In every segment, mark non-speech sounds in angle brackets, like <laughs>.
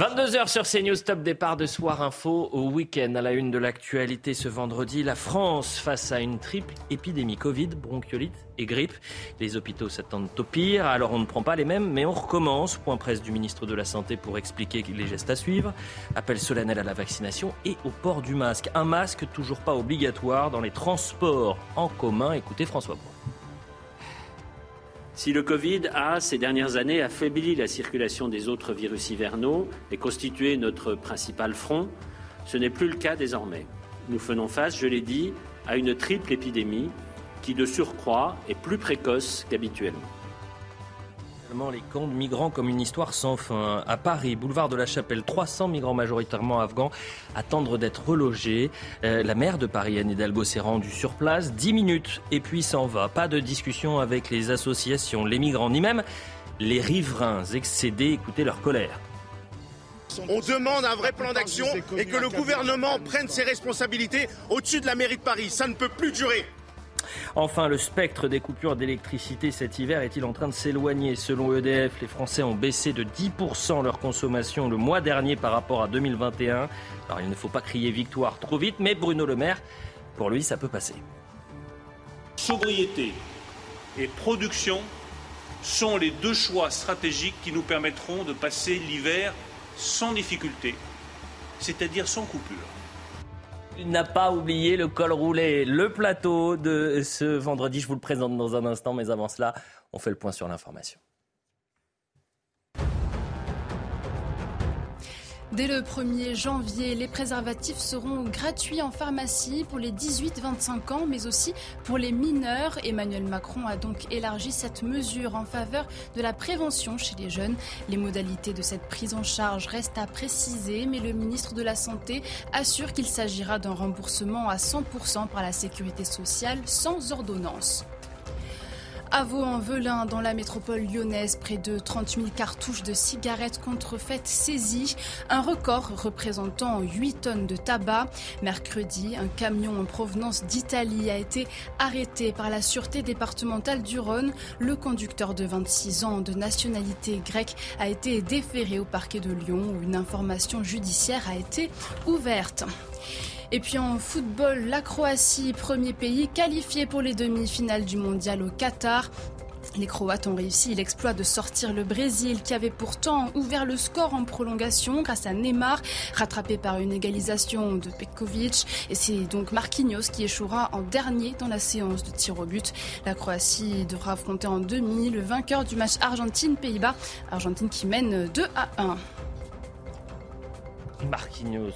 22h sur CNews, top départ de Soir Info au week-end. À la une de l'actualité ce vendredi, la France face à une triple épidémie Covid, bronchiolite et grippe. Les hôpitaux s'attendent au pire, alors on ne prend pas les mêmes, mais on recommence. Point presse du ministre de la Santé pour expliquer les gestes à suivre. Appel solennel à la vaccination et au port du masque. Un masque toujours pas obligatoire dans les transports en commun. Écoutez François. Si le Covid a, ces dernières années, affaibli la circulation des autres virus hivernaux et constitué notre principal front, ce n'est plus le cas désormais. Nous faisons face, je l'ai dit, à une triple épidémie qui, de surcroît, est plus précoce qu'habituellement. Les camps de migrants comme une histoire sans fin. À Paris, boulevard de la Chapelle, 300 migrants majoritairement afghans attendent d'être relogés. Euh, la maire de Paris, Anne Hidalgo, s'est rendue sur place 10 minutes et puis s'en va. Pas de discussion avec les associations, les migrants, ni même les riverains excédés. Écoutez leur colère. On demande un vrai plan d'action et que le gouvernement prenne ses responsabilités au-dessus de la mairie de Paris. Ça ne peut plus durer. Enfin, le spectre des coupures d'électricité cet hiver est-il en train de s'éloigner Selon EDF, les Français ont baissé de 10% leur consommation le mois dernier par rapport à 2021. Alors il ne faut pas crier victoire trop vite, mais Bruno Le Maire, pour lui, ça peut passer. Sobriété et production sont les deux choix stratégiques qui nous permettront de passer l'hiver sans difficulté, c'est-à-dire sans coupure n'a pas oublié le col roulé. Le plateau de ce vendredi, je vous le présente dans un instant, mais avant cela, on fait le point sur l'information. Dès le 1er janvier, les préservatifs seront gratuits en pharmacie pour les 18-25 ans, mais aussi pour les mineurs. Emmanuel Macron a donc élargi cette mesure en faveur de la prévention chez les jeunes. Les modalités de cette prise en charge restent à préciser, mais le ministre de la Santé assure qu'il s'agira d'un remboursement à 100% par la sécurité sociale sans ordonnance. À Vaux-en-Velin, dans la métropole lyonnaise, près de 30 000 cartouches de cigarettes contrefaites saisies, un record représentant 8 tonnes de tabac. Mercredi, un camion en provenance d'Italie a été arrêté par la sûreté départementale du Rhône. Le conducteur de 26 ans de nationalité grecque a été déféré au parquet de Lyon où une information judiciaire a été ouverte. Et puis en football, la Croatie, premier pays qualifié pour les demi-finales du mondial au Qatar. Les Croates ont réussi l'exploit de sortir le Brésil qui avait pourtant ouvert le score en prolongation grâce à Neymar, rattrapé par une égalisation de Pekovic. Et c'est donc Marquinhos qui échouera en dernier dans la séance de tir au but. La Croatie devra affronter en demi le vainqueur du match Argentine-Pays-Bas. Argentine qui mène 2 à 1. Marquinhos,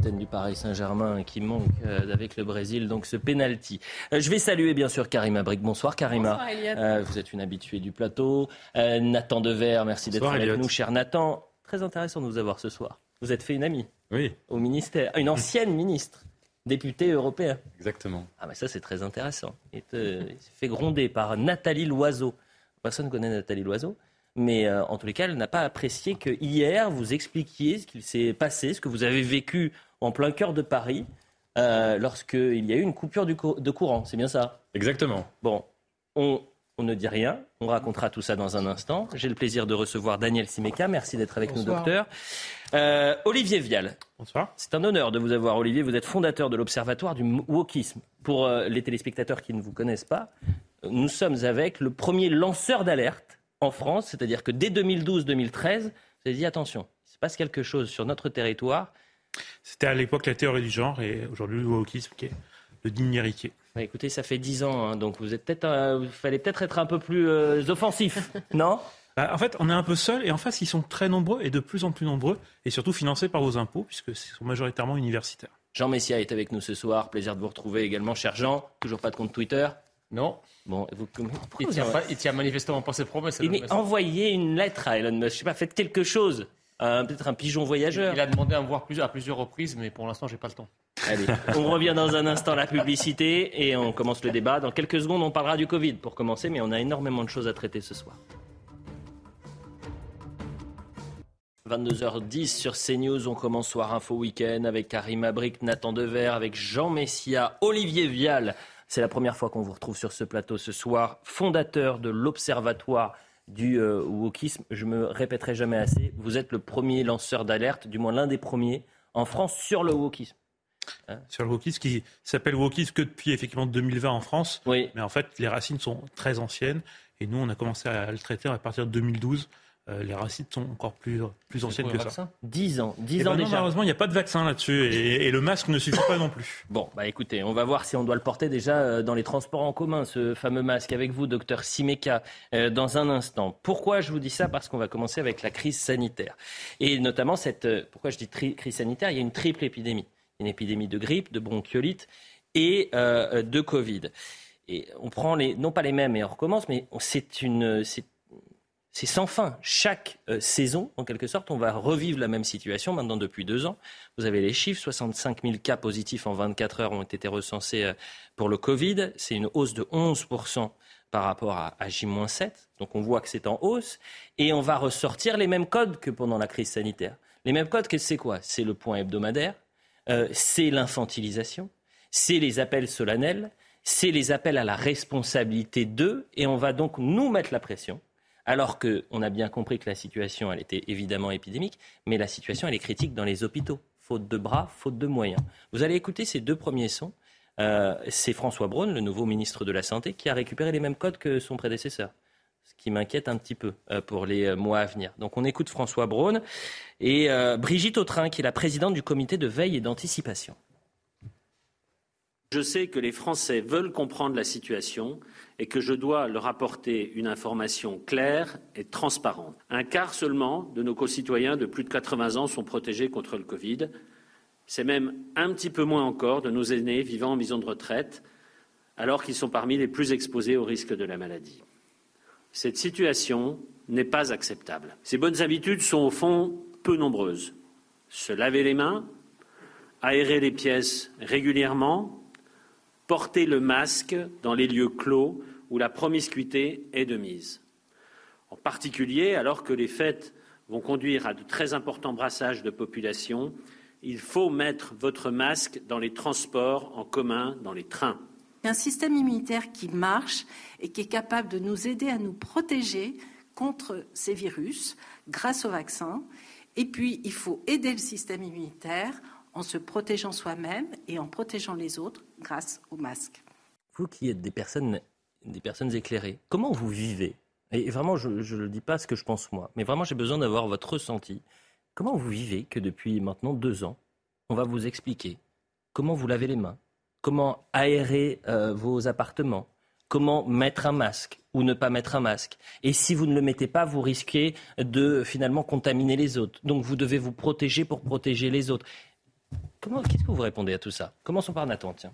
capitaine du Paris Saint-Germain, qui manque euh, avec le Brésil, donc ce penalty. Euh, je vais saluer bien sûr Karima Brick. Bonsoir Karima. Bonsoir, euh, vous êtes une habituée du plateau. Nathan Dever, merci d'être avec nous, cher Nathan. Très intéressant de vous avoir ce soir. Vous êtes fait une amie. Oui. Au ministère, une ancienne ministre, députée européenne. Exactement. Ah mais ça c'est très intéressant. Il s'est fait gronder par Nathalie Loiseau. Personne ne connaît Nathalie Loiseau. Mais euh, en tous les cas, elle n'a pas apprécié que hier, vous expliquiez ce qu'il s'est passé, ce que vous avez vécu en plein cœur de Paris, euh, lorsqu'il y a eu une coupure de courant. C'est bien ça? Exactement. Bon, on, ne dit rien. On racontera tout ça dans un instant. J'ai le plaisir de recevoir Daniel Simeka. Merci d'être avec nous, docteur. Euh, Olivier Vial. Bonsoir. C'est un honneur de vous avoir, Olivier. Vous êtes fondateur de l'Observatoire du wokisme. Pour les téléspectateurs qui ne vous connaissent pas, nous sommes avec le premier lanceur d'alerte en France, c'est-à-dire que dès 2012-2013, vous avez dit attention, il se passe quelque chose sur notre territoire. C'était à l'époque la théorie du genre et aujourd'hui le wokisme qui est le digne héritier. écoutez, ça fait dix ans, hein, donc vous êtes peut-être, euh, fallait peut-être être un peu plus euh, offensif, <laughs> non? Bah, En fait, on est un peu seul et en face, ils sont très nombreux et de plus en plus nombreux et surtout financés par vos impôts puisque ce sont majoritairement universitaires. Jean Messia est avec nous ce soir. Plaisir de vous retrouver également, cher Jean. Toujours pas de compte Twitter Non. Bon, vous, il, tient il, tient manifestement pas ses promesses. Il envoyé une lettre à Elon Musk. Je sais pas, faites quelque chose. Peut-être un pigeon voyageur. Il a demandé à me voir plusieurs, à plusieurs reprises, mais pour l'instant, j'ai pas le temps. Allez, on revient dans un instant à la publicité et on commence le débat. Dans quelques secondes, on parlera du Covid pour commencer, mais on a énormément de choses à traiter ce soir. 22h10 sur CNews, on commence Soir Info Week-end avec Karim Abric, Nathan Dever, avec Jean Messia, Olivier Vial, c'est la première fois qu'on vous retrouve sur ce plateau ce soir, fondateur de l'Observatoire du euh, wokisme. Je me répéterai jamais assez. Vous êtes le premier lanceur d'alerte, du moins l'un des premiers en France sur le wokisme. Hein sur le wokisme qui s'appelle wokisme que depuis effectivement 2020 en France. Oui. Mais en fait, les racines sont très anciennes et nous, on a commencé à le traiter à partir de 2012. Euh, les racines sont encore plus, plus anciennes que ça. 10 ans, 10 eh ans ben déjà. Malheureusement, il n'y a pas de vaccin là-dessus et, le masque ne suffit pas non plus. Bon, bah écoutez, on va voir si on doit le porter déjà euh, dans les transports en commun, ce fameux masque, avec vous, docteur Simeka, euh, dans un instant. Pourquoi je vous dis ça? Parce qu'on va commencer avec la crise sanitaire. Et notamment, cette, pourquoi je dis crise sanitaire? Il y a une triple épidémie. Une épidémie de grippe, de bronchiolite et de Covid. Et on prend les, non pas les mêmes et on recommence, mais c'est une, c'est sans fin. Chaque euh, saison, en quelque sorte, on va revivre la même situation maintenant depuis deux ans. Vous avez les chiffres, 65 000 cas positifs en 24 heures ont été recensés euh, pour le Covid. C'est une hausse de 11 par rapport à, J-7. Donc on voit que c'est en hausse. Et on va ressortir les mêmes codes que pendant la crise sanitaire. Les mêmes codes, c'est quoi? C'est le point hebdomadaire, euh, c'est l'infantilisation, c'est les appels solennels, c'est les appels à la responsabilité d'eux. Et on va donc nous mettre la pression alors qu'on a bien compris que la situation, était évidemment épidémique, mais la situation, est critique dans les hôpitaux. Faute de bras, faute de moyens. Vous allez écouter ces deux premiers sons. Euh, c'est François Braun, le nouveau ministre de la Santé, qui a récupéré les mêmes codes que son prédécesseur. Ce qui m'inquiète un petit peu euh, pour les euh, mois à venir. Donc on écoute François Braun et Brigitte Autrin, qui est la présidente du comité de veille et d'anticipation. Je sais que les Français veulent comprendre la situation et que je dois leur apporter une information claire et transparente. Un quart seulement de nos concitoyens de plus de 80 ans sont protégés contre le Covid. C'est même un petit peu moins encore de nos aînés vivant en maison de retraite, alors qu'ils sont parmi les plus exposés au risque de la maladie. Cette situation n'est pas acceptable. Ces bonnes habitudes sont au fond peu nombreuses. Se laver les mains, aérer les pièces régulièrement, porter le masque dans les lieux clos où la promiscuité est de mise. En particulier, alors que les fêtes vont conduire à de très importants brassages de population, il faut mettre votre masque dans les transports en commun, dans les trains. Un système immunitaire qui marche et qui est capable de nous aider à nous protéger contre ces virus grâce au vaccin. Et puis, il faut aider le système immunitaire en se protégeant soi-même et en protégeant les autres grâce au masque. Vous qui êtes des personnes, des personnes éclairées, comment vous vivez? Et vraiment, je ne dis pas ce que je pense moi, mais vraiment j'ai besoin d'avoir votre ressenti. Comment vous vivez que depuis maintenant deux ans, on va vous expliquer comment vous lavez les mains, comment aérer euh, vos appartements, comment mettre un masque ou ne pas mettre un masque? Et si vous ne le mettez pas, vous risquez de finalement contaminer les autres. Donc vous devez vous protéger pour protéger les autres. Qu'est-ce que vous répondez à tout ça? Commençons par Nathan, tiens.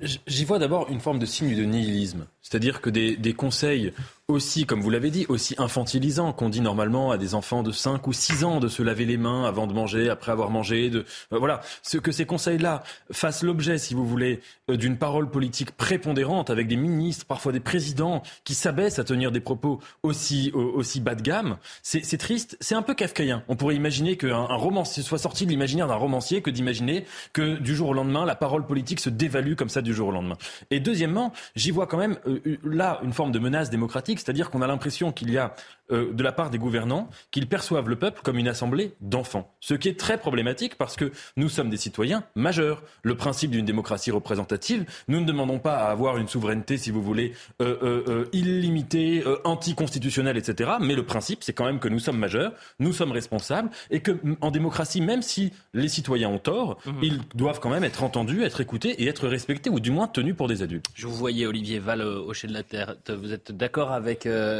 J'y vois d'abord une forme de signe de nihilisme. C'est-à-dire que des, des, conseils aussi, comme vous l'avez dit, aussi infantilisants qu'on dit normalement à des enfants de 5 ou 6 ans de se laver les mains avant de manger, après avoir mangé, de euh, voilà, ce que ces conseils-là fassent l'objet, si vous voulez, euh, d'une parole politique prépondérante avec des ministres, parfois des présidents qui s'abaissent à tenir des propos aussi aussi bas de gamme, c'est triste, c'est un peu kafkaïen. On pourrait imaginer qu'un un romancier soit sorti de l'imaginaire d'un romancier que d'imaginer que du jour au lendemain la parole politique se dévalue comme ça du jour au lendemain. Et deuxièmement, j'y vois quand même euh, là une forme de menace démocratique, c'est-à-dire qu'on a l'impression qu'il y a euh, de la part des gouvernants qu'ils perçoivent le peuple comme une assemblée d'enfants. Ce qui est très problématique parce que nous sommes des citoyens majeurs. Le principe d'une démocratie représentative, nous ne demandons pas à avoir une souveraineté, si vous voulez, euh, euh, illimitée, anticonstitutionnelle, etc. Mais le principe, c'est quand même que nous sommes majeurs, nous sommes responsables et que en démocratie, même si les citoyens ont tort, mhm. ils doivent quand même être entendus, être écoutés et être respectés ou du moins tenus pour des adultes. Je vous voyais, Olivier Val, au de la Terre. Vous êtes d'accord avec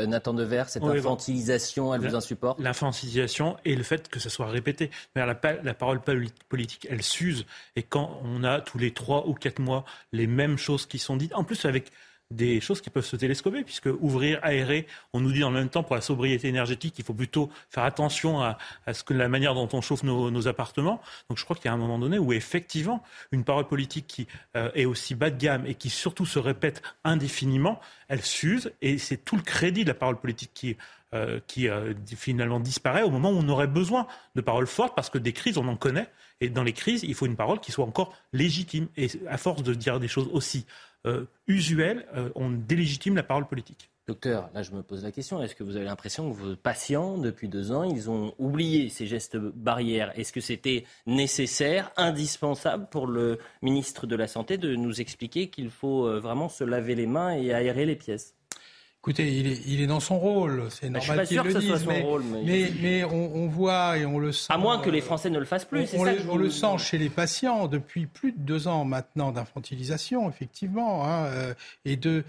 Nathan Dever, cette l'infantilisation, elle vous insupporte? L'infantilisation et le fait que ça soit répété. La, la parole politique, elle s'use. Et quand on a tous les trois ou quatre mois les mêmes choses qui sont dites, en plus avec des choses qui peuvent se télescoper, puisque ouvrir, aérer, on nous dit en même temps pour la sobriété énergétique, il faut plutôt faire attention à, ce que la manière dont on chauffe nos, appartements. Donc je crois qu'il y a un moment donné où effectivement une parole politique qui euh, est aussi bas de gamme et qui surtout se répète indéfiniment, elle s'use et c'est tout le crédit de la parole politique qui euh, euh, finalement disparaît au moment où on aurait besoin de paroles fortes parce que des crises, on en connaît. Et dans les crises, il faut une parole qui soit encore légitime. Et à force de dire des choses aussi euh, usuelles, on délégitime la parole politique. Docteur, là je me pose la question, est-ce que vous avez l'impression que vos patients, depuis deux ans, ils ont oublié ces gestes barrières? Est-ce que c'était nécessaire, indispensable pour le ministre de la Santé de nous expliquer qu'il faut euh, vraiment se laver les mains et aérer les pièces? Écoutez, il est, il est, dans son rôle, c'est bah, normal qu'il le que dise, soit son mais, rôle, mais, mais on, on, voit et on le sent. À moins que les Français ne le fassent plus. On, ça le, je on le sent chez les patients depuis plus de deux ans maintenant d'infantilisation, effectivement, hein, euh, et de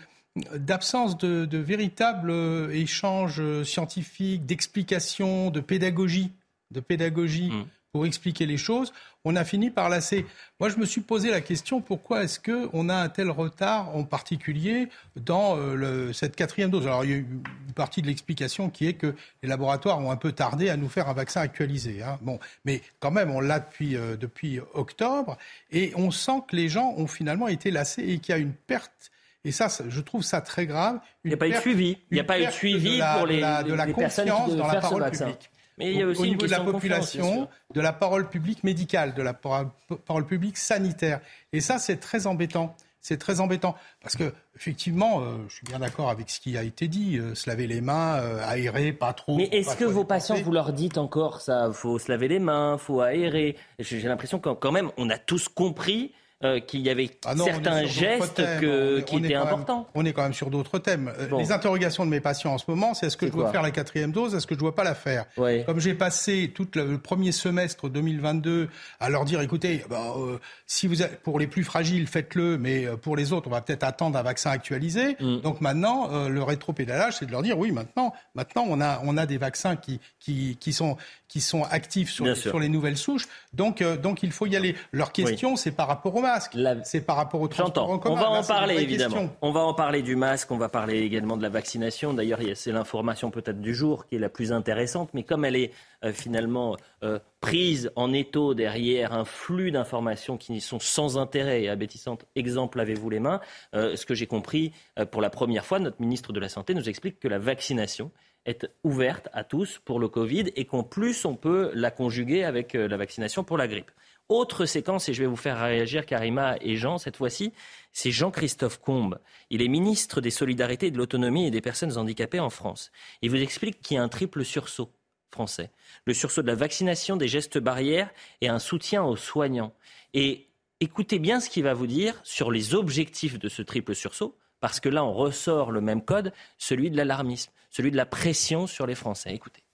d'absence de, de véritables euh, échanges scientifiques, d'explications, de pédagogie, de pédagogie mm. Pour expliquer les choses, on a fini par lasser. Moi, je me suis posé la question pourquoi est-ce que on a un tel retard, en particulier dans euh, le, cette quatrième dose? Alors, il y a une partie de l'explication qui est que les laboratoires ont un peu tardé à nous faire un vaccin actualisé. Hein. Bon, mais quand même, on l'a depuis euh, depuis octobre, et on sent que les gens ont finalement été lassés et qu'il y a une perte et ça, je trouve ça très grave. Il n'y a pas eu de suivi. Il n'y a pas eu de suivi pour les, de la, de la les confiance dans la parole publique. Mais il y a aussi au une niveau de la population, de, la parole publique médicale, de la parole publique sanitaire. Et ça, c'est très embêtant. C'est très embêtant parce que effectivement, euh, je suis bien d'accord avec ce qui a été dit, euh, se laver les mains, euh, aérer, pas trop. Mais est-ce que vos patients, vous leur dites encore ça Faut se laver les mains, faut aérer? J'ai l'impression que quand même, on a tous compris euh, qu'il y avait ah certains gestes que, qui étaient importants. on est quand même sur d'autres thèmes. Euh, les interrogations de mes patients en ce moment, c'est est-ce que je dois faire la quatrième dose, est-ce que je ne dois pas la faire? Comme j'ai passé tout le, premier semestre 2022 à leur dire, écoutez, bah, euh, si vous êtes, pour les plus fragiles, faites-le, mais pour les autres, on va peut-être attendre un vaccin actualisé. Mm. Donc maintenant, le rétropédalage, c'est de leur dire, oui, maintenant, maintenant on a, on a des vaccins qui, qui, qui sont qui sont actifs sur, sur les nouvelles souches. Donc, donc il faut y aller. Leur question, c'est par rapport au masque. C'est par rapport au transport en commun. On va en parler évidemment. On va en parler du masque. On va parler également de la vaccination. D'ailleurs, c'est l'information peut-être du jour qui est la plus intéressante. Mais comme elle est euh, finalement euh, prise en étau derrière un flux d'informations qui sont sans intérêt et abétissantes, exemple, lavez-vous les mains? Euh, ce que j'ai compris pour la première fois, notre ministre de la Santé nous explique que la vaccination est ouverte à tous pour le Covid et qu'en plus on peut la conjuguer avec la vaccination pour la grippe. Autre séquence, et je vais vous faire réagir Karima et Jean, cette fois-ci, c'est Jean-Christophe Combe. Il est ministre des Solidarités, de l'Autonomie et des Personnes handicapées en France. Il vous explique qu'il y a un triple sursaut français. Le sursaut de la vaccination, des gestes barrières et un soutien aux soignants. Et écoutez bien ce qu'il va vous dire sur les objectifs de ce triple sursaut, parce que là, on ressort le même code, celui de l'alarmisme, celui de la pression sur les Français. Écoutez.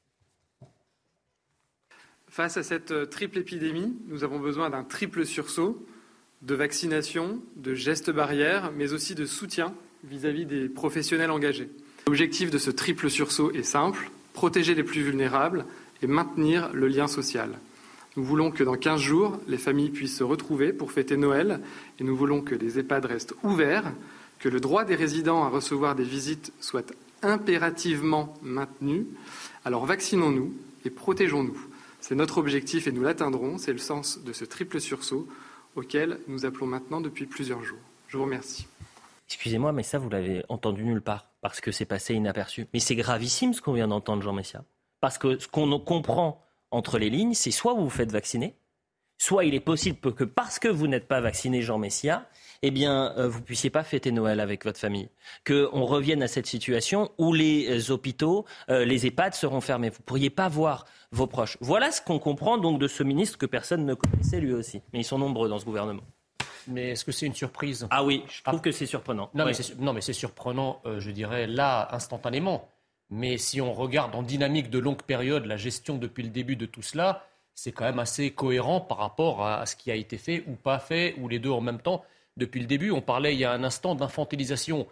Face à cette euh, triple épidémie, nous avons besoin d'un triple sursaut de vaccination, de gestes barrières, mais aussi de soutien vis-à-vis des professionnels engagés. L'objectif de ce triple sursaut est simple, protéger les plus vulnérables et maintenir le lien social. Nous voulons que dans 15 jours, les familles puissent se retrouver pour fêter Noël et nous voulons que les EHPAD restent ouverts, que le droit des résidents à recevoir des visites soit impérativement maintenu. Alors vaccinons-nous et protégeons-nous. C'est notre objectif et nous l'atteindrons. C'est le sens de ce triple sursaut auquel nous appelons maintenant depuis plusieurs jours. Je vous remercie. Excusez-moi, mais ça, vous l'avez entendu nulle part, parce que c'est passé inaperçu. Mais c'est gravissime ce qu'on vient d'entendre, Jean Messia. Parce que ce qu'on comprend entre les lignes, c'est soit vous vous faites vacciner, soit il est possible que parce que vous n'êtes pas vacciné, Jean Messia, eh bien, euh, vous puissiez pas fêter Noël avec votre famille. Qu'on revienne à cette situation où les euh, hôpitaux, euh, les EHPAD seront fermés. Vous pourriez pas voir vos proches. Voilà ce qu'on comprend donc de ce ministre que personne ne connaissait lui aussi. Mais ils sont nombreux dans ce gouvernement. Mais est-ce que c'est une surprise? Ah oui, je trouve que c'est surprenant. Non, mais c'est surprenant, je dirais, là, instantanément. Mais si on regarde en dynamique de longue période la gestion depuis le début de tout cela, c'est quand même assez cohérent par rapport à ce qui a été fait ou pas fait, ou les deux en même temps depuis le début. On parlait il y a un instant d'infantilisation.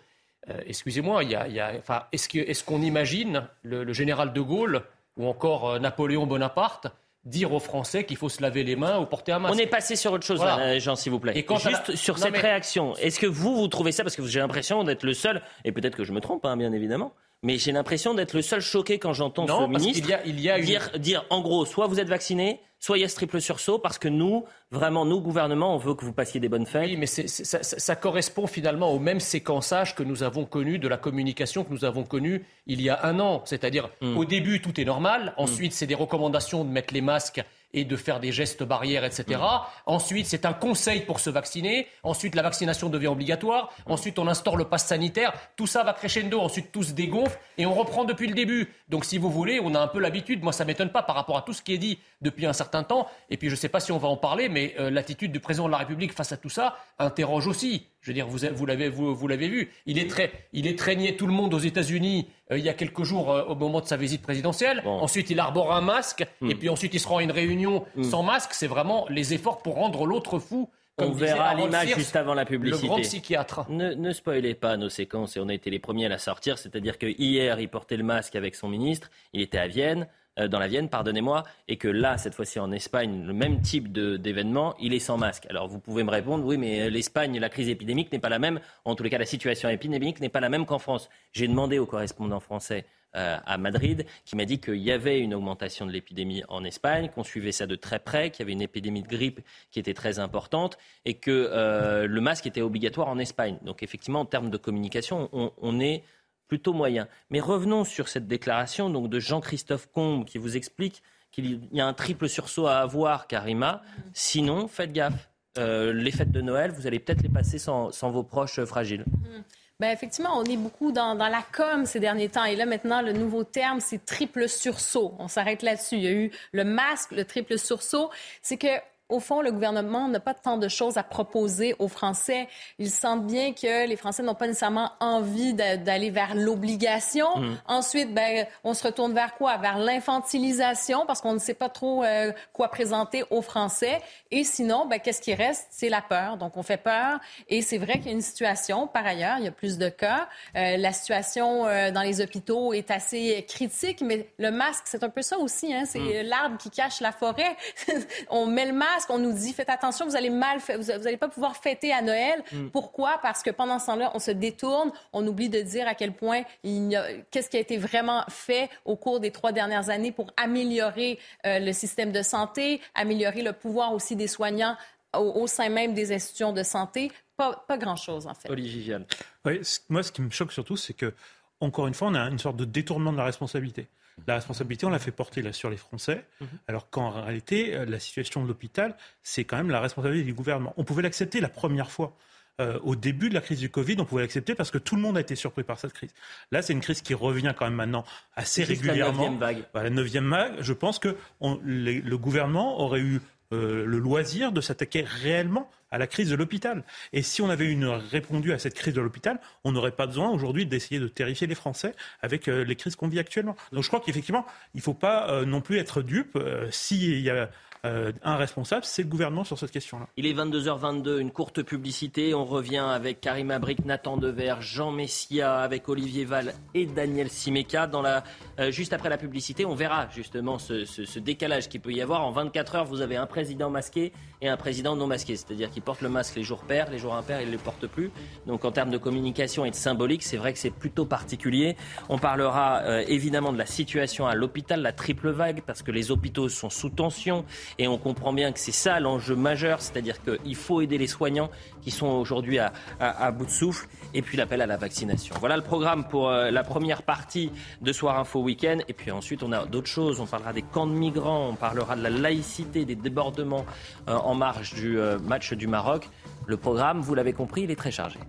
Euh, excusez-moi, est-ce qu'on imagine le, général de Gaulle ou encore euh, Napoléon Bonaparte dire aux Français qu'il faut se laver les mains ou porter un masque? On est passé sur autre chose, Jean, s'il vous plaît. Et Juste sur cette réaction, est-ce que vous, vous trouvez ça, parce que j'ai l'impression d'être le seul, et peut-être que je me trompe, hein, bien évidemment, mais j'ai l'impression d'être le seul choqué quand j'entends ce ministre il y a, dire, dire, en gros, soit vous êtes vacciné, soit il y a ce triple sursaut, parce que nous, vraiment, nous, gouvernement, on veut que vous passiez des bonnes fêtes. Oui, mais ça, correspond finalement au même séquençage que nous avons connu de la communication que nous avons connu il y a un an. C'est-à-dire, hmm. au début, tout est normal. Hmm. Ensuite, c'est des recommandations de mettre les masques et de faire des gestes barrières, etc. Ensuite, c'est un conseil pour se vacciner. Ensuite, la vaccination devient obligatoire. Ensuite, on instaure le pass sanitaire. Tout ça va crescendo. Ensuite, tout se dégonfle et on reprend depuis le début. Donc, si vous voulez, on a un peu l'habitude. Moi, ça m'étonne pas par rapport à tout ce qui est dit depuis un certain temps. Et puis, je ne sais pas si on va en parler, mais euh, l'attitude du président de la République face à tout ça interroge aussi. Je veux dire, vous, vous l'avez vous, vous vu. Il est, très, il traîné tout le monde aux États-Unis euh, il y a quelques jours euh, au moment de sa visite présidentielle. Ensuite, il arbore un masque. Hmm. Et puis ensuite, il se rend à une réunion hmm. sans masque. C'est vraiment les efforts pour rendre l'autre fou. Comme on verra l'image juste avant la publicité. Le grand psychiatre. Ne, ne spoilez pas nos séquences et on a été les premiers à la sortir. C'est-à-dire que hier, il portait le masque avec son ministre. Il était à Vienne. Euh, dans la Vienne, pardonnez-moi, et que là, cette fois-ci en Espagne, le même type d'événement, il est sans masque. Alors vous pouvez me répondre, oui, mais euh, l'Espagne, la crise épidémique n'est pas la même, en tous les cas la situation épidémique n'est pas la même qu'en France. J'ai demandé au correspondant français euh, à Madrid, qui m'a dit qu'il y avait une augmentation de l'épidémie en Espagne, qu'on suivait ça de très près, qu'il y avait une épidémie de grippe qui était très importante et que le masque était obligatoire en Espagne. Donc effectivement, en termes de communication, on, on est plutôt moyen. Mais revenons sur cette déclaration donc, de Jean-Christophe Combe qui vous explique qu'il y a un triple sursaut à avoir, Karima. Sinon, faites gaffe. Euh, les fêtes de Noël, vous allez peut-être les passer sans, vos proches fragiles. Mmh. Ben effectivement, on est beaucoup dans, dans, la com ces derniers temps. Et là, maintenant, le nouveau terme, c'est triple sursaut. On s'arrête là-dessus. Il y a eu le masque, le triple sursaut. C'est que au fond, le gouvernement n'a pas tant de choses à proposer aux Français. Ils sentent bien que les Français n'ont pas nécessairement envie d'aller vers l'obligation. Mm. Ensuite, ben, on se retourne vers quoi? Vers l'infantilisation, parce qu'on ne sait pas trop euh, quoi présenter aux Français. Et sinon, ben, qu'est-ce qui reste? C'est la peur. Donc, on fait peur. Et c'est vrai qu'il y a une situation, par ailleurs, il y a plus de cas. Euh, la situation euh, dans les hôpitaux est assez critique, mais le masque, c'est un peu ça aussi. Hein? C'est mm. l'arbre qui cache la forêt. <laughs> on met le masque qu'on nous dit faites attention, vous allez mal, vous n'allez pas pouvoir fêter à Noël. Mm. Pourquoi? Parce que pendant ce temps-là, on se détourne, on oublie de dire à quel point qu'est-ce qui a été vraiment fait au cours des trois dernières années pour améliorer euh, le système de santé, améliorer le pouvoir aussi des soignants au, sein même des institutions de santé. Pas, pas grand-chose, en fait. Olivier Vial. Oui, moi, ce qui me choque surtout, c'est que, encore une fois, on a une sorte de détournement de la responsabilité. La responsabilité, on l'a fait porter là, sur les Français, mhm. alors qu'en réalité, euh, la situation de l'hôpital, c'est quand même la responsabilité du gouvernement. On pouvait l'accepter la première fois. Euh, au début de la crise du Covid, on pouvait l'accepter parce que tout le monde a été surpris par cette crise. Là, c'est une crise qui revient quand même maintenant assez régulièrement. La neuvième vague. la neuvième vague. Je pense que le gouvernement aurait eu euh, le loisir de s'attaquer réellement à la crise de l'hôpital. Et si on avait une, répondu à cette crise de l'hôpital, on n'aurait pas besoin aujourd'hui d'essayer de terrifier les Français avec euh, les crises qu'on vit actuellement. Donc je crois qu'effectivement, il ne faut pas euh, non plus être dupe. S'il y a euh, un responsable, c'est le gouvernement sur cette question-là. Il est 22h22, une courte publicité. On revient avec Karim Abric, Nathan Dever, Jean Messia, avec Olivier Val et Daniel Simeka. Dans la, euh, juste après la publicité, on verra justement ce, décalage qu'il peut y avoir. En 24 heures, vous avez un président masqué et un président non masqué. C'est-à-dire qu'il porte le masque les jours pairs, les jours impairs, il ne le porte plus. Donc en termes de communication et de symbolique, c'est vrai que c'est plutôt particulier. On parlera euh, évidemment de la situation à l'hôpital, la triple vague, parce que les hôpitaux sont sous tension. Et on comprend bien que c'est ça l'enjeu majeur, c'est-à-dire qu'il faut aider les soignants qui sont aujourd'hui à, bout de souffle, et puis l'appel à la vaccination. Voilà le programme pour euh, la première partie de Soir Info Week-end. Et puis ensuite, on a d'autres choses. On parlera des camps de migrants, on parlera de la laïcité, des débordements euh, en marge du euh, match du Maroc. Le programme, vous l'avez compris, il est très chargé.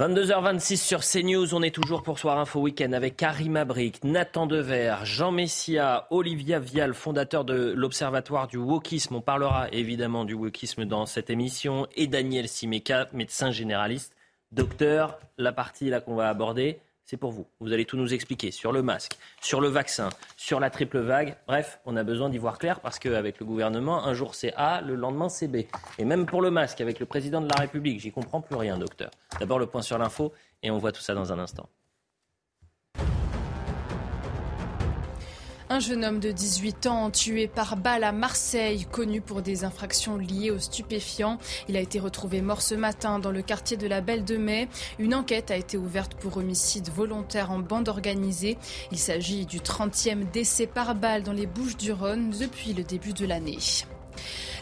22h26 sur CNews, on est toujours pour Soir Info Week-end avec Karim Abric, Nathan Dever, Jean Messia, Olivia Vial, fondateur de l'Observatoire du Wokisme. On parlera évidemment du wokisme dans cette émission. Et Daniel Simeka, médecin généraliste. Docteur, la partie là qu'on va aborder, c'est pour vous. Vous allez tout nous expliquer sur le masque, sur le vaccin, sur la triple vague. Bref, on a besoin d'y voir clair parce qu'avec le gouvernement, un jour c'est A, le lendemain c'est B. Et même pour le masque, avec le président de la République, j'y comprends plus rien, docteur. D'abord le point sur l'info et on voit tout ça dans un instant. Un jeune homme de 18 ans tué par balle à Marseille, connu pour des infractions liées aux stupéfiants. Il a été retrouvé mort ce matin dans le quartier de la Belle de Mai. Une enquête a été ouverte pour homicide volontaire en bande organisée. Il s'agit du 30e décès par balle dans les Bouches du Rhône depuis le début de l'année.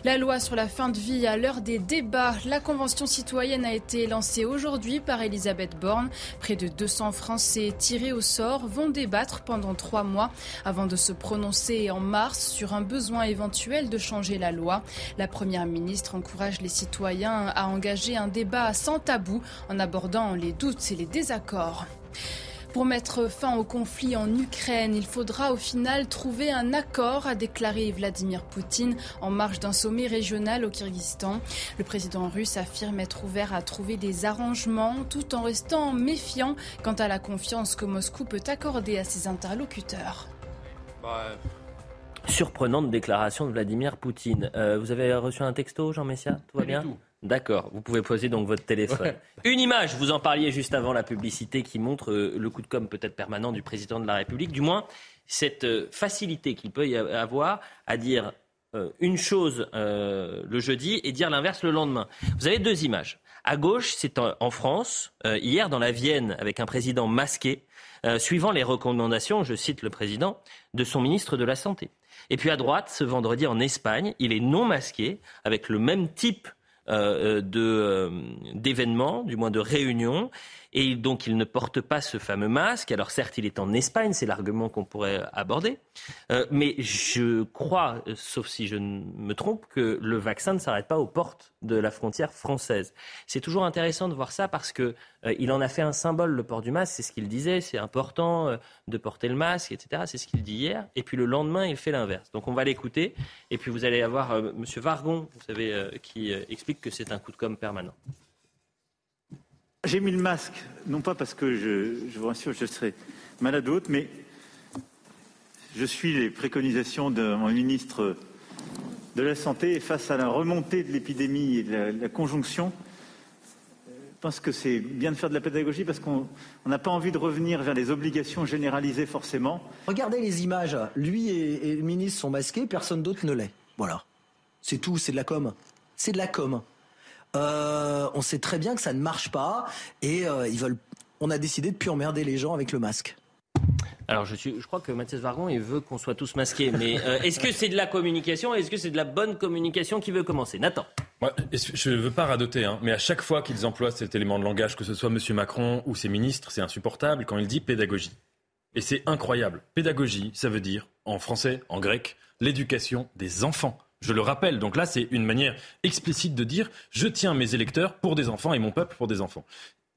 La loi sur la fin de vie à l'heure des débats. La Convention citoyenne a été lancée aujourd'hui par Elisabeth Borne. Près de 200 Français tirés au sort vont débattre pendant trois mois avant de se prononcer en mars sur un besoin éventuel de changer la loi. La Première ministre encourage les citoyens à engager un débat sans tabou en abordant les doutes et les désaccords. Pour mettre fin au conflit en Ukraine, il faudra au final trouver un accord, a déclaré Vladimir Poutine en marge d'un sommet régional au Kyrgyzstan. Le président russe affirme être ouvert à trouver des arrangements tout en restant méfiant quant à la confiance que Moscou peut accorder à ses interlocuteurs. Surprenante déclaration de Vladimir Poutine. Euh, vous avez reçu un texto, Jean Messia? Tout va bien? D'accord, vous pouvez poser donc votre téléphone. <laughs> Une image, vous en parliez juste avant la publicité, qui montre euh, le coup de com peut-être permanent du président de la République, du moins cette euh, facilité qu'il peut y avoir à dire une chose le jeudi et dire l'inverse le lendemain. Vous avez deux images. À gauche, c'est en France, hier dans la Vienne, avec un président masqué, suivant les recommandations, je cite le président, de son ministre de la Santé. Et puis à droite, ce vendredi en Espagne, il est non masqué, avec le même type euh, euh, d'événements, du moins de réunions, et donc il ne porte pas ce fameux masque. Alors certes, il est en Espagne, c'est l'argument qu'on pourrait aborder, euh, mais je crois, sauf si je me trompe, que le vaccin ne s'arrête pas aux portes de la frontière française. C'est toujours intéressant de voir ça parce que euh, il en a fait un symbole, le port du masque, c'est ce qu'il disait, c'est important euh, de porter le masque, etc. C'est ce qu'il dit hier. Et puis le lendemain, il fait l'inverse. Donc on va l'écouter, et puis vous allez avoir M. Vargon, vous savez, qui explique que c'est un coup de com' permanent. J'ai mis le masque, non pas parce que je, vous rassure, je serai malade ou autre, mais je suis les préconisations de mon ministre de la Santé et face à la remontée de l'épidémie et de la, conjonction, je pense que c'est bien de faire de la pédagogie parce qu'on n'a pas envie de revenir vers les obligations généralisées forcément. Regardez les images. Lui et le ministre sont masqués, personne d'autre ne l'est. Voilà. C'est tout, c'est de la com. C'est de la com. Euh, on sait très bien que ça ne marche pas et euh, ils veulent. On a décidé de plus emmerder les gens avec le masque. Alors je, suis, je crois que Mathias Vargon, il veut qu'on soit tous masqués. Mais euh, <laughs> est-ce que c'est de la communication Est-ce que c'est de la bonne communication qui veut commencer? Nathan Je ne veux pas radoter, hein, mais à chaque fois qu'ils emploient cet élément de langage, que ce soit M. Macron ou ses ministres, c'est insupportable quand il dit pédagogie. Et c'est incroyable. Pédagogie, ça veut dire, en français, en grec, l'éducation des enfants. Je le rappelle, donc là, c'est une manière explicite de dire je tiens mes électeurs pour des enfants et mon peuple pour des enfants.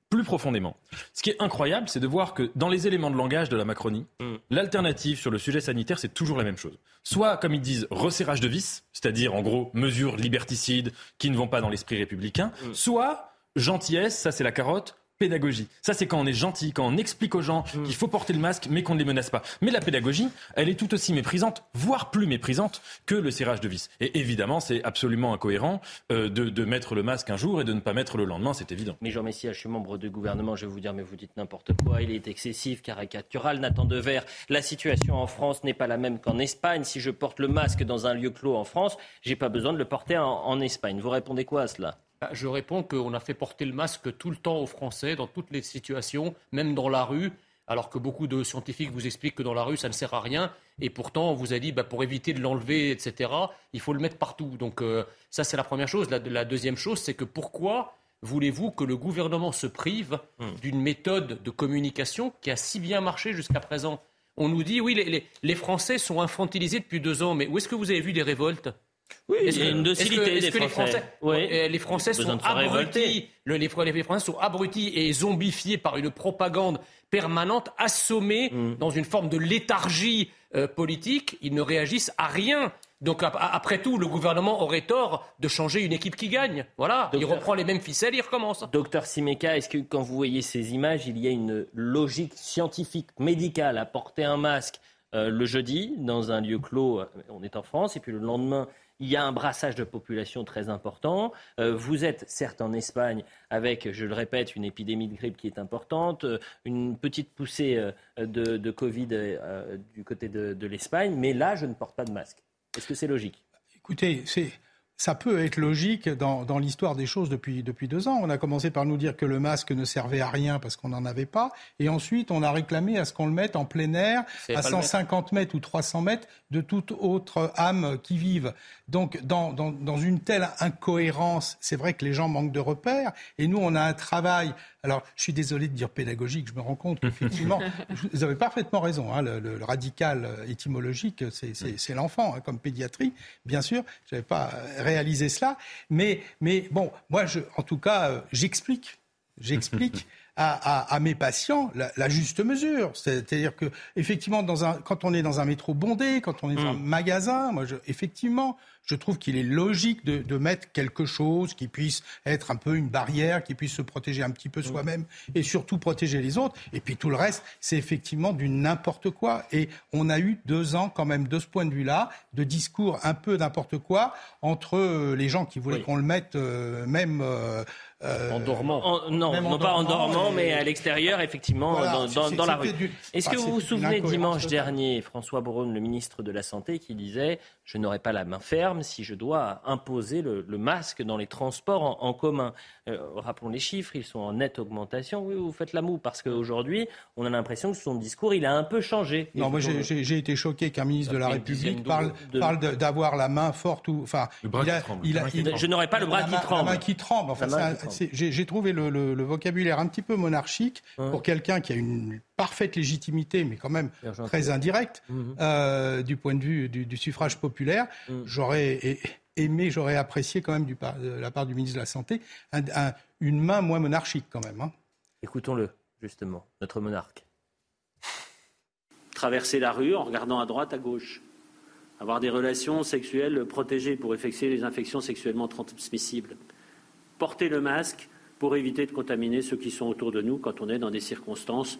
Plus profondément, ce qui est incroyable, c'est de voir que dans les éléments de langage de la Macronie, mm. l'alternative sur le sujet sanitaire, c'est toujours la même chose. Soit, comme ils disent, resserrage de vis, c'est-à-dire en gros mesures liberticides qui ne vont pas dans l'esprit républicain, mm. soit gentillesse, ça c'est la carotte, pédagogie. Ça, c'est quand on est gentil, quand on explique aux gens mm. qu'il faut porter le masque, mais qu'on ne les menace pas. Mais la pédagogie, elle est tout aussi méprisante, voire plus méprisante que le serrage de vis. Et évidemment, c'est absolument incohérent euh, de, mettre le masque un jour et de ne pas mettre le lendemain, c'est évident. Mais Jean Messia, je suis membre du gouvernement, je vais vous dire, mais vous dites n'importe quoi, il est excessif, caricatural. Nathan Dever, la situation en France n'est pas la même qu'en Espagne. Si je porte le masque dans un lieu clos en France, j'ai pas besoin de le porter en Espagne. Vous répondez quoi à cela? Je réponds qu'on a fait porter le masque tout le temps aux Français, dans toutes les situations, même dans la rue, alors que beaucoup de scientifiques vous expliquent que dans la rue, ça ne sert à rien. Et pourtant, on vous a dit, bah, pour éviter de l'enlever, etc., il faut le mettre partout. Donc euh, ça, c'est la première chose. La, deuxième chose, c'est que pourquoi voulez-vous que le gouvernement se prive hmm. d'une méthode de communication qui a si bien marché jusqu'à présent? On nous dit, oui, les, les Français sont infantilisés depuis deux ans, mais où est-ce que vous avez vu des révoltes? Oui, il y a une docilité des Français. Les Français, sont abrutis. les, Français sont abrutis et zombifiés par une propagande permanente, assommés mm. dans une forme de léthargie euh, politique. Ils ne réagissent à rien. Donc après tout, le gouvernement aurait tort de changer une équipe qui gagne. Voilà, il reprend les mêmes ficelles, il recommence. Docteur Simeka, est-ce que quand vous voyez ces images, il y a une logique scientifique, médicale à porter un masque euh, le jeudi dans un lieu clos, euh, on est en France, et puis le lendemain il y a un brassage de population très important. Euh, vous êtes certes en Espagne avec, je le répète, une épidémie de grippe qui est importante, euh, une petite poussée euh, de, Covid du côté de, l'Espagne, mais là, je ne porte pas de masque. Est-ce que c'est logique? Écoutez, ça peut être logique dans, dans l'histoire des choses depuis, depuis deux ans. On a commencé par nous dire que le masque ne servait à rien parce qu'on n'en avait pas. Et ensuite, on a réclamé à ce qu'on le mette en plein air, à 150 mètres ou 300 mètres de toute autre âme qui vive. Donc, dans, dans, dans une telle incohérence, c'est vrai que les gens manquent de repères. Et nous, on a un travail. Alors, je suis désolé de dire pédagogique. Je me rends compte <laughs> qu'effectivement, vous avez parfaitement raison. Hein, le, radical étymologique, c'est l'enfant, hein, comme pédiatrie, bien sûr. Je n'avais pas réalisé cela. Mais, mais bon, moi, je, en tout cas, euh, j'explique. J'explique. <laughs> à, mes patients la, juste mesure. C'est-à-dire que, effectivement, dans un, quand on est dans un métro bondé, quand on est dans un mm. magasin, moi, je, effectivement, je trouve qu'il est logique de, mettre quelque chose qui puisse être un peu une barrière, qui puisse se protéger un petit peu mm. soi-même et surtout protéger les autres. Et puis tout le reste, c'est effectivement du n'importe quoi. Et on a eu deux ans quand même de ce point de vue-là, de discours un peu n'importe quoi entre euh, les gens qui voulaient qu'on le mette même euh, euh, en dormant. non, non pas en dormant, mais à l'extérieur, effectivement, dans, la rue. Est-ce que vous vous souvenez dimanche dernier, François Braun, le ministre de la Santé, qui disait Je n'aurai pas la main ferme si je dois imposer le, masque dans les transports en, commun. Euh, rappelons les chiffres, ils sont en nette augmentation. Oui, vous faites la moue, parce qu'aujourd'hui, on a l'impression que son discours, il a un peu changé. Non, moi j'ai été choqué qu'un ministre de la République parle, d'avoir la main forte ou. Enfin, je n'aurai pas le bras qui tremble. La main qui tremble. Enfin, j'ai trouvé le, vocabulaire un petit peu monarchique pour quelqu'un qui a une parfaite légitimité, mais quand même très indirecte mhm. euh, du point de vue du, suffrage populaire. Mhm. J'aurais aimé, j'aurais apprécié quand même du, de la part du ministre de la Santé une main moins monarchique quand même. Hein. Écoutons-le, justement, notre monarque. Traverser la rue en regardant à droite, à gauche. Avoir des relations sexuelles protégées pour effectuer les infections sexuellement transmissibles porter le masque pour éviter de contaminer ceux qui sont autour de nous quand on est dans des circonstances,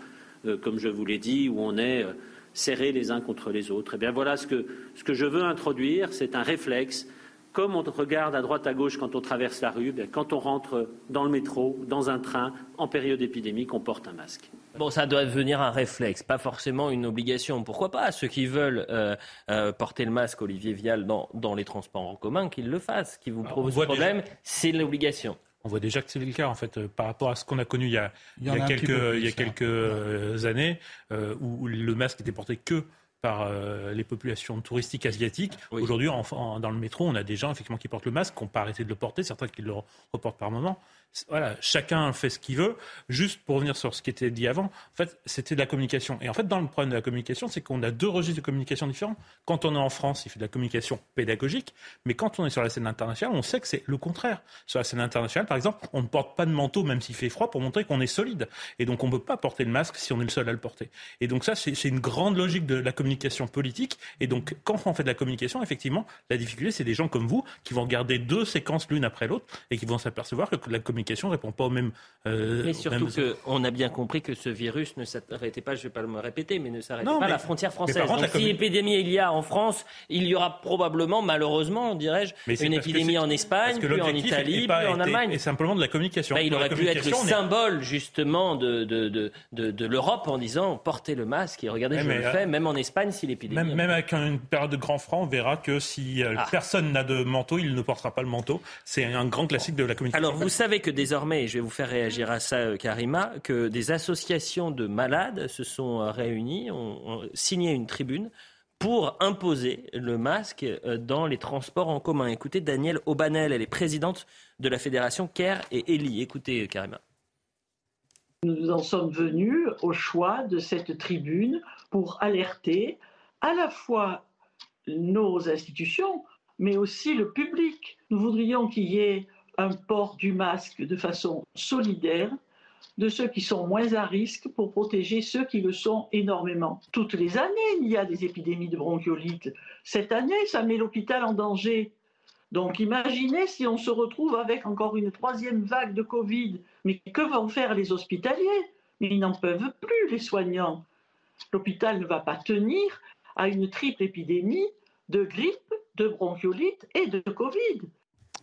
comme je vous l'ai dit, où on est euh, serrés les uns contre les autres. Et eh bien voilà ce que, ce que je veux introduire, c'est un réflexe. Comme on regarde à droite à gauche quand on traverse la rue, eh quand on rentre dans le métro, dans un train, en période épidémique, on porte un masque. Bon, ça doit devenir un réflexe, pas forcément une obligation. Pourquoi pas? Ceux qui veulent euh, porter le masque, Olivier Vial, dans, dans, les transports en commun, qu'ils le fassent. Ce qui vous pose problème, c'est l'obligation. On voit déjà que c'est le cas, en fait, euh, par rapport à ce qu'on a connu il y a, il y a, quelques, il y a quelques euh, années, euh, où le masque était porté que par les populations touristiques asiatiques. Aujourd'hui, dans le métro, on a des gens effectivement qui portent le masque, qui n'ont pas arrêté de le porter, certains qui le reportent par moment voilà, chacun fait ce qu'il veut. Juste pour revenir sur ce qui était dit avant, en fait, c'était de la communication. Et en fait, dans le problème de la communication, c'est qu'on a deux registres de communication différents. Quand on est en France, il fait de la communication pédagogique, mais quand on est sur la scène internationale, on sait que c'est le contraire. Sur la scène internationale, par exemple, on ne porte pas de manteau même s'il fait froid pour montrer qu'on est solide. Et donc, on ne peut pas porter le masque si on est le seul à le porter. Et donc, ça, c'est une grande logique de la communication politique. Et donc, quand on fait de la communication, effectivement, la difficulté, c'est des gens comme vous qui vont regarder deux séquences l'une après l'autre et qui vont s'apercevoir que la communication communication répond pas au même. Euh, mais surtout qu'on a bien compris que ce virus ne s'arrêtait pas, je ne vais pas me répéter, mais ne s'arrêtait pas à la frontière française. Donc, si épidémie il y a en France, il y aura probablement, malheureusement, dirais-je, une épidémie en Espagne, puis en Italie, puis en Allemagne. Et simplement de la communication. Ben, il aurait pu être le symbole, justement, de, de, de, de, l'Europe en disant portez le masque et regardez, je le fais, même en Espagne, si l'épidémie. Même, même, avec une période de grand franc, on verra que si euh, ah. personne n'a de manteau, il ne portera pas le manteau. C'est un grand classique de la communication. Alors, vous savez que désormais, et je vais vous faire réagir à ça, euh, Karima, que des associations de malades se sont euh, réunies, ont, signé une tribune pour imposer le masque euh, dans les transports en commun. Écoutez, Danielle Aubanel, elle est présidente de la fédération CARE et ELI. Écoutez, Karima. Nous en sommes venus au choix de cette tribune pour alerter à la fois nos institutions, mais aussi le public. Nous voudrions qu'il y ait un port du masque de façon solidaire de ceux qui sont moins à risque pour protéger ceux qui le sont énormément. Toutes les années, il y a des épidémies de bronchiolite. Cette année, ça met l'hôpital en danger. Donc imaginez si on se retrouve avec encore une troisième vague de Covid. Mais que vont faire les hospitaliers? Mais ils n'en peuvent plus, les soignants. L'hôpital ne va pas tenir à une triple épidémie de grippe, de bronchiolite et de Covid.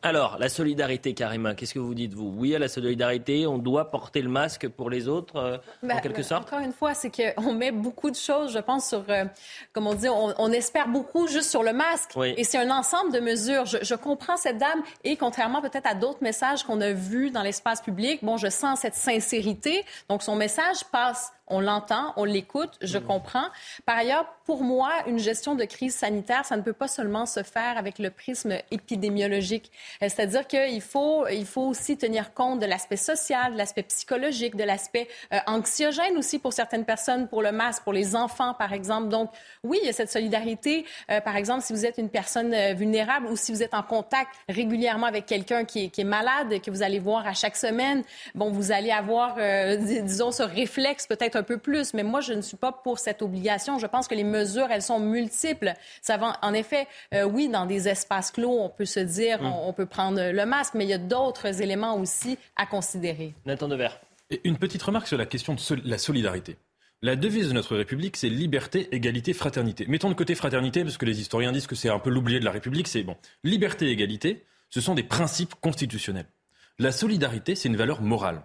Alors, la solidarité, Karima, qu'est-ce que vous dites, vous? Oui à la solidarité, on doit porter le masque pour les autres, euh, en Ben, quelque ben, sorte? Encore une fois, c'est qu'on met beaucoup de choses, je pense, sur, euh, comme on dit, on, on espère beaucoup juste sur le masque. Oui. Et c'est un ensemble de mesures. Je, je comprends cette dame et contrairement peut-être à d'autres messages qu'on a vus dans l'espace public, bon, je sens cette sincérité. Donc, son message passe. On l'entend, on l'écoute, je comprends. Par ailleurs, pour moi, une gestion de crise sanitaire, ça ne peut pas seulement se faire avec le prisme épidémiologique. Euh, C'est-à-dire qu'il faut, il faut aussi tenir compte de l'aspect social, de l'aspect psychologique, de l'aspect euh, anxiogène aussi pour certaines personnes, pour le masque, pour les enfants, par exemple. Donc, oui, il y a cette solidarité. Euh, par exemple, si vous êtes une personne euh, vulnérable ou si vous êtes en contact régulièrement avec quelqu'un qui est, qui est malade, que vous allez voir à chaque semaine, bon, vous allez avoir, dis- disons, ce réflexe peut-être un peu plus. Mais moi, je ne suis pas pour cette obligation. Je pense que les mesures, elles sont multiples. Ça va, en effet, euh, oui, dans des espaces clos, on peut se dire, Mm. on, on peut prendre le masque, mais il y a d'autres éléments aussi à considérer. Nathan Devers. Et une petite remarque sur la question de sol- la solidarité. La devise de notre République, c'est liberté, égalité, fraternité. Mettons de côté fraternité, parce que les historiens disent que c'est un peu l'oublié de la République, c'est bon. Liberté, égalité, ce sont des principes constitutionnels. La solidarité, c'est une valeur morale.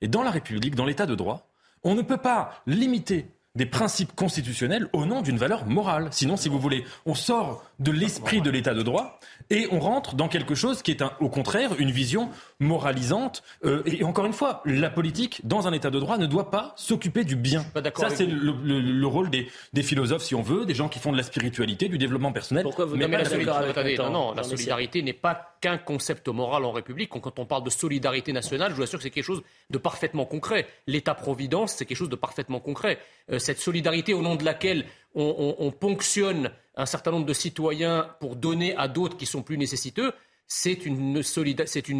Et dans la République, dans l'état de droit, on ne peut pas limiter des principes constitutionnels au nom d'une valeur morale. Sinon, si vous voulez, on sort de l'esprit de l'état de droit et on rentre dans quelque chose qui est un- au contraire une vision moralisante. Euh, et encore une fois, la politique, dans un état de droit, ne doit pas s'occuper du bien. Ça, c'est le, le- le rôle des, des philosophes, si on veut, des gens qui font de la spiritualité, du développement personnel. Pourquoi vous mais pas la solidarité. non, non, la solidarité n'est pas qu'un concept moral en République. Quand on parle de solidarité nationale, je vous assure que c'est quelque chose de parfaitement concret. L'État-providence, c'est quelque chose de parfaitement concret. Euh, cette solidarité au nom de laquelle on, on- on ponctionne un certain nombre de citoyens pour donner à d'autres qui sont plus nécessiteux, c'est une,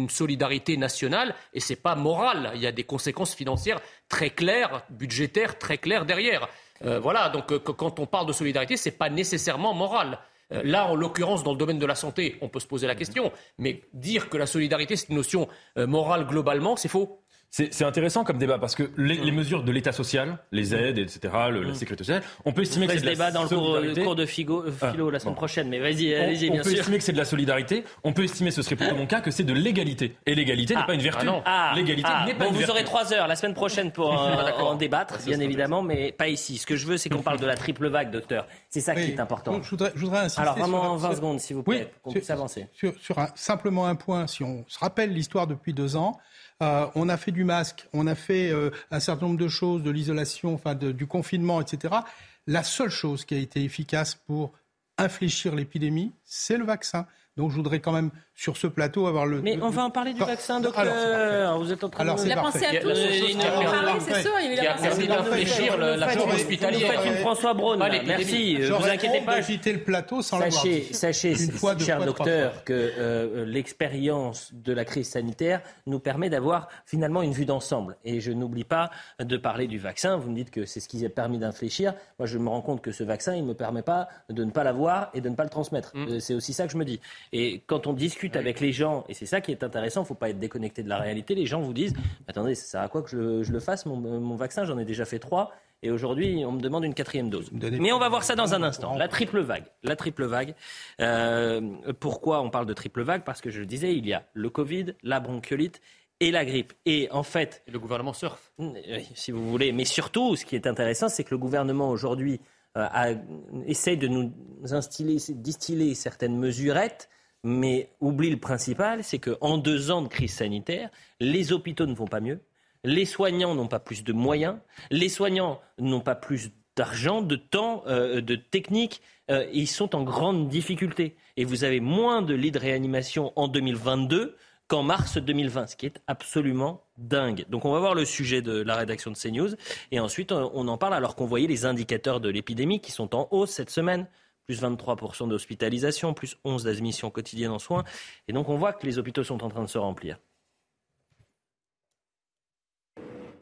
solidarité nationale et c'est pas moral. Il y a des conséquences financières très claires, budgétaires très claires derrière. Euh, voilà, donc euh, quand on parle de solidarité, c'est pas nécessairement moral. Euh, Là, en l'occurrence, dans le domaine de la santé, on peut se poser la question, mais dire que la solidarité, c'est une notion morale globalement, c'est faux. C'est intéressant comme débat parce que les, Mmh. les mesures de l'État social, les aides, etc., le- la sécurité sociale, on peut estimer que c'est de ce la débat dans le cours, le solidarité. cours de Figo- euh, philo Ah, la semaine bon. prochaine, mais vas-y, On, allez-y, on peut estimer que c'est de la solidarité. On peut estimer, ce serait plutôt mon cas, que c'est de l'égalité. Et l'égalité n'est pas une vertu. Ah, l'égalité ah, n'est pas bon, une vous vertu. aurez trois heures la semaine prochaine pour euh, Ah, en débattre, bien évidemment, mais pas ici. Ce que je veux, c'est qu'on parle de la triple vague, docteur. C'est ça qui est important. Je voudrais, je voudrais insister Alors vraiment sur- en 20 sur- secondes, s'il vous Oui, plaît, qu'on sur- puisse avancer. Sur, simplement un point, si on se rappelle l'histoire depuis deux ans, euh, on a fait du masque, on a fait euh, un certain nombre de choses, de l'isolation, enfin du confinement, etc. La seule chose qui a été efficace pour infléchir l'épidémie, c'est le vaccin. Donc je voudrais quand même sur ce plateau avoir le. Mais le- on va en parler du vaccin, docteur. parfait. Vous êtes en train Alors, de Il a pensé à tout. il a- permis à tout. d'infléchir la J'aurais- chose Vous hospitalière. faites une François Braun, merci. euh, Vous inquiétez pas. de le plateau sans l'avoir Sachez, sachez cher docteur, que euh, l'expérience de la crise sanitaire nous permet d'avoir finalement une vue d'ensemble. Et je n'oublie pas de parler du vaccin. Vous me dites que c'est ce qui a permis d'infléchir. Moi, je me rends compte que ce vaccin, il ne me permet pas de ne pas l'avoir et de ne pas le transmettre. Euh, C'est aussi ça que je me dis. Et quand on discute avec les gens, et c'est ça qui est intéressant, il ne faut pas être déconnecté de la réalité, les gens vous disent, attendez, ça sert à quoi que je le, je le fasse, mon, mon vaccin J'en ai déjà fait trois. Et aujourd'hui, on me demande une quatrième dose. Mais on va voir ça dans un instant. La triple vague. La triple vague. Euh, pourquoi on parle de triple vague? Parce que je le disais, il y a le Covid, la bronchiolite et la grippe. Et en fait. Et le gouvernement surfe. Oui, si vous voulez. Mais surtout, ce qui est intéressant, c'est que le gouvernement aujourd'hui euh, a- essaye de nous distiller certaines mesurettes. Mais oublie le principal, c'est qu'en deux ans de crise sanitaire, les hôpitaux ne vont pas mieux, les soignants n'ont pas plus de moyens, les soignants n'ont pas plus d'argent, de temps, euh, de technique. euh, ils sont en grande difficulté. Et vous avez moins de lits de réanimation en 2022 qu'en mars 2020, ce qui est absolument dingue. Donc on va voir le sujet de la rédaction de CNews. Et ensuite, on on en parle alors qu'on voyait les indicateurs de l'épidémie qui sont en hausse cette semaine plus 23% d'hospitalisation, plus 11 d'admissions quotidiennes en soins. Et donc on voit que les hôpitaux sont en train de se remplir.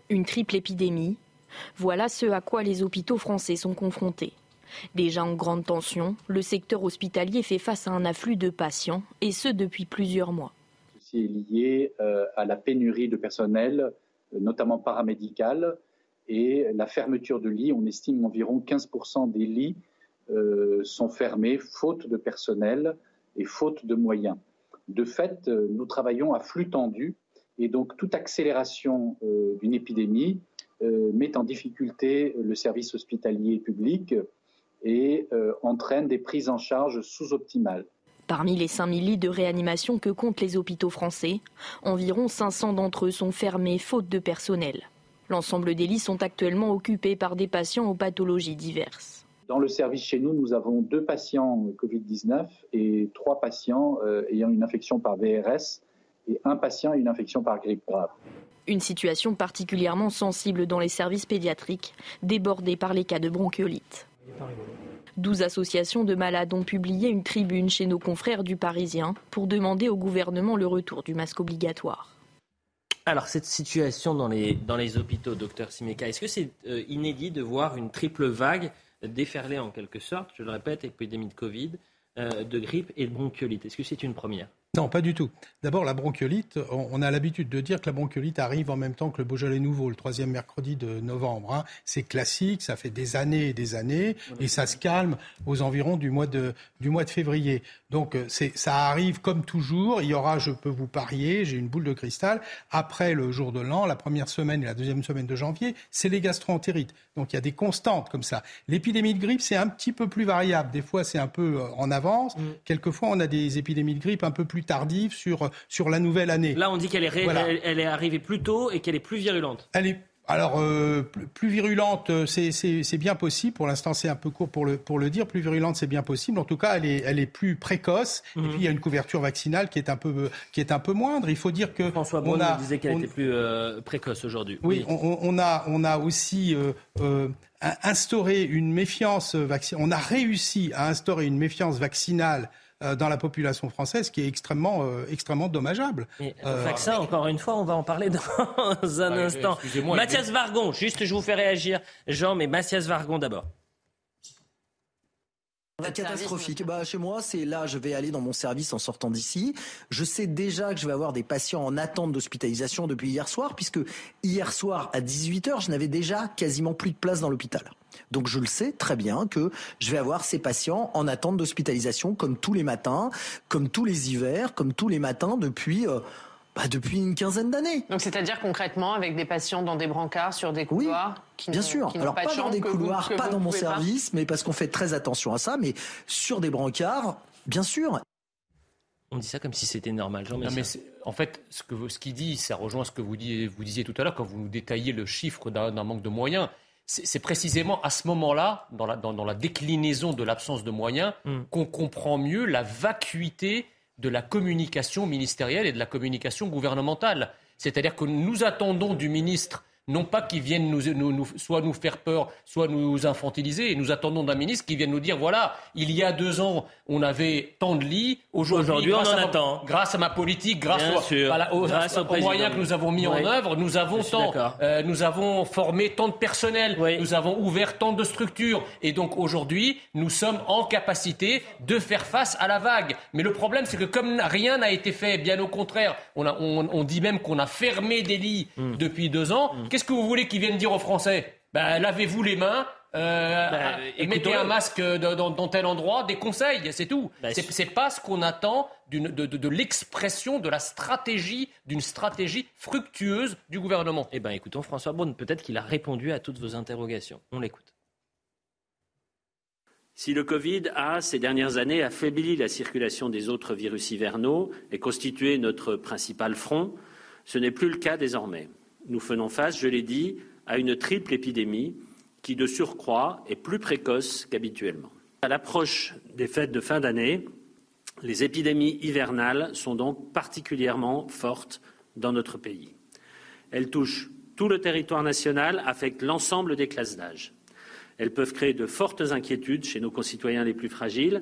Une triple épidémie, voilà ce à quoi les hôpitaux français sont confrontés. Déjà en grande tension, le secteur hospitalier fait face à un afflux de patients, et ce depuis plusieurs mois. Ceci est lié euh, à la pénurie de personnel, euh, notamment paramédical, et la fermeture de lits. On estime environ 15% des lits euh, sont fermés faute de personnel et faute de moyens. De fait, nous travaillons à flux tendu et donc toute accélération d'une épidémie met en difficulté le service hospitalier public et entraîne des prises en charge sous-optimales. Parmi les 5000 lits de réanimation que comptent les hôpitaux français, environ 500 d'entre eux sont fermés faute de personnel. L'ensemble des lits sont actuellement occupés par des patients aux pathologies diverses. Dans le service chez nous, nous avons deux patients Covid-19 et trois patients euh, ayant une infection par VRS et un patient ayant une infection par grippe grave. Une situation particulièrement sensible dans les services pédiatriques, débordés par les cas de bronchiolite. 12 associations de malades ont publié une tribune chez nos confrères du Parisien pour demander au gouvernement le retour du masque obligatoire. Alors, cette situation dans les, dans les hôpitaux, docteur Simeka, est-ce que c'est euh, inédit de voir une triple vague déferler en quelque sorte, je le répète, épidémie de Covid, euh, de grippe et de bronchiolite? Est-ce que c'est une première? Non, pas du tout. D'abord, la bronchiolite, on a l'habitude de dire que la bronchiolite arrive en même temps que le Beaujolais nouveau, le troisième mercredi de novembre. Hein. C'est classique, ça fait des années et des années, et ça se calme aux environs du mois de, du mois de février. Donc, euh, ça arrive comme toujours. Il y aura, je peux vous parier, j'ai une boule de cristal, après le jour de l'an, la première semaine et la deuxième semaine de janvier, c'est les gastroentérites. Donc, il y a des constantes comme ça. L'épidémie de grippe, c'est un petit peu plus variable. Des fois, c'est un peu euh, en avance. Mm. Quelquefois, on a des épidémies de grippe un peu plus tardive sur, sur la nouvelle année. Là, on dit qu'elle est, elle, est arrivée plus tôt et qu'elle est plus virulente. Elle est alors, euh, plus virulente, euh, c'est bien possible. Pour l'instant, c'est un peu court pour le, pour le dire. Plus virulente, c'est bien possible. En tout cas, elle est, elle est plus précoce. Et mhm. puis, il y a une couverture vaccinale qui est un peu, qui est un peu moindre. Il faut dire que. François Braun disait qu'elle était plus euh, précoce aujourd'hui. Oui, On, on, a, on a aussi instauré une méfiance vaccinale. On a réussi à instaurer une méfiance vaccinale dans la population française, qui est extrêmement, euh, extrêmement dommageable. Mais euh, vaccin, encore une fois, on va en parler <laughs> dans un instant. Mathias Vargon, juste je vous fais réagir, Jean, mais Mathias Vargon d'abord. Catastrophique. Bah, chez moi, c'est là, je vais aller dans mon service en sortant d'ici. Je sais déjà que je vais avoir des patients en attente d'hospitalisation depuis hier soir, puisque hier soir à 18h, je n'avais déjà quasiment plus de place dans l'hôpital. Donc je le sais très bien que je vais avoir ces patients en attente d'hospitalisation comme tous les matins, comme tous les hivers, comme tous les matins depuis... Euh, bah, depuis une quinzaine d'années. Donc c'est-à-dire concrètement avec des patients dans des brancards, sur des couloirs oui, qui Bien sûr. Alors pas, dans des couloirs, pas dans mon service, mais parce qu'on fait très attention à ça, mais sur des brancards, bien sûr. On dit ça comme si c'était normal. Jean non, mais en fait, ce qu'il ce dit, ça rejoint ce que vous, vous disiez tout à l'heure quand vous nous détaillez le chiffre d'un manque de moyens c'est précisément à ce moment-là, dans la, déclinaison de l'absence de moyens, mm. qu'on comprend mieux la vacuité de la communication ministérielle et de la communication gouvernementale. C'est-à-dire que nous attendons du ministre non pas qu'ils viennent nous, soit nous faire peur, soit nous infantiliser. Et nous attendons d'un ministre qui vienne nous dire voilà, il y a deux ans, on avait tant de lits. Aujourd'hui, on en attend. Grâce à ma politique, grâce, aux, moyens que nous avons mis en œuvre, nous avons tant, euh, nous avons formé tant de personnel, nous avons ouvert tant de structures. Et donc aujourd'hui, nous sommes en capacité de faire face à la vague. Mais le problème, c'est que comme rien n'a été fait, bien au contraire, on, on, dit même qu'on a fermé des lits hmm. depuis deux ans. Hmm. Qu'est-ce que vous voulez qu'ils viennent dire aux Français? Ben, Lavez-vous les mains, euh, ben, mettez un masque dans, tel endroit, des conseils, c'est tout. Ben, c'est pas ce qu'on attend de, de, l'expression de la stratégie, d'une stratégie fructueuse du gouvernement. Eh bien, écoutons François Braun, peut-être qu'il a répondu à toutes vos interrogations. On l'écoute. Si le Covid a, ces dernières années, affaibli la circulation des autres virus hivernaux et constitué notre principal front, ce n'est plus le cas désormais nous faisons face, je l'ai dit, à une triple épidémie qui, de surcroît, est plus précoce qu'habituellement. À l'approche des fêtes de fin d'année, les épidémies hivernales sont donc particulièrement fortes dans notre pays. Elles touchent tout le territoire national, affectent l'ensemble des classes d'âge. Elles peuvent créer de fortes inquiétudes chez nos concitoyens les plus fragiles,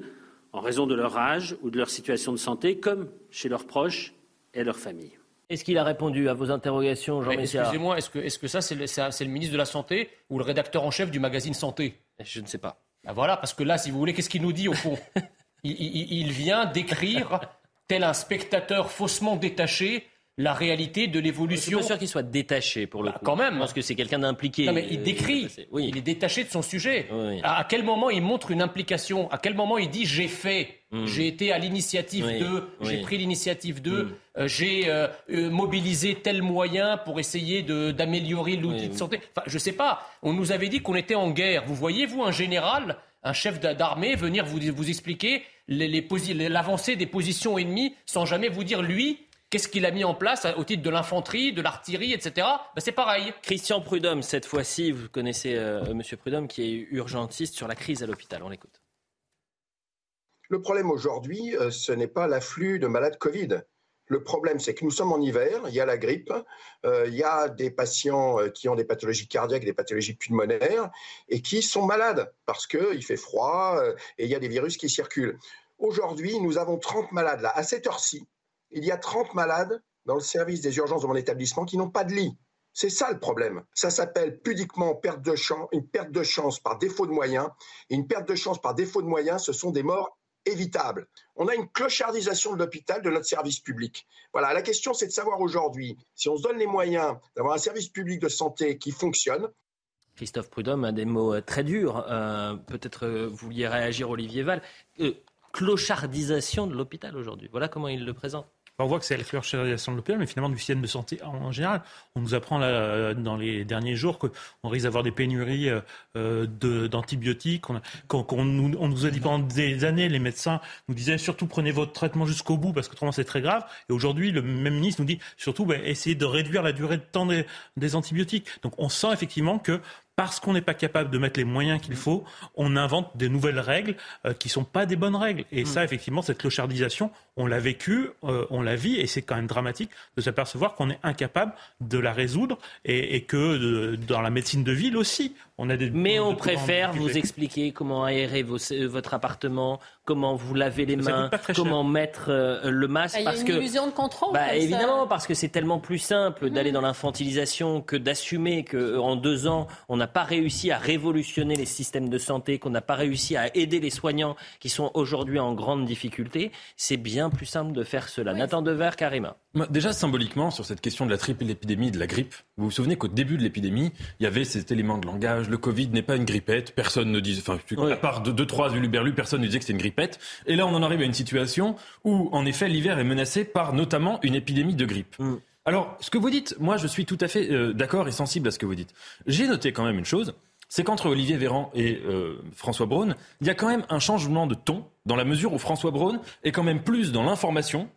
en raison de leur âge ou de leur situation de santé, comme chez leurs proches et leurs familles. Est-ce qu'il a répondu à vos interrogations, Jean Messia Excusez-moi, est-ce que, est -ce que ça, c'est le, le, ministre de la Santé ou le rédacteur en chef du magazine Santé? Je ne sais pas. Ben voilà, parce que là, si vous voulez, qu'est-ce qu'il nous dit au fond? <laughs> Il, il, vient décrire, tel un spectateur faussement détaché, la réalité de l'évolution. Je suis pas sûr qu'il soit détaché pour le bah, coup. Quand même. Parce que c'est quelqu'un d'impliqué. Non, mais il décrit. Oui. Il est détaché de son sujet. Oui. À, à quel moment il montre une implication? À quel moment il dit j'ai fait Mm. J'ai été à l'initiative Oui, d'eux, j'ai pris l'initiative d'eux, Mm. euh, j'ai euh, euh, mobilisé tel moyen pour essayer de- d'améliorer l'outil de santé. Enfin, je sais pas. On nous avait dit qu'on était en guerre. Vous voyez, vous, un général, un chef d'a- d'armée, venir vous, vous expliquer les- les posi- l'avancée des positions ennemies sans jamais vous dire, lui, qu'est-ce qu'il a mis en place au titre de l'infanterie, de l'artillerie, etc. Ben, c'est pareil. Christian Prudhomme, cette fois-ci, vous connaissez euh, Monsieur Prudhomme, qui est urgentiste sur la crise à l'hôpital. On l'écoute. Le problème aujourd'hui, euh, ce n'est pas l'afflux de malades Covid. Le problème, c'est que nous sommes en hiver, il y a la grippe, euh, il y a des patients euh, qui ont des pathologies cardiaques, des pathologies pulmonaires, et qui sont malades parce qu'il fait froid euh, et il y a des virus qui circulent. Aujourd'hui, nous avons 30 malades là. À cette heure-ci, il y a 30 malades dans le service des urgences de mon établissement qui n'ont pas de lit. C'est ça le problème. Ça s'appelle pudiquement perte de chance, une perte de chance par défaut de moyens. Une perte de chance par défaut de moyens, ce sont des morts évitables. On a une clochardisation de l'hôpital, de notre service public. Voilà, la question c'est de savoir aujourd'hui si on se donne les moyens d'avoir un service public de santé qui fonctionne, Christophe Prudhomme a des mots euh, très durs. Euh, Peut-être euh, vous vouliez réagir, Olivier Val. Clochardisation de l'hôpital aujourd'hui. Voilà comment il le présente. On voit que c'est la clochardisation de l'hôpital, mais finalement du système de santé en, général. On nous apprend là, euh, dans les derniers jours qu'on risque d'avoir des pénuries euh, euh, d'antibiotiques. On, qu'on- nous, on nous a dit pendant des années, les médecins nous disaient surtout prenez votre traitement jusqu'au bout parce que autrement c'est très grave. Et aujourd'hui, le même ministre nous dit surtout ben, essayez de réduire la durée de temps des, des antibiotiques. Donc on sent effectivement que parce qu'on n'est pas capable de mettre les moyens qu'il faut, on invente des nouvelles règles euh, qui sont pas des bonnes règles. Et ça, effectivement, cette clochardisation, on l'a vécu, euh, on la vit, et c'est quand même dramatique de s'apercevoir qu'on est incapable de la résoudre, et, et que dans la médecine de ville aussi, on a des. Mais on préfère vous expliquer comment aérer vos- euh, votre appartement, comment vous laver les Ça mains, cher. comment mettre euh, le masque. Ben, Il y a parce une que illusion de contrôle. Bah, ça. évidemment, parce que c'est tellement plus simple d'aller dans l'infantilisation que d'assumer qu'en deux ans, on n'a pas réussi à révolutionner les systèmes de santé, qu'on n'a pas réussi à aider les soignants qui sont aujourd'hui en grande difficulté. C'est bien plus simple de faire cela. Nathan Dever, Karima. Moi, Déjà symboliquement, sur cette question de la triple épidémie de la grippe, vous vous souvenez qu'au début de l'épidémie, il y avait cet élément de langage, le Covid n'est pas une grippette, personne ne disait, enfin, à part deux, deux trois uluberlus, personne ne disait que c'était une grippette. Et là, on en arrive à une situation où, en effet, l'hiver est menacé par notamment une épidémie de grippe. Alors, ce que vous dites, moi, je suis tout à fait euh, d'accord et sensible à ce que vous dites. J'ai noté quand même une chose, c'est qu'entre Olivier Véran et euh, François Braun, il y a quand même un changement de ton, dans la mesure où François Braun est quand même plus dans l'information,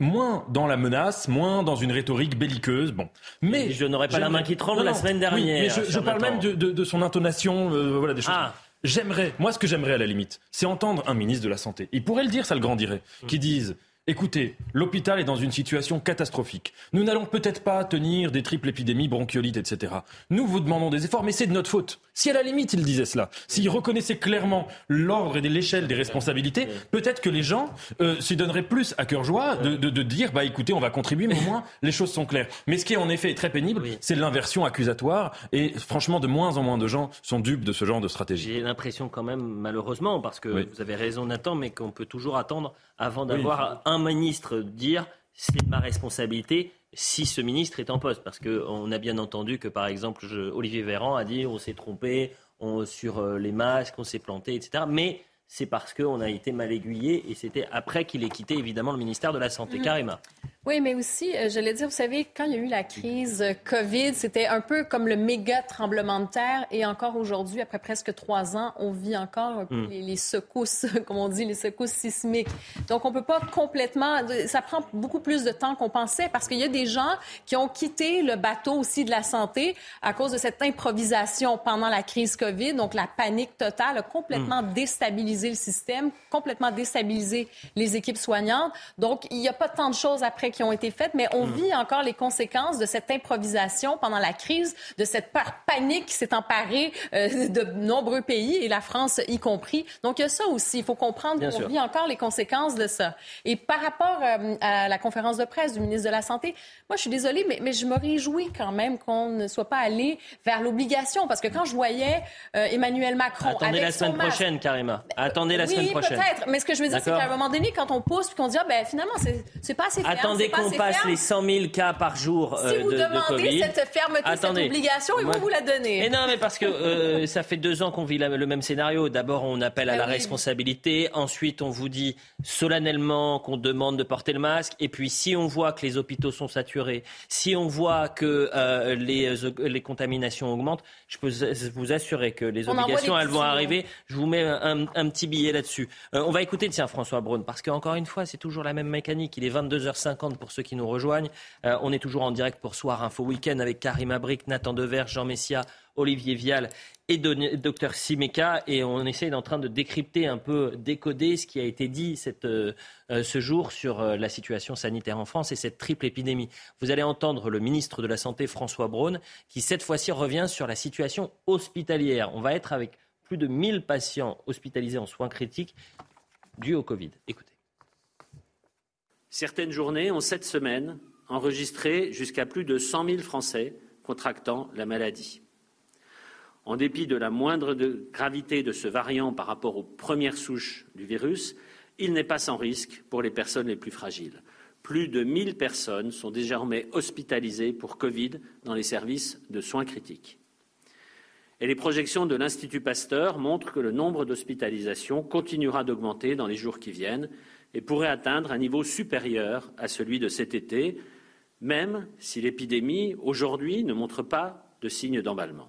moins dans la menace, moins dans une rhétorique belliqueuse. Bon, mais je n'aurais pas la main qui tremble Non, la semaine oui, dernière. mais je, parle même de, de- de son intonation, euh, voilà des choses. Ah. J'aimerais, moi, ce que j'aimerais à la limite, c'est entendre un ministre de la santé. Il pourrait le dire, ça le grandirait, qui dise. Écoutez, l'hôpital est dans une situation catastrophique. Nous n'allons peut-être pas tenir des triples épidémies, bronchiolites, etc. Nous vous demandons des efforts, mais c'est de notre faute. Si à la limite il disait cela, s'il reconnaissait clairement l'ordre et l'échelle des responsabilités, peut-être que les gens euh, s'y donneraient plus à cœur joie de, de- de dire, bah écoutez, on va contribuer, mais au moins les choses sont claires. Mais ce qui est en effet très pénible, c'est l'inversion accusatoire, et franchement, de moins en moins de gens sont dupes de ce genre de stratégie. J'ai l'impression quand même, malheureusement, parce que Oui. vous avez raison Nathan, mais qu'on peut toujours attendre avant Oui. d'avoir un ministre dire c'est ma responsabilité si ce ministre est en poste. Parce qu'on a bien entendu que, par exemple, Olivier Véran a dit on s'est trompé sur euh, les masques, on s'est planté, etc. Mais c'est parce qu'on a été mal aiguillé et c'était après qu'il ait quitté évidemment le ministère de la Santé. Mhm. Karima. Oui, mais aussi, euh, j'allais dire, vous savez, quand il y a eu la crise euh, COVID, c'était un peu comme le méga tremblement de terre. Et encore aujourd'hui, après presque trois ans, on vit encore un peu Mm. les, les secousses, <laughs> comme on dit, les secousses sismiques. Donc, on peut pas complètement... Ça prend beaucoup plus de temps qu'on pensait parce qu'il y a des gens qui ont quitté le bateau aussi de la santé à cause de cette improvisation pendant la crise COVID. Donc, la panique totale a complètement déstabilisé le système, complètement déstabilisé les équipes soignantes. Donc, il n'y a pas tant de choses après qui ont été faites, mais on Mm. vit encore les conséquences de cette improvisation pendant la crise, de cette peur panique qui s'est emparée euh, de nombreux pays, et la France y compris. Donc, il y a ça aussi. Il faut comprendre qu'on vit encore les conséquences de ça. Et par rapport euh, à la conférence de presse du ministre de la Santé, moi, je suis désolée, mais, mais je me réjouis quand même qu'on ne soit pas allé vers l'obligation, parce que quand je voyais euh, Emmanuel Macron Attendez avec la son semaine masque, prochaine, Karima. Attendez la oui, semaine prochaine. peut-être. Mais ce que je veux dire, c'est qu'à un moment donné, quand on pousse puis qu'on dit, ah, ben finalement, c'est c'est pas assez ferme, Attendez qu'on passe les 100 000 cas par jour si euh, vous de, demandez de Covid... cette fermeté, Attendez, cette obligation, ils moi- vont vous la donner. Et non, mais parce que euh, ça fait deux ans qu'on vit la- le même scénario. D'abord, on appelle à Ah la oui. responsabilité. Ensuite, on vous dit solennellement qu'on demande de porter le masque. Et puis, si on voit que les hôpitaux sont saturés, si on voit que euh, les, euh, les contaminations augmentent, je peux vous assurer que les On obligations, elles vont arriver. Je vous mets un, un petit là-dessus. Euh, on va écouter, tiens, François Braun, parce qu'encore une fois, c'est toujours la même mécanique. Il est 22h50 pour ceux qui nous rejoignent. Euh, on est toujours en direct pour Soir Info Week-end avec Karim Abric, Nathan Dever, Jean Messia, Olivier Vial et Dr Simeka. Et on essaye en train de décrypter un peu, décoder ce qui a été dit cette, euh, ce jour sur la situation sanitaire en France et cette triple épidémie. Vous allez entendre le ministre de la Santé, François Braun, qui cette fois-ci revient sur la situation hospitalière. On va être avec plus de 1000 patients hospitalisés en soins critiques dus au Covid. Écoutez. Certaines journées ont cette semaine enregistré jusqu'à plus de 100 000 Français contractant la maladie. En dépit de la moindre gravité de ce variant par rapport aux premières souches du virus, il n'est pas sans risque pour les personnes les plus fragiles. Plus de 1000 personnes sont désormais hospitalisées pour Covid dans les services de soins critiques. Les projections de l'Institut Pasteur montrent que le nombre d'hospitalisations continuera d'augmenter dans les jours qui viennent et pourrait atteindre un niveau supérieur à celui de cet été, même si l'épidémie aujourd'hui ne montre pas de signes d'emballement.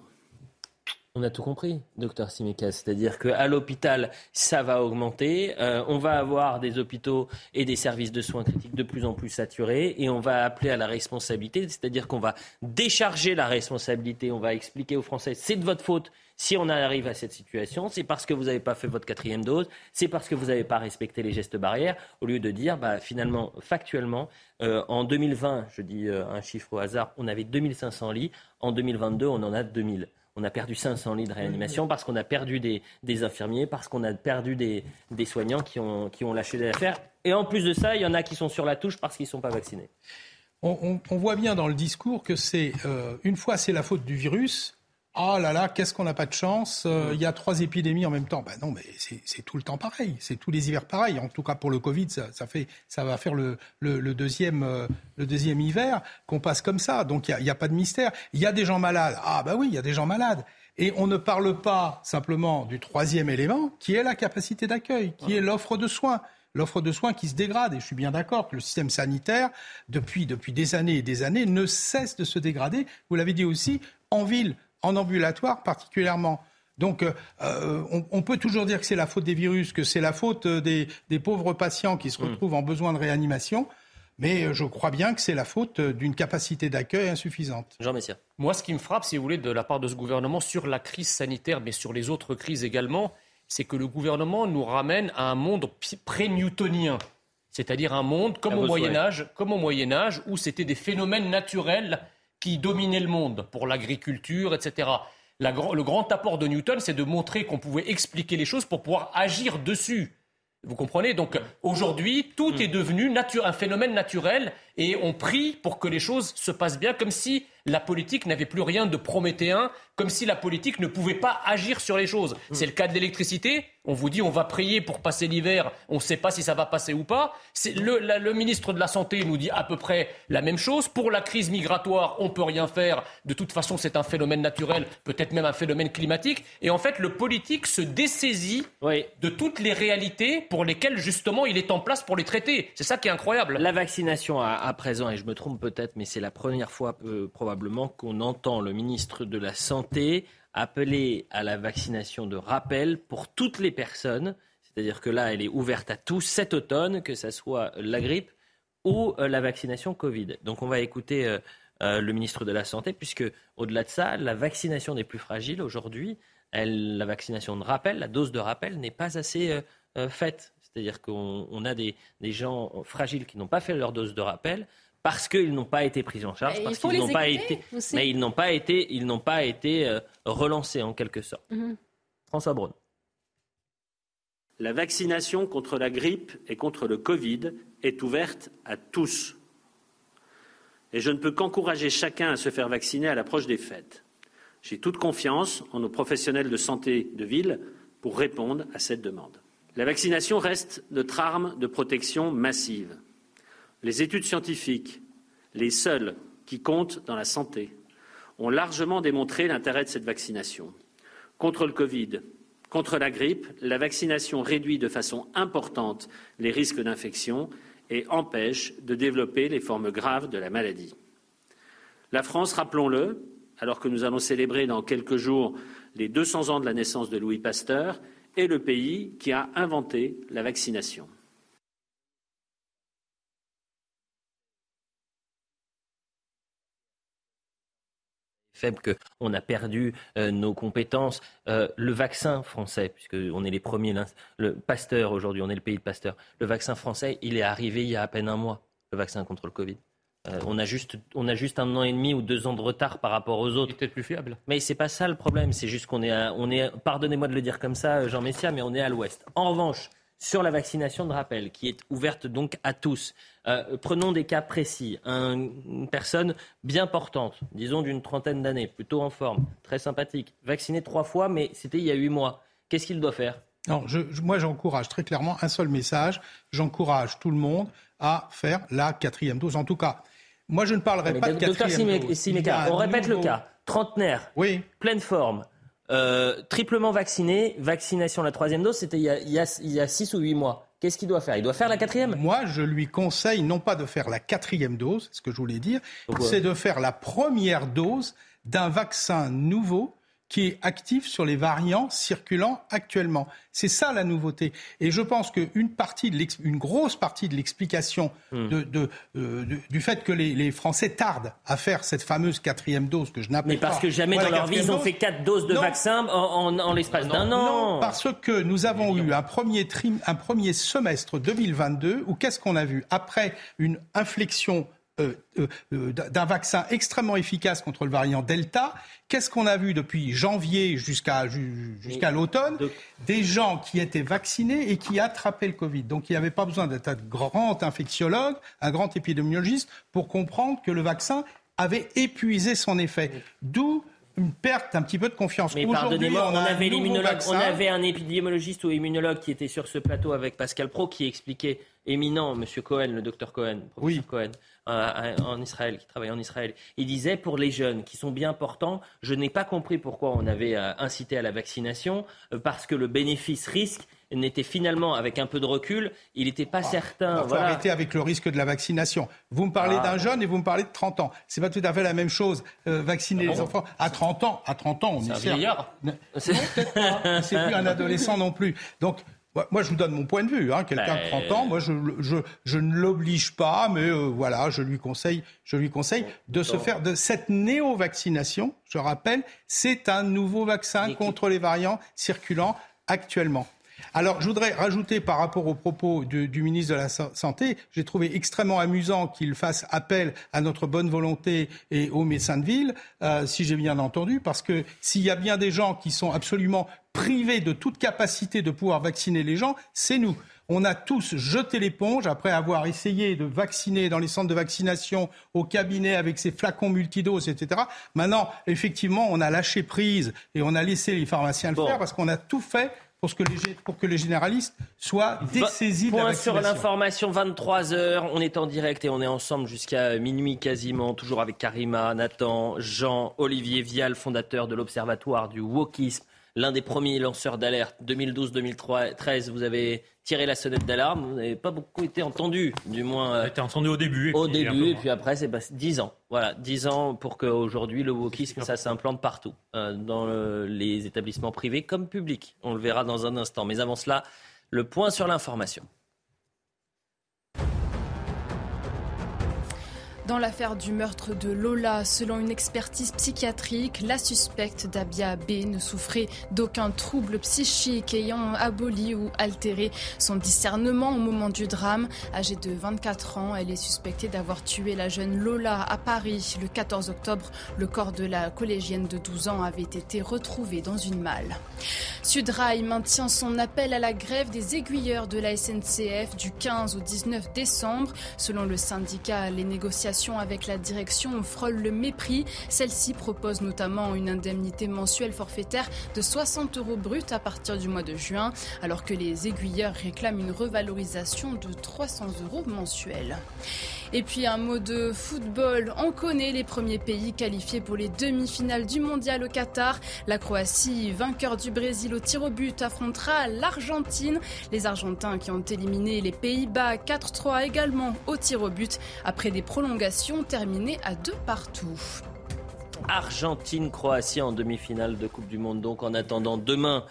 On a tout compris, docteur Simeka. C'est-à-dire qu'à l'hôpital, ça va augmenter. Euh, on va avoir des hôpitaux et des services de soins critiques de plus en plus saturés. Et on va appeler à la responsabilité. C'est-à-dire qu'on va décharger la responsabilité. On va expliquer aux Français, c'est de votre faute si on arrive à cette situation. C'est parce que vous n'avez pas fait votre quatrième dose. C'est parce que vous n'avez pas respecté les gestes barrières. Au lieu de dire, bah, finalement, factuellement, euh, en 2020, je dis euh, un chiffre au hasard, on avait 2500 lits. En 2022, on en a 2000. On a perdu 500 lits de réanimation parce qu'on a perdu des, des infirmiers, parce qu'on a perdu des, des soignants qui ont, qui ont lâché des affaires. Et en plus de ça, il y en a qui sont sur la touche parce qu'ils ne sont pas vaccinés. On, on- on voit bien dans le discours que c'est euh, une fois c'est la faute du virus. Ah là là, qu'est-ce qu'on n'a pas de chance euh, Il y a trois épidémies en même temps. Ben non, mais c'est tout le temps pareil. C'est tous les hivers pareil. En tout cas pour le Covid, ça, ça fait, ça va faire le, le- le deuxième, euh, le deuxième hiver qu'on passe comme ça. Donc il n'y a, il y a pas de mystère. Il y a des gens malades. Ah bah oui, il y a des gens malades. Et on ne parle pas simplement du troisième élément, qui est la capacité d'accueil, qui est l'offre de soins l'offre de soins qui se dégrade. Et je suis bien d'accord que le système sanitaire, depuis, depuis des années et des années, ne cesse de se dégrader. Vous l'avez dit aussi, en ville, en ambulatoire particulièrement. Donc, euh, euh, on, on peut toujours dire que c'est la faute des virus, que c'est la faute euh, des, des pauvres patients qui se retrouvent en besoin de réanimation. Mais je crois bien que c'est la faute d'une capacité d'accueil insuffisante. Jean Messia. Moi, ce qui me frappe, si vous voulez, de la part de ce gouvernement sur la crise sanitaire, mais sur les autres crises également, c'est que le gouvernement nous ramène à un monde pré-newtonien. C'est-à-dire un monde comme au Moyen. Âge, comme au Moyen Âge, où c'était des phénomènes naturels qui dominaient le monde pour l'agriculture, etc. La le grand apport de Newton, c'est de montrer qu'on pouvait expliquer les choses pour pouvoir agir dessus. Vous comprenez? Donc aujourd'hui, tout est devenu un phénomène naturel et on prie pour que les choses se passent bien, comme si la politique n'avait plus rien de prométhéen, comme si la politique ne pouvait pas agir sur les choses. C'est le cas de l'électricité. On vous dit on va prier pour passer l'hiver, on ne sait pas si ça va passer ou pas. Le, la- le ministre de la Santé nous dit à peu près la même chose. Pour la crise migratoire, on peut rien faire. De toute façon, c'est un phénomène naturel, peut-être même un phénomène climatique. Et en fait, le politique se dessaisit de toutes les réalités pour lesquelles justement il est en place pour les traiter. C'est ça qui est incroyable. La vaccination à, à présent, et je me trompe peut-être, mais c'est la première fois euh, probablement qu'on entend le ministre de la Santé appeler à la vaccination de rappel pour toutes les personnes. C'est-à-dire que là, elle est ouverte à tous cet automne, que ce soit la grippe ou euh, la vaccination Covid. Donc on va écouter euh, le ministre de la Santé, puisque au-delà de ça, la vaccination des plus fragiles aujourd'hui, la vaccination de rappel, la dose de rappel n'est pas assez faite. C'est-à-dire qu'on on a des, des gens fragiles qui n'ont pas fait leur dose de rappel parce qu'ils n'ont pas été pris en charge, Mais parce qu'ils n'ont pas été, aussi. mais ils n'ont pas été, ils n'ont pas été euh, relancés en quelque sorte. Mhm. François Braun. La vaccination contre la grippe et contre le Covid est ouverte à tous. Et je ne peux qu'encourager chacun à se faire vacciner à l'approche des fêtes. J'ai toute confiance en nos professionnels de santé de ville pour répondre à cette demande. La vaccination reste notre arme de protection massive. Les études scientifiques, les seules qui comptent dans la santé, ont largement démontré l'intérêt de cette vaccination. Contre le Covid, contre la grippe, la vaccination réduit de façon importante les risques d'infection et empêche de développer les formes graves de la maladie. La France, rappelons-le, alors que nous allons célébrer dans quelques jours les 200 ans de la naissance de Louis Pasteur, est le pays qui a inventé la vaccination. faible qu'on a perdu euh, nos compétences. Euh, le vaccin français, puisqu'on est les premiers, le Pasteur aujourd'hui, on est le pays de Pasteur. Le vaccin français, il est arrivé il y a à peine un mois, le vaccin contre le Covid. Euh, on, a juste, on a juste un an et demi ou deux ans de retard par rapport aux autres. peut-être plus fiable. Mais c'est pas ça le problème. C'est juste qu'on est, on est, pardonnez-moi de le dire comme ça, Jean Messia, mais on est à l'ouest. En revanche, sur la vaccination de rappel, qui est ouverte donc à tous. Euh, prenons des cas précis. une personne bien portante, disons d'une trentaine d'années, plutôt en forme, très sympathique, vaccinée trois fois, mais c'était il y a huit mois. Qu'est-ce qu'il doit faire? Non, moi j'encourage très clairement un seul message. J'encourage tout le monde à faire la quatrième dose. En tout cas, moi je ne parlerai pas de quatrième dose. on répète le cas. Trentenaire, oui. pleine forme, euh, triplement vacciné, vaccination la troisième dose, c'était il, y a six ou huit mois. Qu'est-ce qu'il doit faire? Il doit faire la quatrième? Moi, je lui conseille non pas de faire la quatrième dose, ce que je voulais dire, c'est de faire la première dose d'un vaccin nouveau qui est actif sur les variants circulant actuellement. C'est ça la nouveauté. Et je pense qu'une partie, de une grosse partie de l'explication hmm. euh, du fait que les, Français tardent à faire cette fameuse quatrième dose que je n'appelle pas. Mais parce que jamais dans leur vie ils ont fait quatre doses de vaccin en, l'espace d'un an. Non, parce que nous avons eu un premier, un premier semestre 2022 où qu'est-ce qu'on a vu? Après une inflexion d'un vaccin extrêmement efficace contre le variant Delta. Qu'est-ce qu'on a vu depuis janvier jusqu'à jusqu'à l'automne Des gens qui étaient vaccinés et qui attrapaient le Covid. Donc il n'y avait pas besoin d'être un grand infectiologue, un grand épidémiologiste pour comprendre que le vaccin avait épuisé son effet. D'où une perte un petit peu de confiance. Mais pardonnez-moi, on, avait on avait un épidémiologiste ou immunologue qui était sur ce plateau avec Pascal Pro qui expliquait éminent, Monsieur Cohen, le docteur Cohen, professeur Cohen, euh, en Israël, qui travaille en Israël. Il disait pour les jeunes qui sont bien portants, je n'ai pas compris pourquoi on avait euh, incité à la vaccination, euh, parce que le bénéfice-risque n'était finalement, avec un peu de recul, il n'était pas ah, certain. Il faut arrêter avec le risque de la vaccination. Vous me parlez ah. d'un jeune et vous me parlez de 30 ans. C'est pas tout à fait la même chose. vacciner ah les enfants à 30 ans, à 30 ans, on est, est <laughs> C'est plus un adolescent non plus. Donc moi, je vous donne mon point de vue. Hein. Quelqu'un de 30 ans, moi, je, je, ne l'oblige pas, mais euh, voilà, je lui conseille, je lui conseille de se faire de cette néo-vaccination. Je rappelle, c'est un nouveau vaccin contre les variants circulant actuellement. Alors, je voudrais rajouter par rapport aux propos du, ministre de la Santé, j'ai trouvé extrêmement amusant qu'il fasse appel à notre bonne volonté et aux médecins de ville, euh, si j'ai bien entendu, parce que s'il y a bien des gens qui sont absolument privés de toute capacité de pouvoir vacciner les gens, c'est nous. On a tous jeté l'éponge après avoir essayé de vacciner dans les centres de vaccination, au cabinet avec ces flacons multidoses, etc. Maintenant, effectivement, on a lâché prise et on a laissé les pharmaciens le faire parce qu'on a tout fait pour que, les, pour que les généralistes soient dessaisis de la sur l'information, 23h, on est en direct et on est ensemble jusqu'à minuit quasiment, toujours avec Karima, Nathan, Jean, Olivier Vial, fondateur de l'Observatoire du wokisme, l'un des premiers lanceurs d'alerte 2012-2013. Vous avez tiré la sonnette d'alarme, vous n'avez pas beaucoup été entendu, du moins. Vous été entendu au début. au début, et puis après, c'est passé 10 ans. Voilà, 10 ans pour qu'aujourd'hui, le wokisme, ça s'implante partout, euh, dans les établissements privés comme publics. On le verra dans un instant. Mais avant cela, le point sur l'information. Dans l'affaire du meurtre de Lola, selon une expertise psychiatrique, la suspecte Dabia B ne souffrait d'aucun trouble psychique ayant aboli ou altéré son discernement au moment du drame. Âgée de 24 ans, elle est suspectée d'avoir tué la jeune Lola à Paris. Le 14 octobre, le corps de la collégienne de 12 ans avait été retrouvé dans une malle. Sudrail maintient son appel à la grève des aiguilleurs de la SNCF du 15 au 19 décembre. Selon le syndicat, les négociations avec la direction frôlent le mépris. Celle-ci propose notamment une indemnité mensuelle forfaitaire de 60 euros bruts à partir du mois de juin, alors que les aiguilleurs réclament une revalorisation de 300 euros mensuels. Et puis un mot de football. On connaît les premiers pays qualifiés pour les demi-finales du mondial au Qatar. La Croatie, vainqueur du Brésil au tir au but, affrontera l'Argentine. Les Argentins qui ont éliminé les Pays-Bas 4-3 également au tir au but après des prolongations terminées à deux partout. Argentine-Croatie en demi-finale de Coupe du Monde. Donc en attendant demain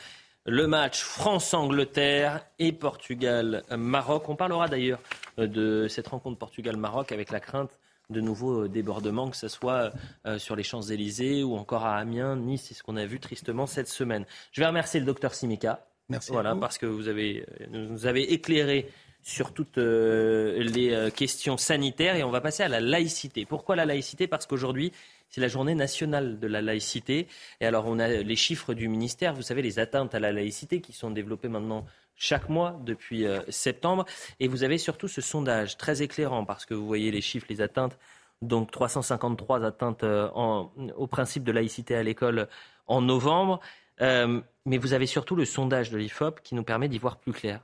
le match France-Angleterre et Portugal-Maroc. On parlera d'ailleurs euh, de cette rencontre Portugal-Maroc avec la crainte de nouveaux euh, débordements, que ce soit euh, sur les Champs-Élysées ou encore à Amiens, Nice, c'est ce qu'on a vu tristement cette semaine. Je vais remercier le docteur Simika. Merci. Voilà, parce que vous avez, nous avez éclairé sur toutes les questions sanitaires et on va passer à la laïcité. Pourquoi la laïcité? Parce qu'aujourd'hui, c'est la journée nationale de la laïcité. Et alors, on a les chiffres du ministère, vous savez, les atteintes à la laïcité qui sont développées maintenant chaque mois depuis euh, septembre. Et vous avez surtout ce sondage très éclairant parce que vous voyez les chiffres, les atteintes. Donc 353 atteintes euh, au principe de laïcité à l'école en novembre. Euh, mais vous avez surtout le sondage de l'IFOP qui nous permet d'y voir plus clair.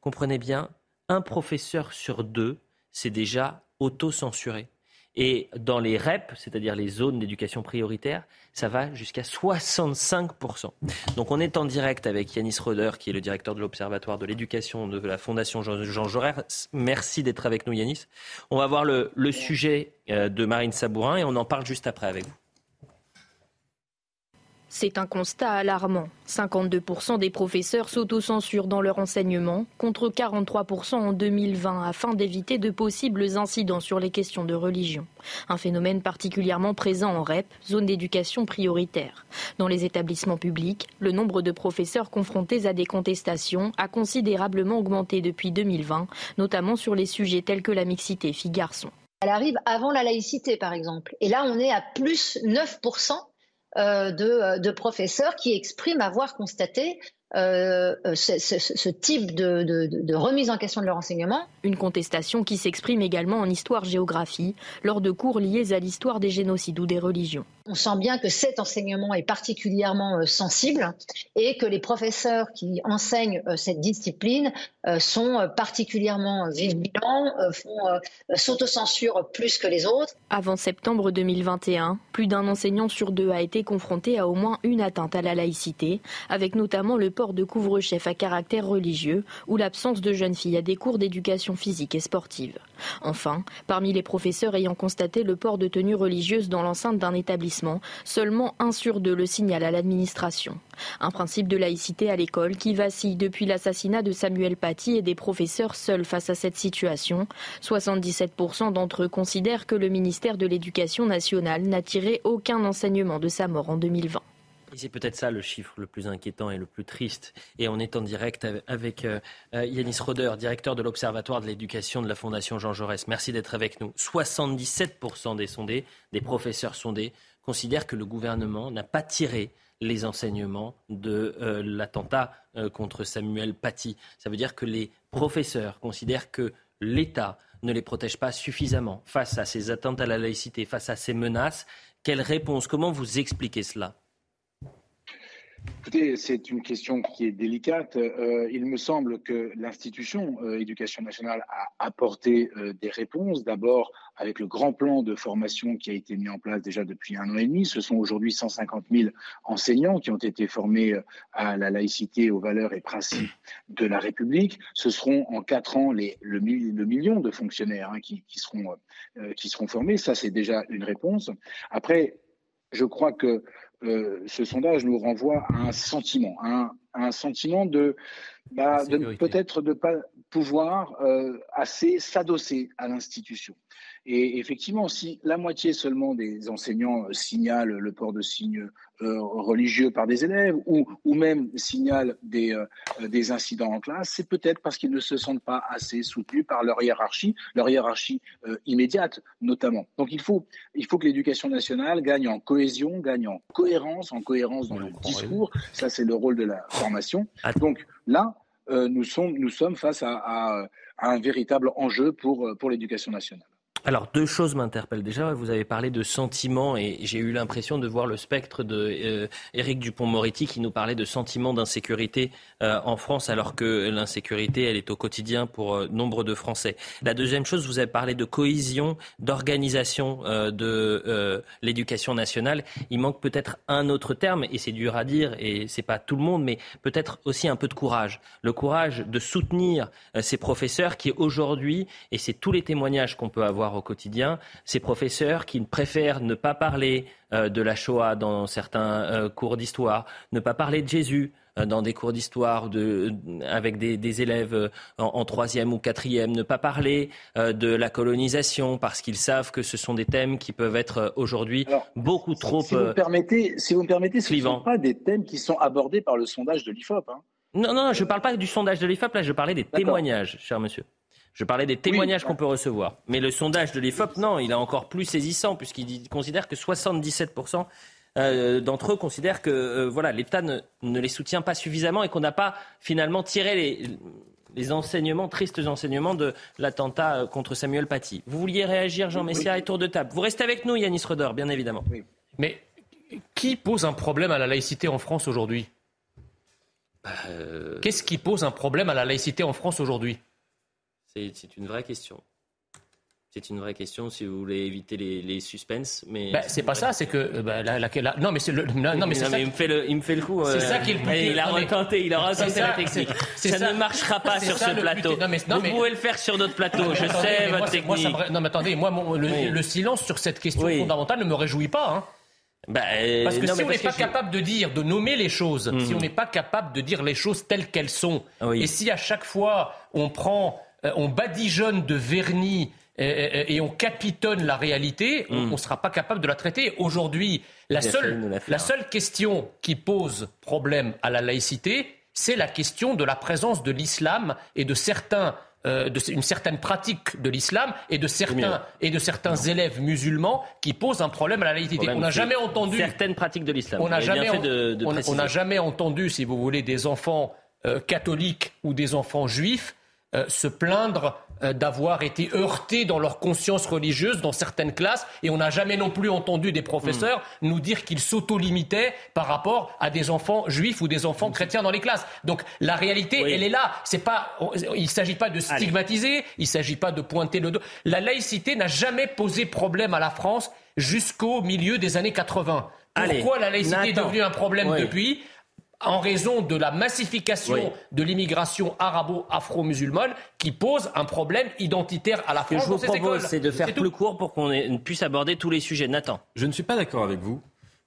Comprenez bien, un professeur sur deux s'est déjà auto-censuré. Et dans les REP, c'est-à-dire les zones d'éducation prioritaire, ça va jusqu'à 65%. Donc on est en direct avec Yanis Roder, qui est le directeur de l'Observatoire de l'éducation de la Fondation Jean Jaurès. Merci d'être avec nous, Yanis. On va voir le, le sujet euh, de Marine Sabourin et on en parle juste après avec vous. C'est un constat alarmant. 52% des professeurs s'autocensurent dans leur enseignement, contre 43% en 2020, afin d'éviter de possibles incidents sur les questions de religion. Un phénomène particulièrement présent en REP, zone d'éducation prioritaire. Dans les établissements publics, le nombre de professeurs confrontés à des contestations a considérablement augmenté depuis 2020, notamment sur les sujets tels que la mixité filles-garçons. Elle arrive avant la laïcité, par exemple. Et là, on est à plus 9% euh, euh, de, professeurs qui expriment avoir constaté euh, ce, type de, remise en question de leur enseignement. Une contestation qui s'exprime également en histoire-géographie, lors de cours liés à l'histoire des génocides ou des religions. On sent bien que cet enseignement est particulièrement sensible et que les professeurs qui enseignent cette discipline sont particulièrement vigilants, font s'autocensurent plus que les autres. Avant septembre 2021, plus d'un enseignant sur deux a été confronté à au moins une atteinte à la laïcité, avec notamment le port de couvre-chef à caractère religieux ou l'absence de jeunes filles à des cours d'éducation physique et sportive. Enfin, parmi les professeurs ayant constaté le port de tenues religieuses dans l'enceinte d'un établissement, seulement un sur deux le signale à l'administration. Un principe de laïcité à l'école qui vacille depuis l'assassinat de Samuel Paty et des professeurs seuls face à cette situation. 77% d'entre eux considèrent que le ministère de l'Éducation nationale n'a tiré aucun enseignement de sa mort en 2020. C'est peut-être ça le chiffre le plus inquiétant et le plus triste. Et on est en direct avec euh, euh, Yanis Roder, directeur de l'Observatoire de l'éducation de la Fondation Jean Jaurès. Merci d'être avec nous. 77% des sondés, des professeurs sondés, considèrent que le gouvernement n'a pas tiré les enseignements de euh, l'attentat contre Samuel Paty. Ça veut dire que les professeurs considèrent que l'État ne les protège pas suffisamment face à ces atteintes à la laïcité, face à ces menaces. Quelle réponse? Comment vous expliquez cela? Écoutez, c'est une question qui est délicate. Euh, il me semble que l'institution euh, éducation nationale a apporté euh, des réponses. D'abord, avec le grand plan de formation qui a été mis en place déjà depuis un an et demi. Ce sont aujourd'hui 150 000 enseignants qui ont été formés à la laïcité, aux valeurs et principes de la République. Ce seront en quatre ans les, le, million de fonctionnaires hein, qui, seront, qui seront formés. Ça, c'est déjà une réponse. Après, je crois que ce sondage nous renvoie à un sentiment, à un, sentiment de, bah, peut-être de ne pas pouvoir euh, assez s'adosser à l'institution. Et effectivement, si la moitié seulement des enseignants signalent le port de signes euh, religieux par des élèves ou, ou même signalent des, euh, des incidents en classe, c'est peut-être parce qu'ils ne se sentent pas assez soutenus par leur hiérarchie, leur hiérarchie euh, immédiate notamment. Donc il faut, il faut que l'éducation nationale gagne en cohésion, gagne en cohérence, en cohérence dans le discours. Ça, c'est le rôle de la formation. Donc là, nous, sommes, nous sommes face à, à, à un véritable enjeu pour, pour l'éducation nationale. Alors, deux choses m'interpellent. Déjà, vous avez parlé de sentiments et j'ai eu l'impression de voir le spectre de euh, Dupont-Moretti qui nous parlait de sentiments d'insécurité euh, en France alors que l'insécurité, elle est au quotidien pour euh, nombre de Français. La deuxième chose, vous avez parlé de cohésion, d'organisation de l'éducation nationale. Il manque peut-être un autre terme et c'est dur à dire et c'est pas tout le monde, mais peut-être aussi un peu de courage. Le courage de soutenir ces professeurs qui aujourd'hui, et c'est tous les témoignages qu'on peut avoir au quotidien, ces professeurs qui préfèrent ne pas parler euh, de la Shoah dans certains euh, cours d'histoire, ne pas parler de Jésus euh, dans des cours d'histoire avec des, élèves en, troisième ou quatrième, ne pas parler de la colonisation parce qu'ils savent que ce sont des thèmes qui peuvent être aujourd'hui beaucoup trop. Si vous permettez, si vous me permettez, ce ne sont pas des thèmes qui sont abordés par le sondage de l'IFOP. Hein. Non, non, je ne parle pas du sondage de l'IFOP, là, je parlais des témoignages, cher monsieur. Je parlais des témoignages qu'on peut recevoir. Mais le sondage de l'IFOP, non, il est encore plus saisissant puisqu'il considère que 77% euh, d'entre eux considèrent que euh, voilà, l'État ne, les soutient pas suffisamment et qu'on n'a pas finalement tiré les, enseignements, tristes enseignements de l'attentat euh, contre Samuel Paty. Vous vouliez réagir, Jean Messia, et tour de table. Vous restez avec nous, Yanis Roder, bien évidemment. Mais qui pose un problème à la laïcité en France aujourd'hui? Qu'est-ce qui pose un problème à la laïcité en France aujourd'hui? C'est une vraie question. C'est une vraie question si vous voulez éviter les, les suspens. Mais bah, c'est pas ça, c'est que euh, bah, la, non mais c'est le non, mais, ça il me fait le il me fait le coup. C'est ça qui est le Il a retenté, il aura retenté la technique. Ça, ne marchera pas sur ce plateau. Non, mais, vous pouvez le faire sur d'autres plateaux. Je sais votre technique. non mais attendez, moi le, silence sur cette question fondamentale ne me réjouit pas. Hein. Bah, parce que si on n'est pas capable de dire, de nommer les choses, si hmm. on n'est pas capable de dire les choses telles qu'elles sont, et si à chaque fois on prend euh, on badigeonne de vernis et, on capitonne la réalité, on ne hmm. sera pas capable de la traiter. Aujourd'hui, la seule, la seule question qui pose problème à la laïcité, c'est la question de la présence de l'islam et de certains euh, une certaine pratique de l'islam et de certains et de certains élèves musulmans qui posent un problème à la laïcité. on n'a jamais entendu certaines pratiques de l'islam. On n'a jamais, jamais entendu, si vous voulez, des enfants euh, catholiques ou des enfants juifs euh, se plaindre euh, d'avoir été heurtés dans leur conscience religieuse dans certaines classes et on n'a jamais non plus entendu des professeurs hmm. nous dire qu'ils s'auto-limitaient par rapport à des enfants juifs ou des enfants chrétiens dans les classes. Donc la réalité, elle est là. C'est pas, il ne s'agit pas de stigmatiser, il ne s'agit pas de pointer le dos. La laïcité n'a jamais posé problème à la France jusqu'au milieu des années 80. Pourquoi la laïcité est devenue un problème depuis? En raison de la massification de l'immigration arabo-afro-musulmane qui pose un problème identitaire à la France. Ce que je vous propose, c'est de faire plus court pour qu'on puisse aborder tous les sujets. Nathan. Je ne suis pas d'accord avec vous.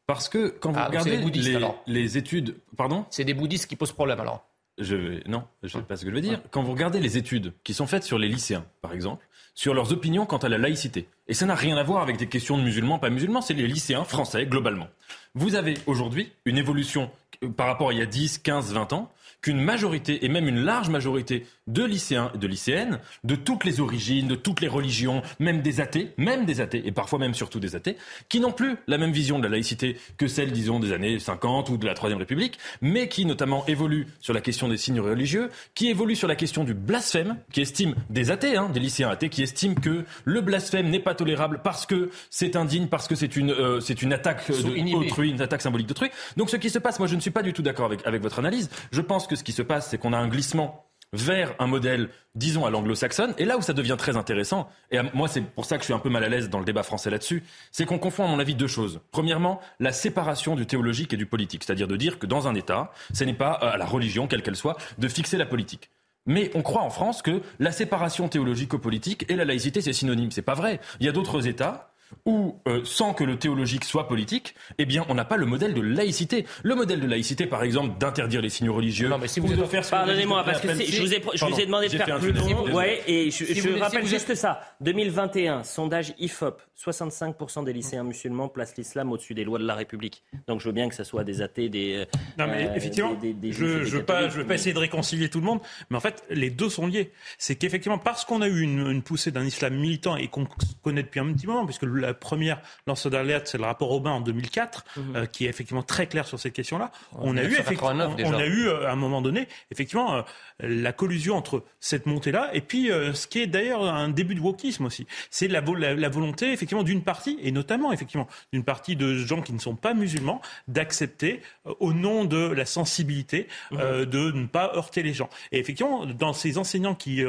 Parce que quand vous ah, regardez les, les, études. Pardon? C'est des bouddhistes qui posent problème alors je Non, je ne sais pas ce que je veux dire. Quand vous regardez les études qui sont faites sur les lycéens, par exemple, sur leurs opinions quant à la laïcité, et ça n'a rien à voir avec des questions de musulmans, pas musulmans, c'est les lycéens français globalement. Vous avez aujourd'hui une évolution euh, par rapport à il y a 10, 15, 20 ans, qu'une majorité, et même une large majorité de lycéens et de lycéennes, de toutes les origines, de toutes les religions, même des athées, même des athées, et parfois même surtout des athées, qui n'ont plus la même vision de la laïcité que celle, disons, des années 50 ou de la Troisième République, mais qui notamment évoluent sur la question des signes religieux, qui évoluent sur la question du blasphème, qui estiment des athées, hein, des lycéens athées, qui estiment que le blasphème n'est pas tolérable parce que c'est indigne, parce que c'est une, euh, c'est une attaque d'autrui, une attaque symbolique d'autrui. Donc ce qui se passe, moi je ne suis pas du tout d'accord avec, avec votre analyse. Je pense que ce qui se passe, c'est qu'on a un glissement vers un modèle, disons, à l'anglo-saxonne. Et là où ça devient très intéressant, et moi c'est pour ça que je suis un peu mal à l'aise dans le débat français là-dessus, c'est qu'on confond à mon avis deux choses. Premièrement, la séparation du théologique et du politique, c'est-à-dire de dire que dans un État, ce n'est pas à la religion, quelle qu'elle soit, de fixer la politique. Mais on croit en France que la séparation théologique-politique et la laïcité, c'est synonyme. C'est pas vrai. Il y a d'autres États où, euh, sans que le théologique soit politique, eh bien, on n'a pas le modèle de laïcité. Le modèle de laïcité, par exemple, d'interdire les signes religieux. Non, mais si vous, êtes faire Pardonnez-moi, parce que je vous, ai, je vous ai demandé de faire plus long. Ouais, et je, je rappelle juste ça. 2021, sondage IFOP. 65% des lycéens musulmans placent l'islam au-dessus des lois de la République. Donc je veux bien que ce soit des athées, des. Euh, non, mais effectivement, je ne veux, pas, je veux pas essayer de réconcilier tout le monde, mais en fait, les deux sont liés. C'est qu'effectivement, parce qu'on a eu une, une poussée d'un islam militant et qu'on connaît depuis un petit moment, puisque la première lanceur d'alerte, c'est le rapport Aubin en 2004, Mhm. euh, qui est effectivement très clair sur cette question-là. On a eu 1989 effectivement, on a eu euh, à un moment donné, effectivement, euh, la collusion entre cette montée-là et puis euh, ce qui est d'ailleurs un début de wokisme aussi. C'est la, vo- la, la volonté effectivement d'une partie et notamment effectivement d'une partie de gens qui ne sont pas musulmans d'accepter au nom de la sensibilité euh, de ne pas heurter les gens. Et effectivement, dans ces enseignants qui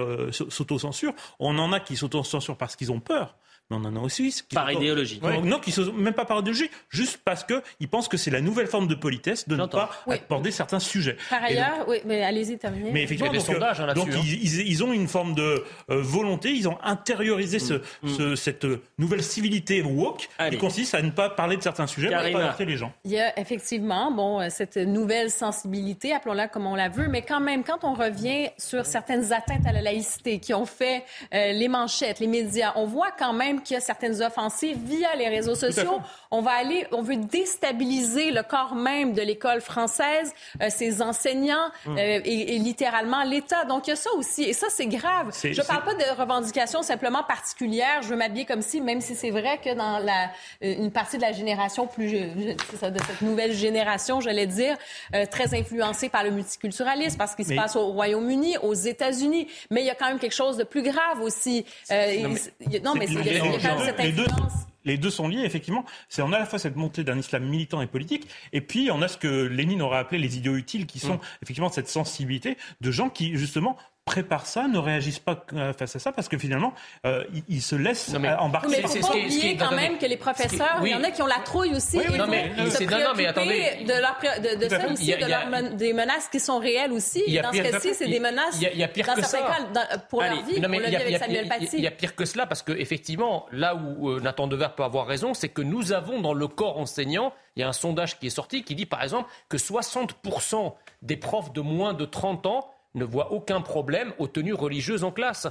s'autocensurent, on en a qui s'autocensurent parce qu'ils ont peur. Mais on en a aussi qui Par idéologie. Ouais, Non, qui sont même pas par idéologie, juste parce que ils pensent que c'est la nouvelle forme de politesse de ne pas Oui. aborder certains sujets. Par Et donc- ailleurs, oui, mais allez-y, terminez. mais effectivement, donc, euh, donc ils, ils- ils ont une forme de euh, volonté, ils ont intériorisé ce, ce- cette euh, nouvelle civilité woke qui consiste à ne pas parler de certains sujets, pour ne pas Karima. heurter les gens. Il y a effectivement bon, euh, cette nouvelle sensibilité, appelons-la comme on la veut, mais quand même, quand on revient sur certaines atteintes à la laïcité qui ont fait euh, les manchettes, les médias, on voit quand même qu'il y a certaines offensives via les réseaux sociaux. On va aller, on veut déstabiliser le corps même de l'école française, euh, ses enseignants Mm. euh, et, et littéralement l'État. Donc il y a ça aussi, et ça c'est grave. Je parle pas de revendications simplement particulières. Je veux m'habiller comme si, même si c'est vrai que dans la, euh, une partie de la génération plus, je- ça, de cette nouvelle génération, j'allais dire, euh, très influencée par le multiculturalisme, parce qu'il se Mais- passe au Royaume-Uni, aux États-Unis. Mais il y a quand même quelque chose de plus grave aussi. Euh, il- il y a- non, mais c'est- il y a, cette les deux, influence. les deux sont liés, effectivement. C'est on a à la fois cette montée d'un islam militant et politique, et puis on a ce que Lénine aurait appelé les idiots utiles, qui sont effectivement cette sensibilité de gens qui justement préparent ça, ne réagissent pas euh, face à ça, parce que finalement, euh, ils, ils se laissent Non, mais- euh, embarquer. mais il ne c'est faut ce pas ce oublier quand attendez. même que les professeurs, Oui. il y en a qui ont la trouille aussi Oui, oui, non, mais se c'est- non, non, mais préoccuper attendez. de, leur de, de ça fait. aussi, a- de a- des menaces qui sont réelles aussi. Il y a Dans ce pire- cas-ci, c'est des menaces il y a- il y a pire dans que certains ça. cas dans- pour leur vie. Non, mais On l'a vu avec Samuel Paty. Il y a pire que cela parce que effectivement, là où euh, Nathan Dever peut avoir raison, c'est que nous avons dans le corps enseignant, il y a un sondage qui est sorti qui dit par exemple que 60% des profs de moins de 30 ans ne voient aucun problème aux tenues religieuses en classe,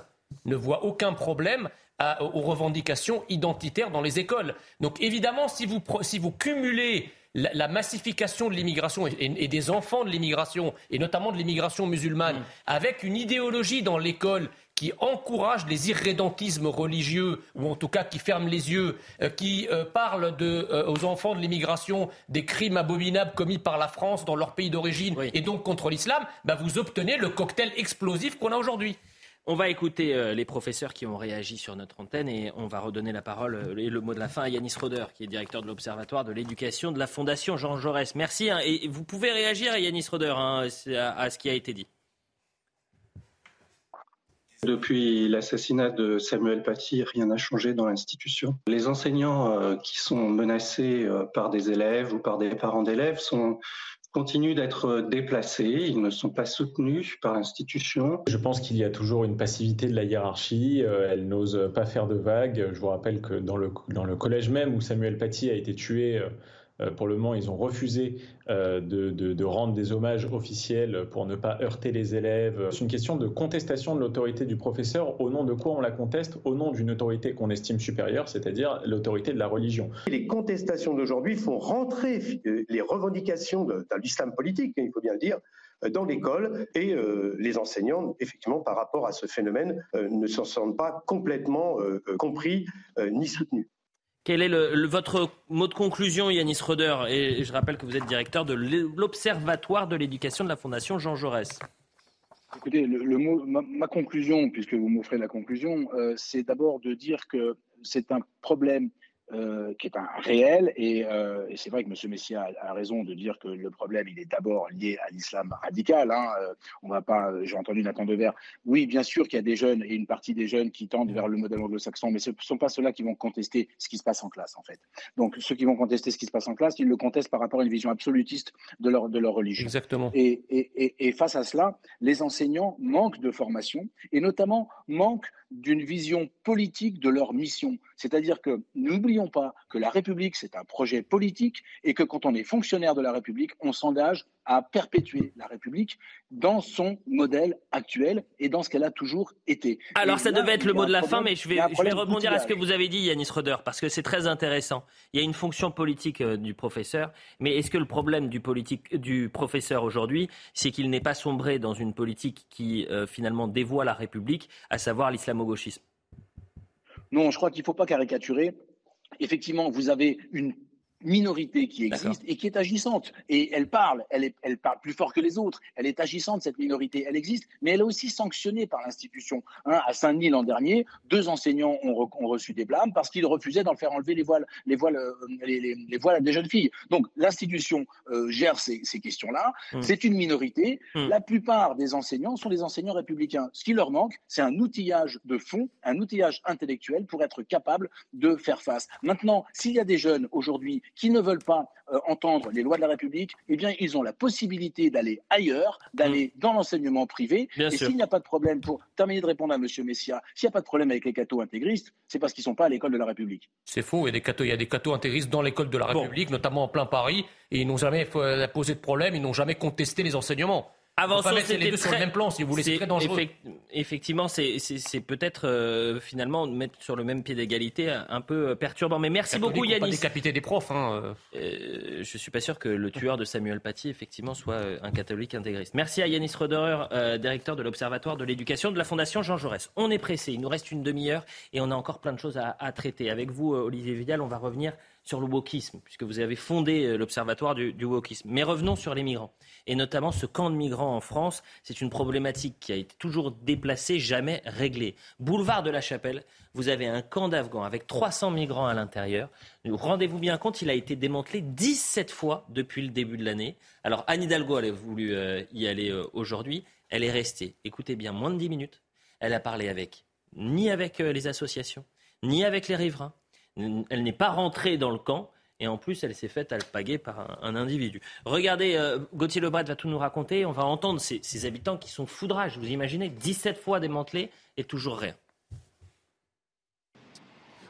ne voient aucun problème à- aux revendications identitaires dans les écoles. Donc évidemment, si vous, pro- si vous cumulez la, la massification de l'immigration et, des enfants de l'immigration, et notamment de l'immigration musulmane, avec une idéologie dans l'école qui encourage les irrédentismes religieux, ou en tout cas qui ferme les yeux, euh, qui euh, parle de, euh, aux enfants de l'immigration des crimes abominables commis par la France dans leur pays d'origine, et donc contre l'islam, bah, vous obtenez le cocktail explosif qu'on a aujourd'hui. On va écouter euh, les professeurs qui ont réagi sur notre antenne et on va redonner la parole et le mot de la fin à Yanis Roder, qui est directeur de l'Observatoire de l'éducation de la Fondation Jean Jaurès. Merci. hein, et vous pouvez réagir, Yanis Roder, hein, à, à ce qui a été dit. Depuis l'assassinat de Samuel Paty, rien n'a changé dans l'institution. Les enseignants euh, qui sont menacés euh, par des élèves ou par des parents d'élèves continuent d'être déplacés, ils ne sont pas soutenus par l'institution. Je pense qu'il y a toujours une passivité de la hiérarchie, euh, elle n'ose pas faire de vagues. Je vous rappelle que dans le, collège même où Samuel Paty a été tué, pour le moment, ils ont refusé euh, de, rendre des hommages officiels pour ne pas heurter les élèves. C'est une question de contestation de l'autorité du professeur. Au nom de quoi on la conteste? Au nom d'une autorité qu'on estime supérieure, c'est-à-dire l'autorité de la religion. Les contestations d'aujourd'hui font rentrer euh, les revendications de, de l'islam politique, il faut bien le dire, euh, dans l'école et euh, les enseignants, effectivement, par rapport à ce phénomène, euh, ne s'en sentent pas complètement euh, euh, compris euh, ni soutenus. Quel est votre mot de conclusion, Yanis Roder et, je rappelle que vous êtes directeur de l'Observatoire de l'éducation de la Fondation Jean Jaurès. Écoutez, ma conclusion, puisque vous m'offrez la conclusion, euh, c'est d'abord de dire que c'est un problème euh, qui est un réel, et, euh, et c'est vrai que M. Messia a, a raison de dire que le problème, il est d'abord lié à l'islam radical. Hein, euh, on va pas, j'ai entendu Nathan Devers. Oui, bien sûr qu'il y a des jeunes et une partie des jeunes qui tendent vers le modèle anglo-saxon, mais ce ne sont pas ceux-là qui vont contester ce qui se passe en classe, en fait. Donc, ceux qui vont contester ce qui se passe en classe, ils le contestent par rapport à une vision absolutiste de leur, de leur religion. Exactement. Et, et, et, et face à cela, les enseignants manquent de formation et notamment manquent d'une vision politique de leur mission. C'est-à-dire que n'oublions pas que la République, c'est un projet politique et que quand on est fonctionnaire de la République, on s'engage à perpétuer la République dans son modèle actuel et dans ce qu'elle a toujours été. Alors Et ça là, devait être le mot de la fin, mais je vais, je vais rebondir à ce que vous avez dit, Yanis Roder, parce que c'est très intéressant. Il y a une fonction politique euh, du professeur, mais est-ce que le problème du, politique, du professeur aujourd'hui, c'est qu'il n'est pas sombré dans une politique qui euh, finalement dévoie la République, à savoir l'islamo-gauchisme Non, je crois qu'il ne faut pas caricaturer. effectivement, vous avez une minorité qui existe et qui est agissante. Et elle parle, elle, est, elle parle plus fort que les autres. Elle est agissante, cette minorité, elle existe, mais elle est aussi sanctionnée par l'institution. Hein, à Saint-Denis l'an dernier, deux enseignants ont, reçu des blâmes parce qu'ils refusaient d'en faire enlever les voiles, les voiles, euh, les, les, voiles des jeunes filles. Donc l'institution euh, gère ces, ces questions-là. Mmh. C'est une minorité. Mmh. La plupart des enseignants sont des enseignants républicains. Ce qui leur manque, c'est un outillage de fond, un outillage intellectuel pour être capable de faire face. Maintenant, s'il y a des jeunes aujourd'hui qui ne veulent pas euh, entendre les lois de la République, eh bien, ils ont la possibilité d'aller ailleurs, d'aller mm. dans l'enseignement privé. et s'il n'y a pas de problème, pour terminer de répondre à M. Messia, s'il n'y a pas de problème avec les cathos intégristes, c'est parce qu'ils ne sont pas à l'école de la République. C'est faux, il y a des cathos, il y a des cathos intégristes dans l'école de la République, notamment en plein Paris, et ils n'ont jamais euh, posé de problème, ils n'ont jamais contesté les enseignements. Avançons, mettre les deux sur le même plan, si vous voulez, c'est très dangereux. effectivement, c'est peut-être euh, finalement mettre sur le même pied d'égalité un peu euh, perturbant. Mais merci beaucoup, Yannis. Pas décapiter des profs. Hein. Euh. Euh, je suis pas sûr que le tueur de Samuel Paty, effectivement, soit un catholique intégriste. Merci à Yannis Roderer, directeur de l'Observatoire de l'éducation de la Fondation Jean Jaurès. On est pressé, il nous reste une demi-heure et on a encore plein de choses à, à traiter. Avec vous, Olivier Vidal, on va revenir sur le wokisme, puisque vous avez fondé euh, l'Observatoire du, wokisme. Mais revenons sur les migrants, et notamment ce camp de migrants en France. C'est une problématique qui a été toujours déplacée, jamais réglée. Boulevard de la Chapelle, vous avez un camp d'Afghans avec 300 migrants à l'intérieur. Rendez-vous bien compte, il a été démantelé 17 fois depuis le début de l'année. Alors Anne Hidalgo, elle a voulu euh, y aller euh, aujourd'hui. Elle est restée, écoutez bien, moins de 10 minutes. Elle a parlé avec, ni avec les associations, ni avec les riverains, elle n'est pas rentrée dans le camp. Et en plus, elle s'est faite alpaguer par un, individu. Regardez, euh, Gauthier Lebret va tout nous raconter. On va entendre ces, ces habitants qui sont foudrages. Vous imaginez 17 fois démantelés et toujours rien.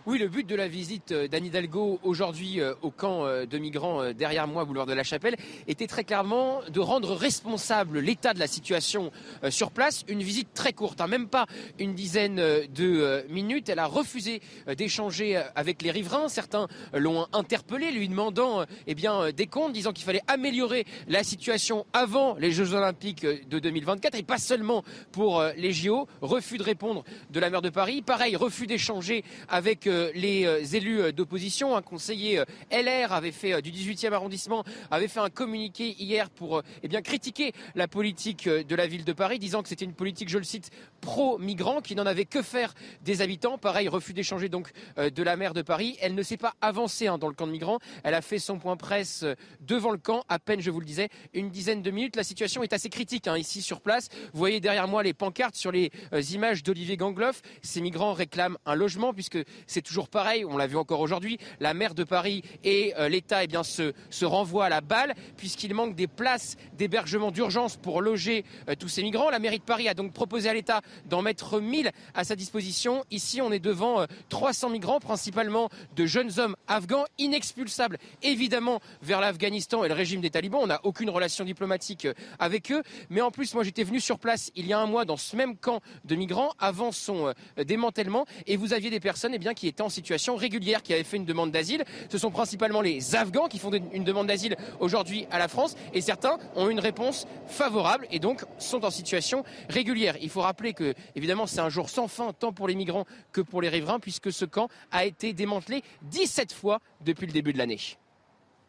Oui, le but de la visite euh, d'Anne Hidalgo aujourd'hui euh, au camp euh, de migrants derrière moi, boulevard de la Chapelle, était très clairement de rendre responsable l'état de la situation sur place. Une visite très courte, hein, même pas une dizaine de minutes. Elle a refusé d'échanger avec les riverains. Certains l'ont interpellé, lui demandant eh bien, des comptes, disant qu'il fallait améliorer la situation avant les Jeux Olympiques de 2024 et pas seulement pour les JO. Refus de répondre de la maire de Paris. Pareil, refus d'échanger avec les euh, élus euh, d'opposition. Un conseiller euh, LR avait fait du 18e arrondissement avait fait un communiqué hier pour eh bien critiquer la politique de la ville de Paris, disant que c'était une politique, je le cite, pro-migrants, qui n'en avait que faire des habitants. Pareil, refus d'échanger donc de la maire de Paris. Elle ne s'est pas avancée hein, dans le camp de migrants. Elle a fait son point presse devant le camp, à peine, je vous le disais, une dizaine de minutes. La situation est assez critique hein, ici sur place. Vous voyez derrière moi les pancartes sur les images d'Olivier Gangloff. Ces migrants réclament un logement puisque c'est toujours pareil, on l'a vu encore aujourd'hui, la maire de Paris et euh, l'État eh se renvoient à la balle puisqu'il manque des places d'hébergement d'urgence pour loger euh, tous ces migrants. La mairie de Paris a donc proposé à l'État d'en mettre 1000 à sa disposition. Ici, on est devant 300 euh, migrants, principalement de jeunes hommes afghans, inexpulsables évidemment vers l'Afghanistan et le régime des talibans. On n'a aucune relation diplomatique avec eux. Mais en plus, moi j'étais venu sur place il y a un mois dans ce même camp de migrants avant son démantèlement et vous aviez des personnes eh bien, qui étaient en situation régulière qui avaient fait une demande d'asile. Ce sont principalement les Afghans qui font une demande d'asile aujourd'hui à la France et certains ont une réponse favorable et donc sont en situation régulière. Il faut rappeler que, évidemment, c'est un jour sans fin tant pour les migrants que pour les riverains puisque ce camp a été démantelé 17 fois depuis le début de l'année.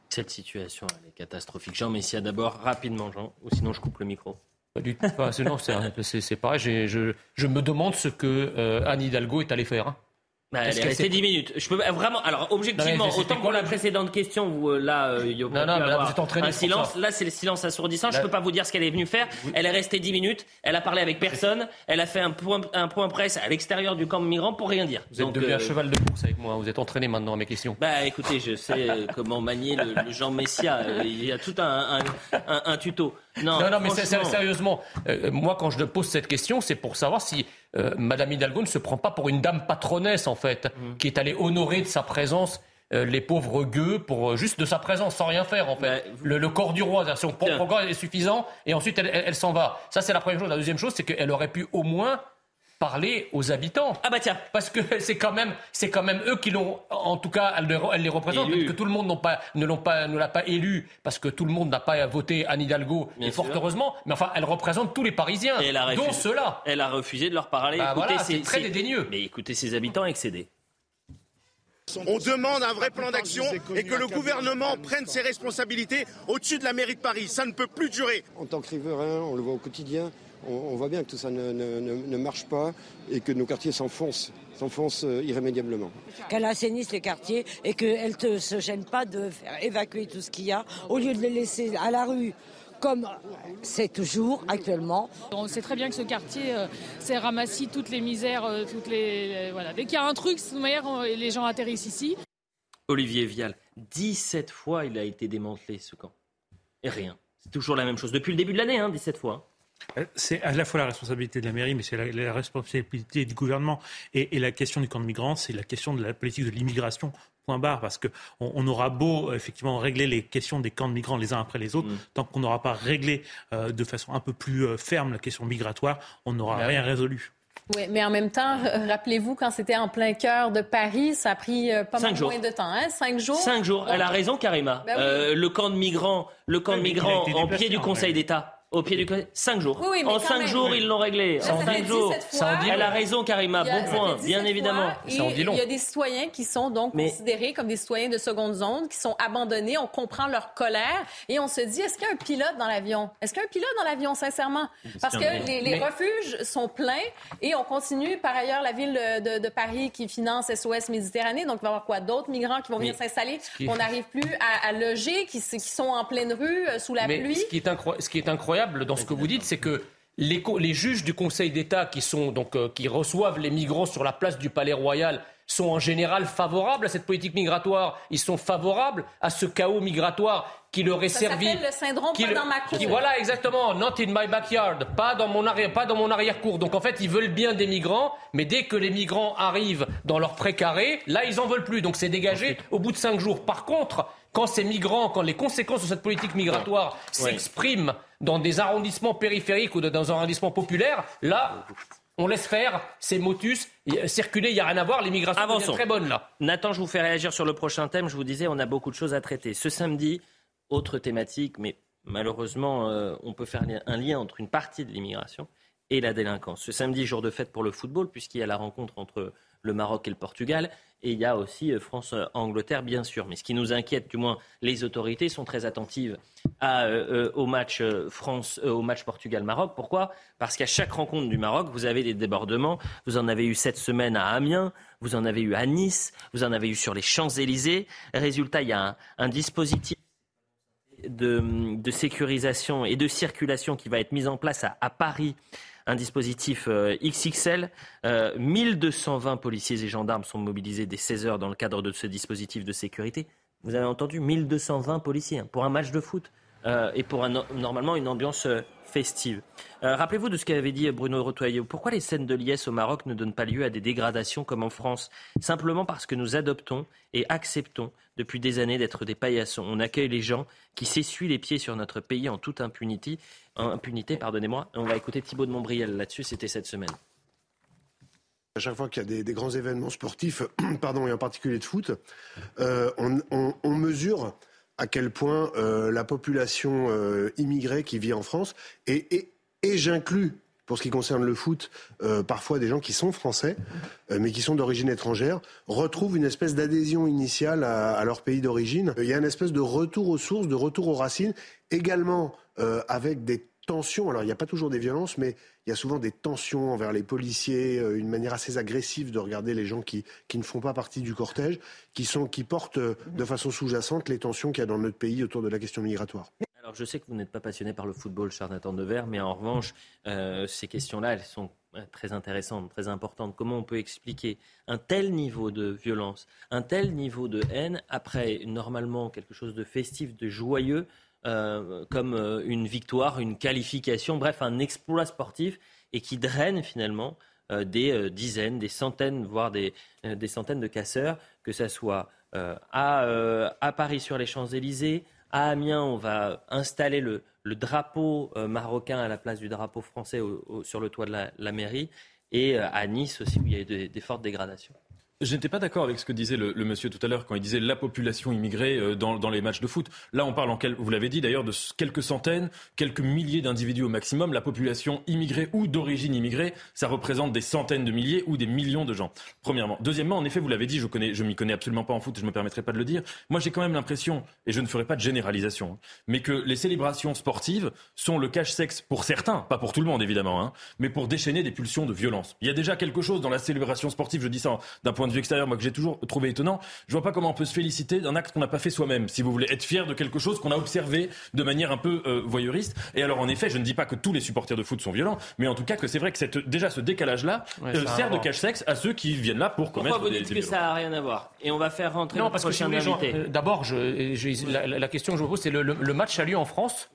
Cette situation, elle est catastrophique. Jean Messia, d'abord, rapidement, Jean, ou sinon je coupe le micro. Pas du tout. c'est pareil. Je, je, me demande ce que euh, Anne Hidalgo est allée faire. Hein. Bah, elle est restée 10 minutes. Je peux vraiment. Alors objectivement, autant pour la précédente question, vous euh, là, euh, il y a non, non, vous êtes entraîné un silence. Là, c'est le silence assourdissant. Je Je peux pas vous dire ce qu'elle est venue faire. Elle est restée 10 minutes. Elle a parlé avec personne. Elle a fait un point, un point presse à l'extérieur du camp de migrants pour rien dire. Vous êtes devenu un euh, cheval de course avec moi. Vous êtes entraîné maintenant à mes questions. Bah écoutez, je sais comment manier le, Jean Messia. Il y a tout un, un, un, tuto. Non, non, mais sérieusement, moi quand je pose cette question, c'est pour savoir si euh, Madame Hidalgo ne se prend pas pour une dame patronesse, en fait, mm. qui est allée honorer de sa présence euh, les pauvres gueux pour euh, juste de sa présence sans rien faire en fait. Le, corps du roi, son propre corps est suffisant et ensuite elle s'en va. Ça c'est la première chose. La deuxième chose c'est qu'elle aurait pu au moins parler aux habitants. Ah bah tiens. Parce que <laughs> c'est quand même, c'est quand même eux qui l'ont, en tout cas, elle, les représente. Que tout le monde pas, ne l'ont pas, ne l'a pas élu parce que tout le monde n'a pas voté Anne Hidalgo. et fort heureusement. Mais enfin, elle représente tous les Parisiens, dont ceux-là. Elle a refusé de leur parler. Bah c'est très dédaigneux. Mais écoutez, ses habitants excédés. On demande un vrai plan d'action et que le gouvernement prenne ses responsabilités au-dessus de la mairie de Paris. Ça ne peut plus durer. En tant que riverain, on le voit au quotidien, on, voit bien que tout ça ne, marche pas et que nos quartiers s'enfoncent, s'enfoncent euh, irrémédiablement. Qu'elle assainisse les quartiers et qu'elle ne se gêne pas de faire évacuer tout ce qu'il y a, au lieu de les laisser à la rue comme c'est toujours actuellement. On sait très bien que ce quartier euh, s'est ramassé toutes les misères, euh, toutes les, voilà. Dès qu'il y a un truc, de toute manière, les gens atterrissent ici. Olivier Vial, 17 fois il a été démantelé ce camp. Et rien. C'est toujours la même chose. Depuis le début de l'année, hein, 17 fois. Euh, c'est à la fois la responsabilité de la mairie, mais c'est la, responsabilité du gouvernement. Et, la question du camp de migrants, c'est la question de la politique de l'immigration. Point barre, parce qu'on on aura beau effectivement régler les questions des camps de migrants les uns après les autres, mm. tant qu'on n'aura pas réglé euh, de façon un peu plus euh, ferme la question migratoire, on n'aura rien résolu. Oui, mais en même temps, rappelez-vous, quand c'était en plein cœur de Paris, ça a pris pas mal moins de temps. Hein? Cinq jours. Cinq jours. Elle a raison, Karima. Ben le camp de migrants, le camp de migrants en pied du Conseil d'État au pied du Cinq jours. en cinq jours, ils l'ont réglé. En cinq jours. Elle a raison, Karima. Bon point, bien évidemment. il y a des citoyens qui sont donc considérés comme des citoyens de seconde zone, qui sont abandonnés. On comprend leur colère et on se dit est-ce qu'il y a un pilote dans l'avion? Est-ce qu'il y a un pilote dans l'avion, sincèrement? Parce que les, refuges sont pleins et on continue. Par ailleurs, la ville de, Paris qui finance SOS Méditerranée, donc il va y avoir quoi? D'autres migrants qui vont venir s'installer. On n'arrive plus à, loger, qui, qui, sont en pleine rue euh, sous la pluie? Ce qui est, ce qui est incroyable dans ce que vous dites, c'est que les, les, juges du Conseil d'État qui, sont, donc, euh, qui reçoivent les migrants sur la place du Palais Royal sont en général favorables à cette politique migratoire. Ils sont favorables à ce chaos migratoire qui leur est ça servi. le syndrome qui pas dans ma cour. Qui, voilà, exactement. Not in my backyard. Pas dans mon arrière, pas dans mon arrière-cour. Donc en fait, ils veulent bien des migrants, mais dès que les migrants arrivent dans leur précaré, là, ils en veulent plus. Donc c'est dégagé au bout de cinq jours. Par contre, quand ces migrants, quand les conséquences de cette politique migratoire s'expriment dans des arrondissements périphériques ou dans un arrondissement populaire, là, on laisse faire ces motus circuler, il n'y a rien à voir, l'immigration est très bonne là. Nathan, je vous fais réagir sur le prochain thème. Je vous disais, on a beaucoup de choses à traiter. Ce samedi, autre thématique, mais malheureusement, euh, on peut faire un lien entre une partie de l'immigration et la délinquance. Ce samedi, jour de fête pour le football, puisqu'il y a la rencontre entre le Maroc et le Portugal. Et il y a aussi euh, France-Angleterre, bien sûr. Mais ce qui nous inquiète, du moins les autorités, sont très attentives euh, euh, au match match Portugal-Maroc. Pourquoi? Parce qu'à chaque rencontre du Maroc, vous avez des débordements. Vous en avez eu cette semaine à Amiens, vous en avez eu à Nice, vous en avez eu sur les Champs-Élysées. Résultat, il y a un, dispositif de, sécurisation et de circulation qui va être mis en place à Paris un dispositif euh, XXL. 1220 euh, policiers et gendarmes sont mobilisés dès 16 heures dans le cadre de ce dispositif de sécurité. Vous avez entendu 1220 policiers hein, pour un match de foot euh, et pour normalement une ambiance festive. Euh, rappelez-vous de ce qu'avait dit Bruno Retoyeux. Pourquoi les scènes de liesse au Maroc ne donnent pas lieu à des dégradations comme en France? Simplement parce que nous adoptons et acceptons depuis des années d'être des paillassons. On accueille les gens qui s'essuient les pieds sur notre pays en toute impunité. impunité pardonnez-moi. On va écouter Thibault de Montbriel là-dessus, c'était cette semaine. À chaque fois qu'il y a des, grands événements sportifs, <clears throat> pardon, et en particulier de foot, euh, on mesure à quel point euh, la population euh, immigrée qui vit en France, et, et, j'inclus pour ce qui concerne le foot, euh, parfois des gens qui sont français, mais qui sont d'origine étrangère, retrouvent une espèce d'adhésion initiale à, à, leur pays d'origine. Il y a une espèce de retour aux sources, de retour aux racines, également avec des tensions. Alors, il n'y a pas toujours des violences, mais il y a souvent des tensions envers les policiers, euh, une manière assez agressive de regarder les gens qui, qui ne font pas partie du cortège, qui, sont, qui portent euh, de façon sous-jacente les tensions qu'il y a dans notre pays autour de la question migratoire. Alors, je sais que vous n'êtes pas passionné par le football, cher Nathan Devers, mais en revanche, euh, ces questions-là, elles sont très intéressantes, très importantes. Comment on peut expliquer un tel niveau de violence, un tel niveau de haine après normalement quelque chose de festif, de joyeux euh, comme euh, une victoire, une qualification, bref, un exploit sportif et qui draine finalement euh, des dizaines, des centaines, voire des, des, centaines de casseurs, que ce soit à, à, Paris sur les Champs-Élysées, à Amiens, on va installer le, le, drapeau marocain à la place du drapeau français sur le toit de la, mairie, et à Nice aussi, où il y a eu des, des fortes dégradations. Je n'étais pas d'accord avec ce que disait le, monsieur tout à l'heure quand il disait la population immigrée euh, dans, les matchs de foot. Là, on parle, en quel, vous l'avez dit d'ailleurs, de quelques centaines, quelques milliers d'individus au maximum. La population immigrée ou d'origine immigrée, ça représente des centaines de milliers ou des millions de gens. Premièrement. Deuxièmement, en effet, vous l'avez dit, je connais, je m'y connais absolument pas en foot, je me permettrai pas de le dire. Moi, j'ai quand même l'impression, et je ne ferai pas de généralisation, hein, mais que les célébrations sportives sont le cache-sexe pour certains, pas pour tout le monde évidemment, hein, mais pour déchaîner des pulsions de violence. Il y a déjà quelque chose dans la célébration sportive, je dis ça d'un point de vue extérieur, moi que j'ai toujours trouvé étonnant. Je vois pas comment on peut se féliciter d'un acte qu'on n'a pas fait soi-même. Si vous voulez être fier de quelque chose qu'on a observé de manière un peu euh, voyeuriste. Et alors en effet, je ne dis pas que tous les supporters de foot sont violents, mais en tout cas que c'est vrai que cette, déjà ce décalage-là euh, sert de cache-sexe à ceux qui viennent là pour commettre Pourquoi vous dites que ça n'a rien à voir? Et on va faire rentrer non, parce invité. Euh, d'abord, la, question que je vous pose, c'est le, le, match a lieu en France?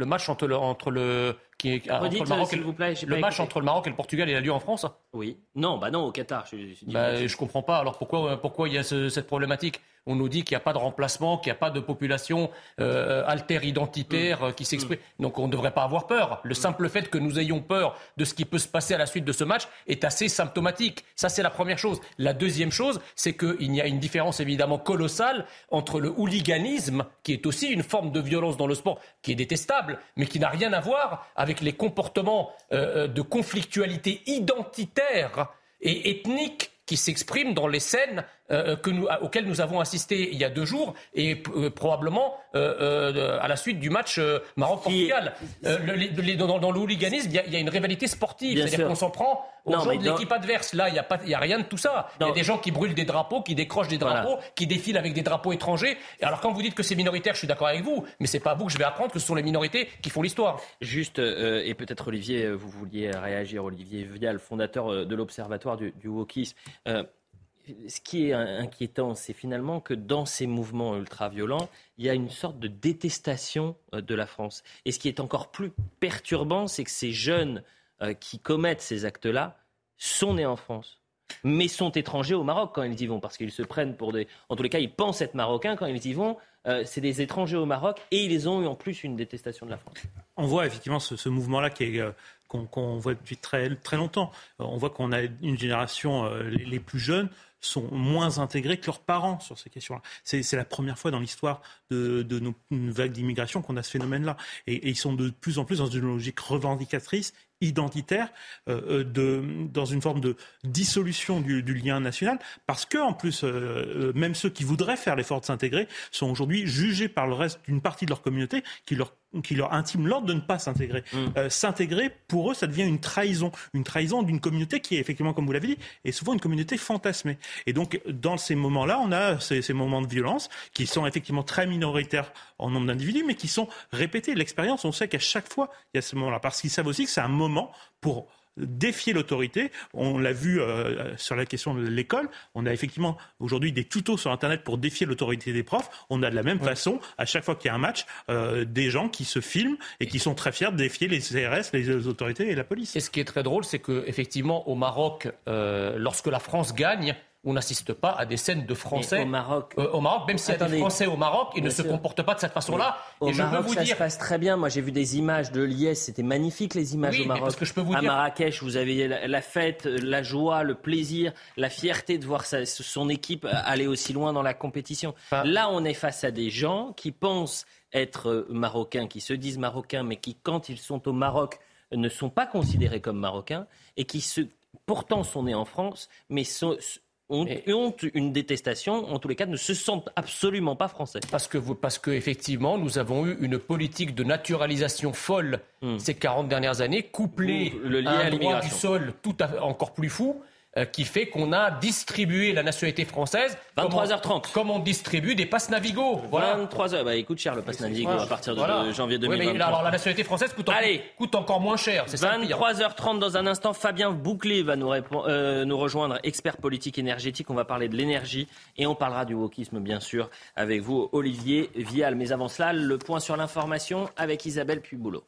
Le match entre le, entre le, qui est, entre le Maroc, plaît, le match entre le Maroc et le Portugal, il a lieu en France? Oui. Non, bah non, au Qatar. Je, je, bah, je comprends pas. Alors pourquoi, pourquoi il y a ce, cette problématique? On nous dit qu'il n'y a pas de remplacement, qu'il n'y a pas de population euh, alter-identitaire euh, qui s'exprime. Mm. Donc on ne devrait pas avoir peur. Le simple fait que nous ayons peur de ce qui peut se passer à la suite de ce match est assez symptomatique. Ça, c'est la première chose. La deuxième chose, c'est qu'il y a une différence évidemment colossale entre le hooliganisme, qui est aussi une forme de violence dans le sport, qui est détestable, mais qui n'a rien à voir avec les comportements euh, de conflictualité identitaire et ethnique qui s'expriment dans les scènes euh, que nous, auxquelles nous avons assisté il y a deux jours et euh, probablement euh, à la suite du match Maroc-Portugal. dans, dans, le hooliganisme, il y, a, une rivalité sportive, c'est-à-dire qu'on s'en prend aux gens de l'équipe adverse. Là, il n'y a, a rien de tout ça. Il y a des gens qui brûlent des drapeaux, qui décrochent des drapeaux, qui défilent avec des drapeaux étrangers. Et alors quand vous dites que c'est minoritaire, je suis d'accord avec vous, mais c'est pas à vous que je vais apprendre que ce sont les minorités qui font l'histoire. Juste, et peut-être Olivier, vous vouliez réagir, Olivier Vial, fondateur de l'Observatoire du, du wokisme ce qui est inquiétant, c'est finalement que dans ces mouvements ultra-violents, il y a une sorte de détestation euh, de la France. Et ce qui est encore plus perturbant, c'est que ces jeunes euh, qui commettent ces actes-là sont nés en France, mais sont étrangers au Maroc quand ils y vont, parce qu'ils se prennent pour des... En tous les cas, ils pensent être marocains quand ils y vont. Euh, c'est des étrangers au Maroc et ils ont eu en plus une détestation de la France. On voit effectivement ce, mouvement-là qu'on voit depuis très longtemps. On voit qu'on a une génération, les, plus jeunes, sont moins intégrés que leurs parents sur ces questions-là. C'est la première fois dans l'histoire de, de, nos vagues d'immigration qu'on a ce phénomène-là. Et, ils sont de plus en plus dans une logique revendicatrice identitaire, euh, euh, de, dans une forme de dissolution du, lien national, parce que en plus, euh, même ceux qui voudraient faire l'effort de s'intégrer sont aujourd'hui jugés par le reste d'une partie de leur communauté qui leur qui leur intime l'ordre de ne pas s'intégrer. Mm. s'intégrer, pour eux, ça devient une trahison. Une trahison d'une communauté qui est effectivement, comme vous l'avez dit, est souvent une communauté fantasmée. Et donc, dans ces moments-là, on a ces, ces, moments de violence qui sont effectivement très minoritaires en nombre d'individus, mais qui sont répétés. L'expérience, on sait qu'à chaque fois, il y a ce moment-là. Parce qu'ils savent aussi que c'est un moment pour défier l'autorité. On l'a vu euh, sur la question de l'école. On a effectivement aujourd'hui des tutos sur Internet pour défier l'autorité des profs. On a de la même façon, à chaque fois qu'il y a un match, euh, des gens qui se filment et qui sont très fiers de défier les CRS, les autorités et la police. Et ce qui est très drôle, c'est qu'effectivement, au Maroc, euh, lorsque la France gagne, on n'assiste pas à des scènes de Français au Maroc. Euh, au Maroc, même s'il y a des Français au Maroc, ils ne se comportent pas de cette façon-là. Au Maroc, ça se passe très bien. Moi, j'ai vu des images de Liès, c'était magnifique les images au Maroc. que je peux vous à Marrakech, vous avez la, fête, la joie, le plaisir, la fierté de voir son équipe aller aussi loin dans la compétition. Là, on est face à des gens qui pensent être marocains, qui se disent marocains, mais qui, quand ils sont au Maroc, ne sont pas considérés comme marocains et qui se, pourtant sont nés en France, mais sont, ont, ont, une détestation, en tous les cas, ne se sentent absolument pas français. Parce que, parce que effectivement, nous avons eu une politique de naturalisation folle hmm. ces 40 dernières années, couplée le à un droit du sol tout encore plus fou. Euh, qui fait qu'on a distribué la nationalité française 23h30 comme on, distribue des passes Navigo. Voilà. 23h, bah, il coûte cher le passe Navigo à partir de janvier 2023. mais alors la nationalité française coûte, Allez. coûte encore moins cher. 23h30 dans un instant, Fabien Bouclé va nous, euh, nous rejoindre, expert politique énergétique. On va parler de l'énergie et on parlera du wokisme bien sûr avec vous, Olivier Vial. Mais avant cela, le point sur l'information avec Isabelle Puboulot.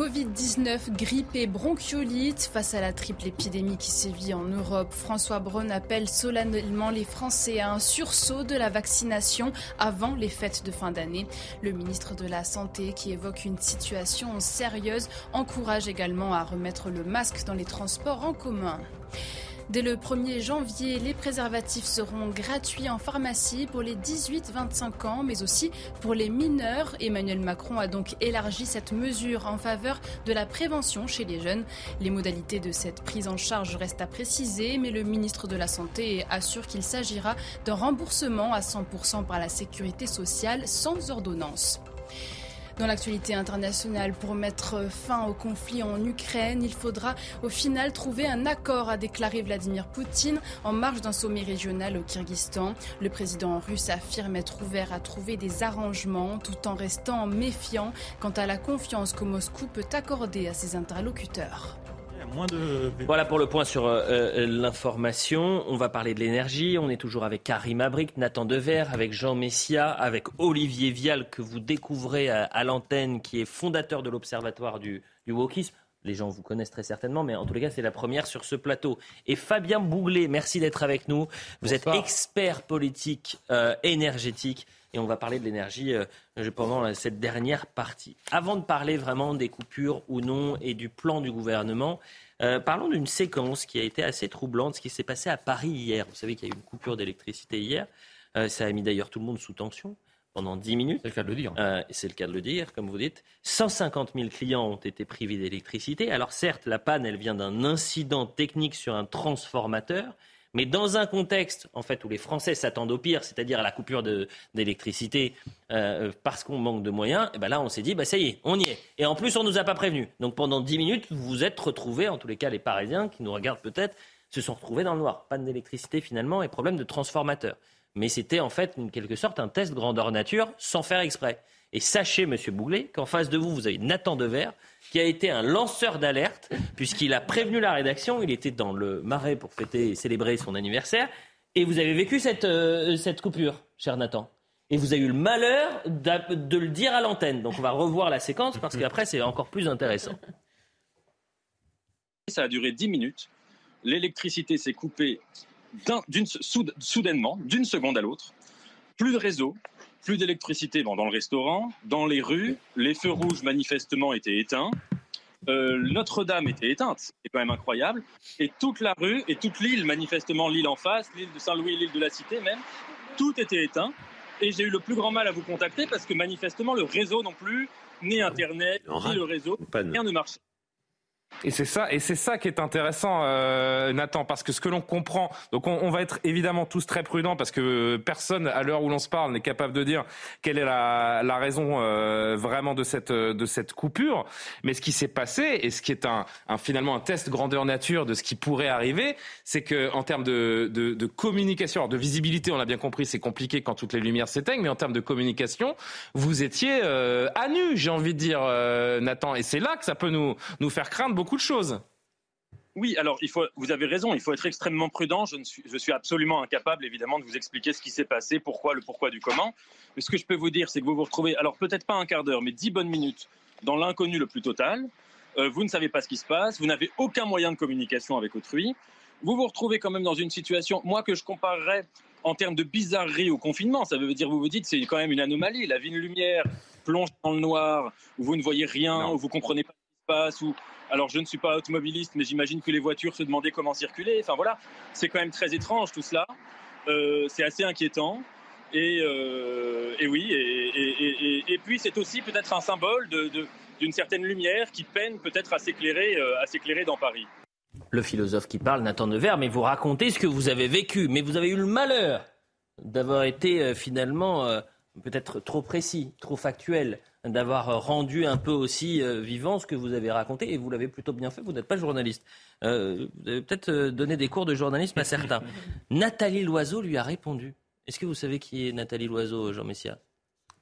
Covid-19, grippe et bronchiolite. Face à la triple épidémie qui sévit en Europe, François Braun appelle solennellement les Français à un sursaut de la vaccination avant les fêtes de fin d'année. Le ministre de la Santé, qui évoque une situation sérieuse, encourage également à remettre le masque dans les transports en commun. Dès le 1er janvier, les préservatifs seront gratuits en pharmacie pour les 18-25 ans, mais aussi pour les mineurs. Emmanuel Macron a donc élargi cette mesure en faveur de la prévention chez les jeunes. Les modalités de cette prise en charge restent à préciser, mais le ministre de la Santé assure qu'il s'agira d'un remboursement à 100% par la sécurité sociale sans ordonnance. Dans l'actualité internationale, pour mettre fin au conflit en Ukraine, il faudra au final trouver un accord, a déclaré Vladimir Poutine en marge d'un sommet régional au Kyrgyzstan. Le président russe affirme être ouvert à trouver des arrangements tout en restant méfiant quant à la confiance que Moscou peut accorder à ses interlocuteurs. Voilà pour le point sur euh, euh, l'information. On va parler de l'énergie. On est toujours avec Karim Abric, Nathan Dever, avec Jean Messia, avec Olivier Vial que vous découvrez à, l'antenne, qui est fondateur de l'Observatoire du, du wokisme. Les gens vous connaissent très certainement, mais en tous les cas, c'est la première sur ce plateau. Et Fabien Bouglet, merci d'être avec nous. Vous êtes expert politique euh, énergétique et on va parler de l'énergie pendant cette dernière partie. Avant de parler vraiment des coupures ou non et du plan du gouvernement, euh, parlons d'une séquence qui a été assez troublante, ce qui s'est passé à Paris hier. Vous savez qu'il y a eu une coupure d'électricité hier. Euh, ça a mis d'ailleurs tout le monde sous tension pendant 10 minutes. C'est le cas de le dire. Euh, c'est le cas de le dire, comme vous dites. 150 000 clients ont été privés d'électricité. Alors certes, la panne, elle vient d'un incident technique sur un transformateur, mais dans un contexte, en fait, où les Français s'attendent au pire, c'est-à-dire à la coupure d'électricité euh, parce qu'on manque de moyens, eh ben là, on s'est dit, bah, ça y est, on y est. Et en plus, on ne nous a pas prévenus. Donc pendant 10 minutes, vous vous êtes retrouvés, en tous les cas, les Parisiens qui nous regardent peut-être, se sont retrouvés dans le noir. Panne d'électricité finalement et problème de transformateur. Mais c'était en fait, en quelque sorte, un test grandeur nature sans faire exprès. Et sachez, Monsieur Bouglet, qu'en face de vous, vous avez Nathan Dever, qui a été un lanceur d'alerte, puisqu'il a prévenu la rédaction. Il était dans le marais pour fêter et célébrer son anniversaire. Et vous avez vécu cette, euh, cette coupure, cher Nathan. Et vous avez eu le malheur de le dire à l'antenne. Donc on va revoir la séquence parce qu'après c'est encore plus intéressant. Ça a duré 10 minutes. L'électricité s'est coupée soudainement, d'une seconde à l'autre. Plus de réseau, plus d'électricité dans le restaurant, dans les rues, les feux rouges manifestement étaient éteints. Euh, Notre-Dame était éteinte, c'est quand même incroyable. Et toute la rue et toute l'île, manifestement l'île en face, l'île de Saint-Louis, l'île de la Cité même, tout était éteint. Et j'ai eu le plus grand mal à vous contacter parce que manifestement le réseau non plus, ni Internet, ni le réseau, rien ne marchait. Et c'est ça, et c'est ça qui est intéressant, euh, Nathan, parce que ce que l'on comprend, donc on, on, va être évidemment tous très prudents, parce que personne à l'heure où l'on se parle n'est capable de dire quelle est la, la raison euh, vraiment de cette de cette coupure. Mais ce qui s'est passé et ce qui est un, un, finalement un test grandeur nature de ce qui pourrait arriver, c'est que en termes de, de, de communication, alors de visibilité, on l'a bien compris, c'est compliqué quand toutes les lumières s'éteignent, mais en termes de communication, vous étiez euh, à nu, j'ai envie de dire, euh, Nathan, et c'est là que ça peut nous nous faire craindre beaucoup de choses. Oui, alors il faut, vous avez raison, il faut être extrêmement prudent. Je, suis, je suis absolument incapable, évidemment, de vous expliquer ce qui s'est passé, pourquoi, le pourquoi du comment. Mais ce que je peux vous dire, c'est que vous vous retrouvez, alors peut-être pas un quart d'heure, mais dix bonnes minutes dans l'inconnu le plus total. Euh, vous ne savez pas ce qui se passe, vous n'avez aucun moyen de communication avec autrui. Vous vous retrouvez quand même dans une situation, moi, que je comparerais en termes de bizarrerie au confinement. Ça veut dire, vous vous dites, c'est quand même une anomalie. La vie de lumière plonge dans le noir, où vous ne voyez rien, où vous comprenez pas ce qui se passe, où alors je ne suis pas automobiliste, mais j'imagine que les voitures se demandaient comment circuler. Enfin voilà, c'est quand même très étrange tout cela. Euh, c'est assez inquiétant. Et, euh, oui, et, puis c'est aussi peut-être un symbole d'une certaine lumière qui peine peut-être à s'éclairer, euh, à s'éclairer dans Paris. Le philosophe qui parle, Nathan Nevers, mais vous racontez ce que vous avez vécu, mais vous avez eu le malheur d'avoir été finalement peut-être trop précis, trop factuel d'avoir euh, rendu un peu aussi euh, vivant ce que vous avez raconté, et vous l'avez plutôt bien fait, vous n'êtes pas journaliste. Euh, vous avez peut-être donné des cours de journalisme à certains. <laughs> Nathalie Loiseau lui a répondu. Est-ce que vous savez qui est Nathalie Loiseau, Jean Messia?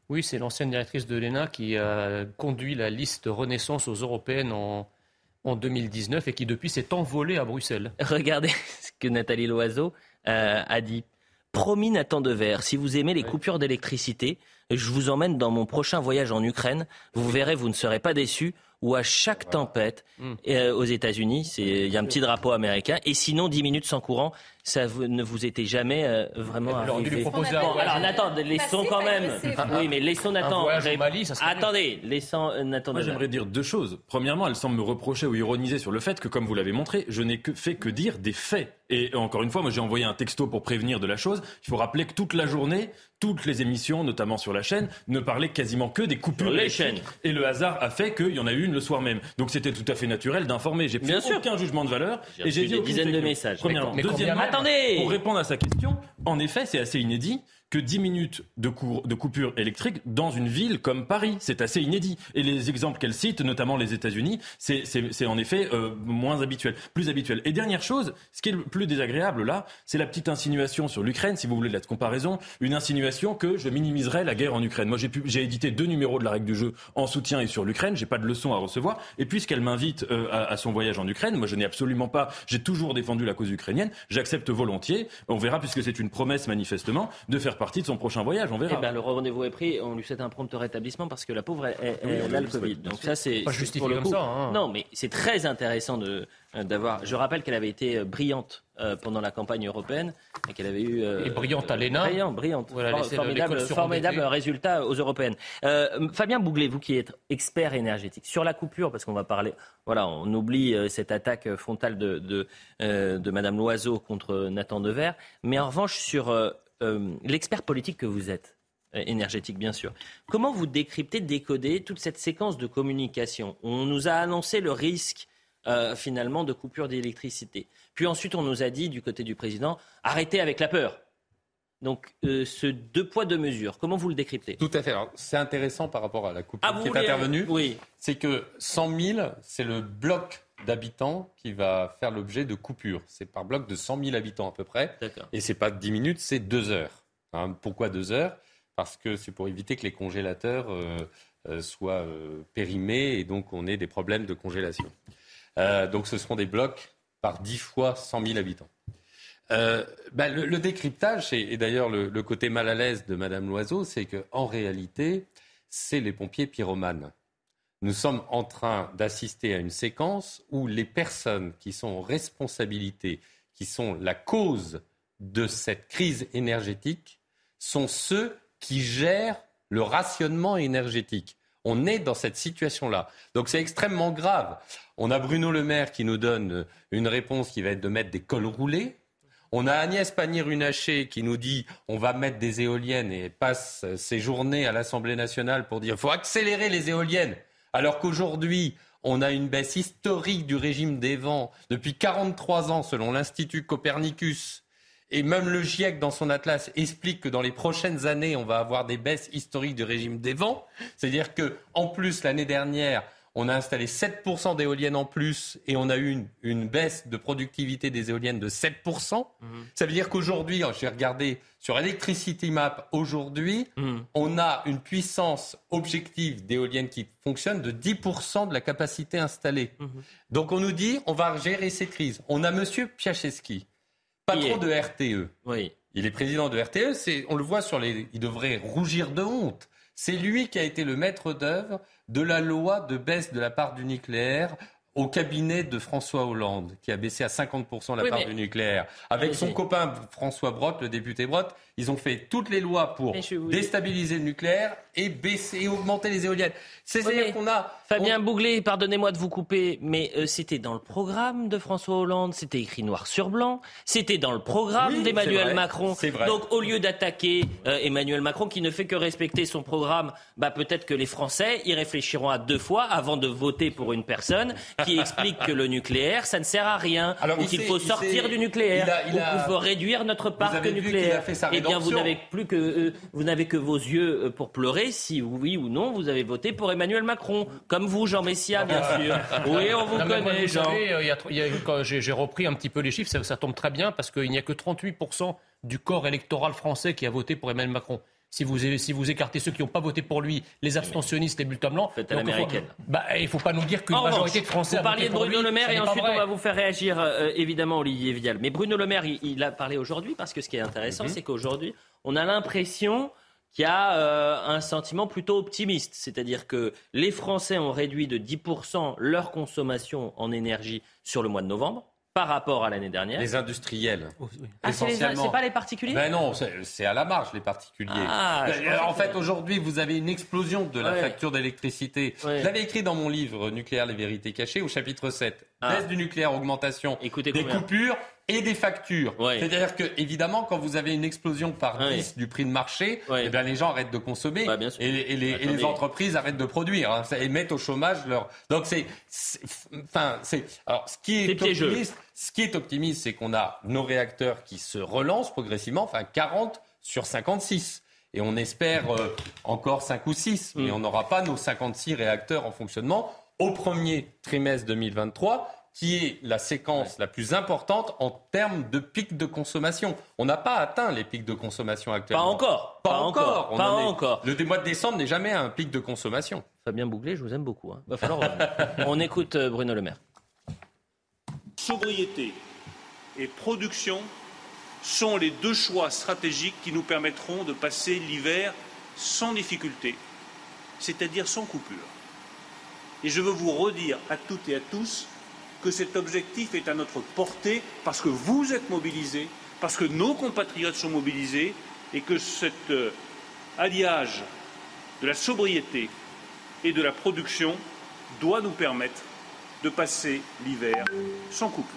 Oui, c'est l'ancienne directrice de l'ENA qui a conduit la liste Renaissance aux Européennes en, en 2019 et qui depuis s'est envolée à Bruxelles. Regardez <laughs> ce que Nathalie Loiseau a dit. Promis Nathan Dever, si vous aimez les coupures d'électricité, Je vous emmène dans mon prochain voyage en Ukraine. Vous verrez, vous ne serez pas déçus où à chaque tempête Hmm. euh, aux États-Unis, il y a un petit drapeau américain et sinon 10 minutes sans courant, ça vous- ne vous était jamais euh, vraiment arrivé. lui proposer un Bon, alors Nathan, laissons quand même. Oui, mais laissons Nathan. voyage au ré- Mali, ça serait Attendez, laissons euh, Nathan. Moi, j'aimerais dire deux choses. Premièrement, elle semble me reprocher ou ironiser sur le fait que, comme vous l'avez montré, je n'ai que fait que dire des faits. Et encore une fois, moi, j'ai envoyé un texto pour prévenir de la chose. Il faut rappeler que toute la journée, toutes les émissions, notamment sur la chaîne, ne parlaient quasiment que des coupures. Les chaînes. Et le hasard a fait qu'il y en a eu une le soir même. Donc c'était tout à fait naturel d'informer. J'ai Bien fait sûr. aucun jugement de valeur. Et j'ai dit des dizaines de messages. Premièrement. Mais Deuxièmement, Attendez Pour répondre à sa question, en effet, c'est assez inédit que 10 minutes de, coupure électrique dans une ville comme Paris. C'est assez inédit. Et les exemples qu'elle cite, notamment les États-Unis, c'est- en effet euh, moins habituel, plus habituel. Et dernière chose, ce qui est le plus désagréable là, c'est la petite insinuation sur l'Ukraine, si vous voulez la comparaison, une insinuation que je minimiserais la guerre en Ukraine. Moi, j'ai édité deux numéros de la règle du jeu en soutien et sur l'Ukraine. J'ai pas de leçon à recevoir. Et puisqu'elle m'invite euh, à son voyage en Ukraine, moi, je n'ai absolument pas. J'ai toujours défendu la cause ukrainienne. J'accepte volontiers. On verra, puisque c'est une promesse manifestement, de faire partie de son prochain voyage. On verra. Eh ben, le rendez-vous est pris. On lui souhaite un prompt rétablissement parce que la pauvre, elle, elle- Oui, elle on a le Covid. Donc ça, c'est Pas justifié pour le comme coup- ça, hein. Non, mais c'est très intéressant de euh, d'avoir. Je rappelle qu'elle avait été euh, brillante euh, pendant la campagne européenne et qu'elle avait eu euh, Et brillante à l'ENA. Brillant, brillante. Voilà, For- formidable, formidable résultat aux européennes. Euh, Fabien Bouglet, vous qui êtes expert énergétique, sur la coupure, parce qu'on va parler, voilà, on oublie cette attaque frontale de, de, de Madame Loiseau contre Nathan Dever, mais en revanche sur euh, l'expert politique que vous êtes euh, énergétique bien sûr. Comment vous décryptez, décodez toute cette séquence de communication On nous a annoncé le risque euh, finalement de coupure d'électricité. Puis ensuite on nous a dit du côté du président arrêtez avec la peur. Donc euh, ce deux poids deux mesures, comment vous le décryptez? Tout à fait. C'est intéressant par rapport à la coupure Ah, qui est voulez- intervenue. Oui. C'est que 100 000, c'est le bloc d'habitants qui va faire l'objet de coupures. C'est par bloc de 100 000 habitants à peu près. Et c'est pas 10 minutes, c'est 2 heures. Hein, pourquoi 2 heures? Parce que c'est pour éviter que les congélateurs euh, euh, soient euh, périmés et donc on ait des problèmes de congélation. Donc ce seront des blocs par 10 fois 100 000 habitants. Bah, le, le décryptage, et, et d'ailleurs le, le côté mal à l'aise de Madame Loiseau, c'est qu'en réalité, c'est les pompiers pyromanes. Nous sommes en train d'assister à une séquence où les personnes qui sont en responsabilité, qui sont la cause de cette crise énergétique, sont ceux qui gèrent le rationnement énergétique. On est dans cette situation-là. Donc c'est extrêmement grave. On a Bruno Le Maire qui nous donne une réponse qui va être de mettre des cols roulés. On a Agnès Pannier-Runacher qui nous dit on va mettre des éoliennes et passe ses journées à l'Assemblée nationale pour dire il faut accélérer les éoliennes. Alors qu'aujourd'hui, on a une baisse historique du régime des vents depuis 43 ans selon l'Institut Copernicus. Et même le GIEC, dans son atlas, explique que dans les prochaines années, on va avoir des baisses historiques du régime des vents. C'est-à-dire que, en plus, l'année dernière, on a installé 7% d'éoliennes en plus et on a eu une, une baisse de productivité des éoliennes de 7%. Ça veut dire qu'aujourd'hui, hein, j'ai regardé sur Electricity Map, aujourd'hui, on a une puissance objective d'éoliennes qui fonctionne de 10% de la capacité installée. Donc on nous dit, on va gérer ces crises. On a Monsieur Piacheski, patron de RTE. Oui. Il est président de RTE, on le voit sur les. Il devrait rougir de honte. C'est lui qui a été le maître d'œuvre de la loi de baisse de la part du nucléaire au cabinet de François Hollande, qui a baissé à 50% la Oui, part mais- du nucléaire. Avec son copain François Brotte, le député Brotte, ils ont fait toutes les lois pour déstabiliser le nucléaire et baisser et augmenter les éoliennes. C'est-à-dire qu'on a. Fabien Bouglet, pardonnez-moi de vous couper, mais euh, c'était dans le programme de François Hollande, c'était écrit noir sur blanc, c'était dans le programme Oui, d'Emmanuel Macron. vrai. Donc au lieu d'attaquer euh, Emmanuel Macron qui ne fait que respecter son programme, bah, peut-être que les Français y réfléchiront à deux fois avant de voter pour une personne qui <laughs> explique que le nucléaire, ça ne sert à rien, Alors, ou il qu'il faut sortir du nucléaire, il a- il ou qu'il faut réduire notre parc nucléaire. eh bien, vous n'avez plus que euh, vous n'avez que vos yeux pour pleurer si oui ou non vous avez voté pour Emmanuel Macron, comme vous, Jean Messia, bien sûr. Oui, on vous Non, mais moi, connaît, vous Jean. j'ai repris un petit peu les chiffres, ça, ça tombe très bien parce qu'il n'y a que 38% du corps électoral français qui a voté pour Emmanuel Macron. Si vous, si vous écartez ceux qui n'ont pas voté pour lui, les abstentionnistes, les bulletins blancs, Faites à l'américaine. bah, il ne faut pas nous dire qu'une majorité de Français vous a parliez voté de Bruno lui, Le Maire et ensuite on va vous faire réagir euh, évidemment Olivier Vial. Mais Bruno Le Maire, il, il a parlé aujourd'hui parce que ce qui est intéressant, Mhm. c'est qu'aujourd'hui, on a l'impression qui a euh, un sentiment plutôt optimiste. C'est-à-dire que les Français ont réduit de 10% leur consommation en énergie sur le mois de novembre par rapport à l'année dernière. Les industriels. Ah, c'est, les- essentiellement. c'est pas les particuliers? Ben non, c'est, à la marge les particuliers. Ah, Ben, en fait, aujourd'hui, vous avez une explosion de la Ouais. facture d'électricité. Ouais. Je l'avais écrit dans mon livre Nucléaire, les vérités cachées, au chapitre 7. Ah. Baisse du nucléaire, augmentation des combien coupures et des factures. C'est-à-dire que, évidemment, quand vous avez une explosion par Ouais. 10 du prix de marché, eh bien, les gens arrêtent de consommer et, et les, et les Attendez. entreprises arrêtent de produire hein, et mettent au chômage leur. Donc c'est, enfin c'est. Alors ce qui est optimiste, ce qui est optimiste, c'est qu'on a nos réacteurs qui se relancent progressivement, enfin 40 sur 56. Et on espère euh, encore 5 ou 6, Mm. mais on n'aura pas nos 56 réacteurs en fonctionnement au premier trimestre 2023 qui est la séquence la plus importante en termes de pic de consommation. On n'a pas atteint les pics de consommation actuellement. Pas encore. Pas, Pas encore. Pas en est- encore. Le mois de décembre n'est jamais un pic de consommation. Fabien Bouglé, je vous aime beaucoup. hein. Va falloir, euh, on écoute euh, Bruno Le Maire. Sobriété et production sont les deux choix stratégiques qui nous permettront de passer l'hiver sans difficulté, c'est-à-dire sans coupure. Et je veux vous redire à toutes et à tous que cet objectif est à notre portée parce que vous êtes mobilisés, parce que nos compatriotes sont mobilisés et que cet euh, alliage de la sobriété et de la production doit nous permettre de passer l'hiver sans coupure.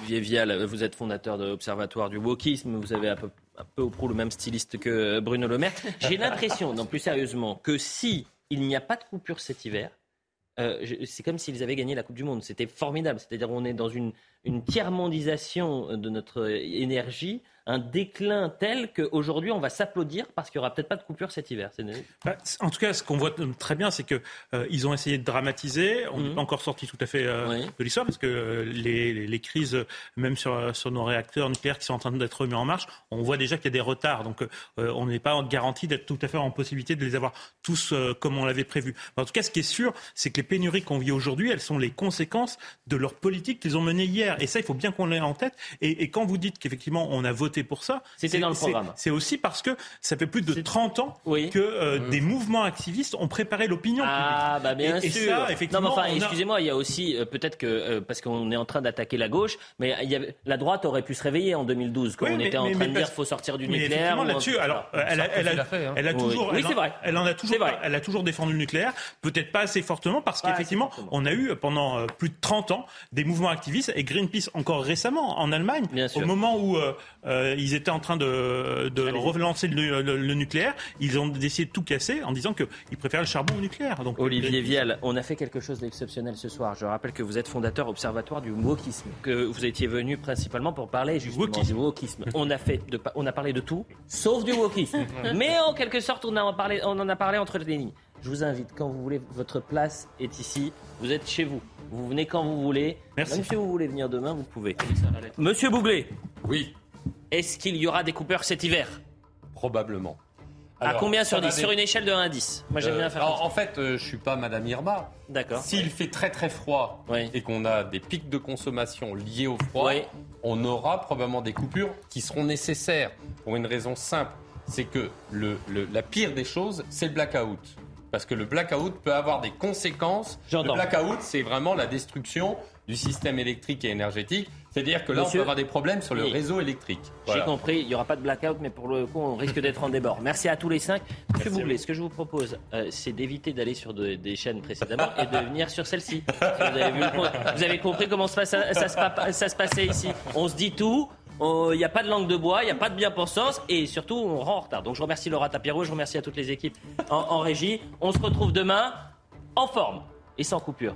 Olivier Vial, vous êtes fondateur de l'Observatoire du wokisme. Vous avez un peu, un peu au prou le même styliste que Bruno Le Maire. J'ai l'impression, non plus sérieusement, que si il n'y a pas de coupure cet hiver, euh, c'est comme s'ils avaient gagné la Coupe du Monde. C'était formidable. C'est-à-dire on est dans une, une tiers-mondisation de notre énergie, un déclin tel qu'aujourd'hui on va s'applaudir parce qu'il n'y aura peut-être pas de coupure cet hiver. Bah, en tout cas, ce qu'on voit euh, très bien, c'est que euh, ils ont essayé de dramatiser. On n'est Mhm. pas encore sorti tout à fait euh, de l'histoire parce que euh, les, les- les crises, même sur, sur nos réacteurs nucléaires qui sont en train d'être remis en marche, on voit déjà qu'il y a des retards. Donc, on n'est pas garanti d'être tout à fait en possibilité de les avoir tous comme on l'avait prévu. Mais en tout cas, ce qui est sûr, c'est que les pénuries qu'on vit aujourd'hui, elles sont les conséquences de leur politique qu'ils ont menée hier. Et ça, il faut bien qu'on l'ait en tête. Et, et quand vous dites qu'effectivement, on a voté pour ça, C'était c'est- dans le programme. C'est aussi parce que ça fait plus de 30 ans que euh, des mouvements activistes ont préparé l'opinion Ah bah bien et, et sûr. ça, effectivement, non, mais enfin, excusez-moi, il y a aussi euh, peut-être que euh, parce qu'on est en train d'attaquer la gauche, mais il y avait, la droite aurait pu se réveiller en 2012 quand Oui, on mais- était en mais- train mais de dire parce- faut sortir du mais nucléaire. là-dessus, alors, elle a, toujours, Oui, elle, c'est en- vrai. elle en a toujours, C'est vrai. elle a toujours défendu le nucléaire, peut-être pas assez fortement parce qu'effectivement, on a eu pendant plus de 30 ans des mouvements activistes et Greenpeace encore récemment en Allemagne, au moment où euh, euh, ils étaient en train de, de relancer le, le- le nucléaire, ils ont décidé de tout casser en disant qu'ils préféraient le charbon au nucléaire. Donc, Olivier Vial, on a fait quelque chose d'exceptionnel ce soir. Je rappelle que vous êtes fondateur observatoire du wokisme, que vous étiez venu principalement pour parler justement du wokisme. On a fait, de, on a parlé de tout, sauf du wokisme. <laughs> Mais en quelque sorte, on, a en parlé, on en a parlé entre les lignes. Je vous invite, quand vous voulez, votre place est ici. Vous êtes chez vous. Vous venez quand vous voulez. Merci. Même si vous voulez venir demain, vous pouvez. Monsieur Bouglé. Oui. Est-ce qu'il y aura des coupeurs cet hiver? Probablement. À combien sur ça va 10 dé- Sur une échelle de 1 à 10. Moi, j'aime Euh, bien faire en, en fait, euh, je suis pas Madame Irma. D'accord. S'il fait très très froid et qu'on a des pics de consommation liés au froid, Oui. on aura probablement des coupures qui seront nécessaires pour une raison simple, c'est que le, le- la pire des choses, c'est le blackout. Parce que le blackout peut avoir des conséquences. Le blackout, c'est vraiment la destruction du système électrique et énergétique. C'est-à-dire que là, Monsieur on peut avoir des problèmes sur le Oui. réseau électrique. J'ai compris, il n'y aura pas de blackout, mais pour le coup, on risque d'être en débord. Merci à tous les cinq. Monsieur Boublé, ce que je vous propose, euh, c'est d'éviter d'aller sur de- des chaînes précédemment et de venir sur celle-ci. Vous, avez vous compris comment se passe- ça, se pa- ça se passait ici. On se dit tout. Il n'y a pas de langue de bois, il n'y a pas de bien-pensance et surtout on rend en retard. Donc je remercie Laura Tapiro, je remercie à toutes les équipes en, en régie. On se retrouve demain en forme et sans coupure.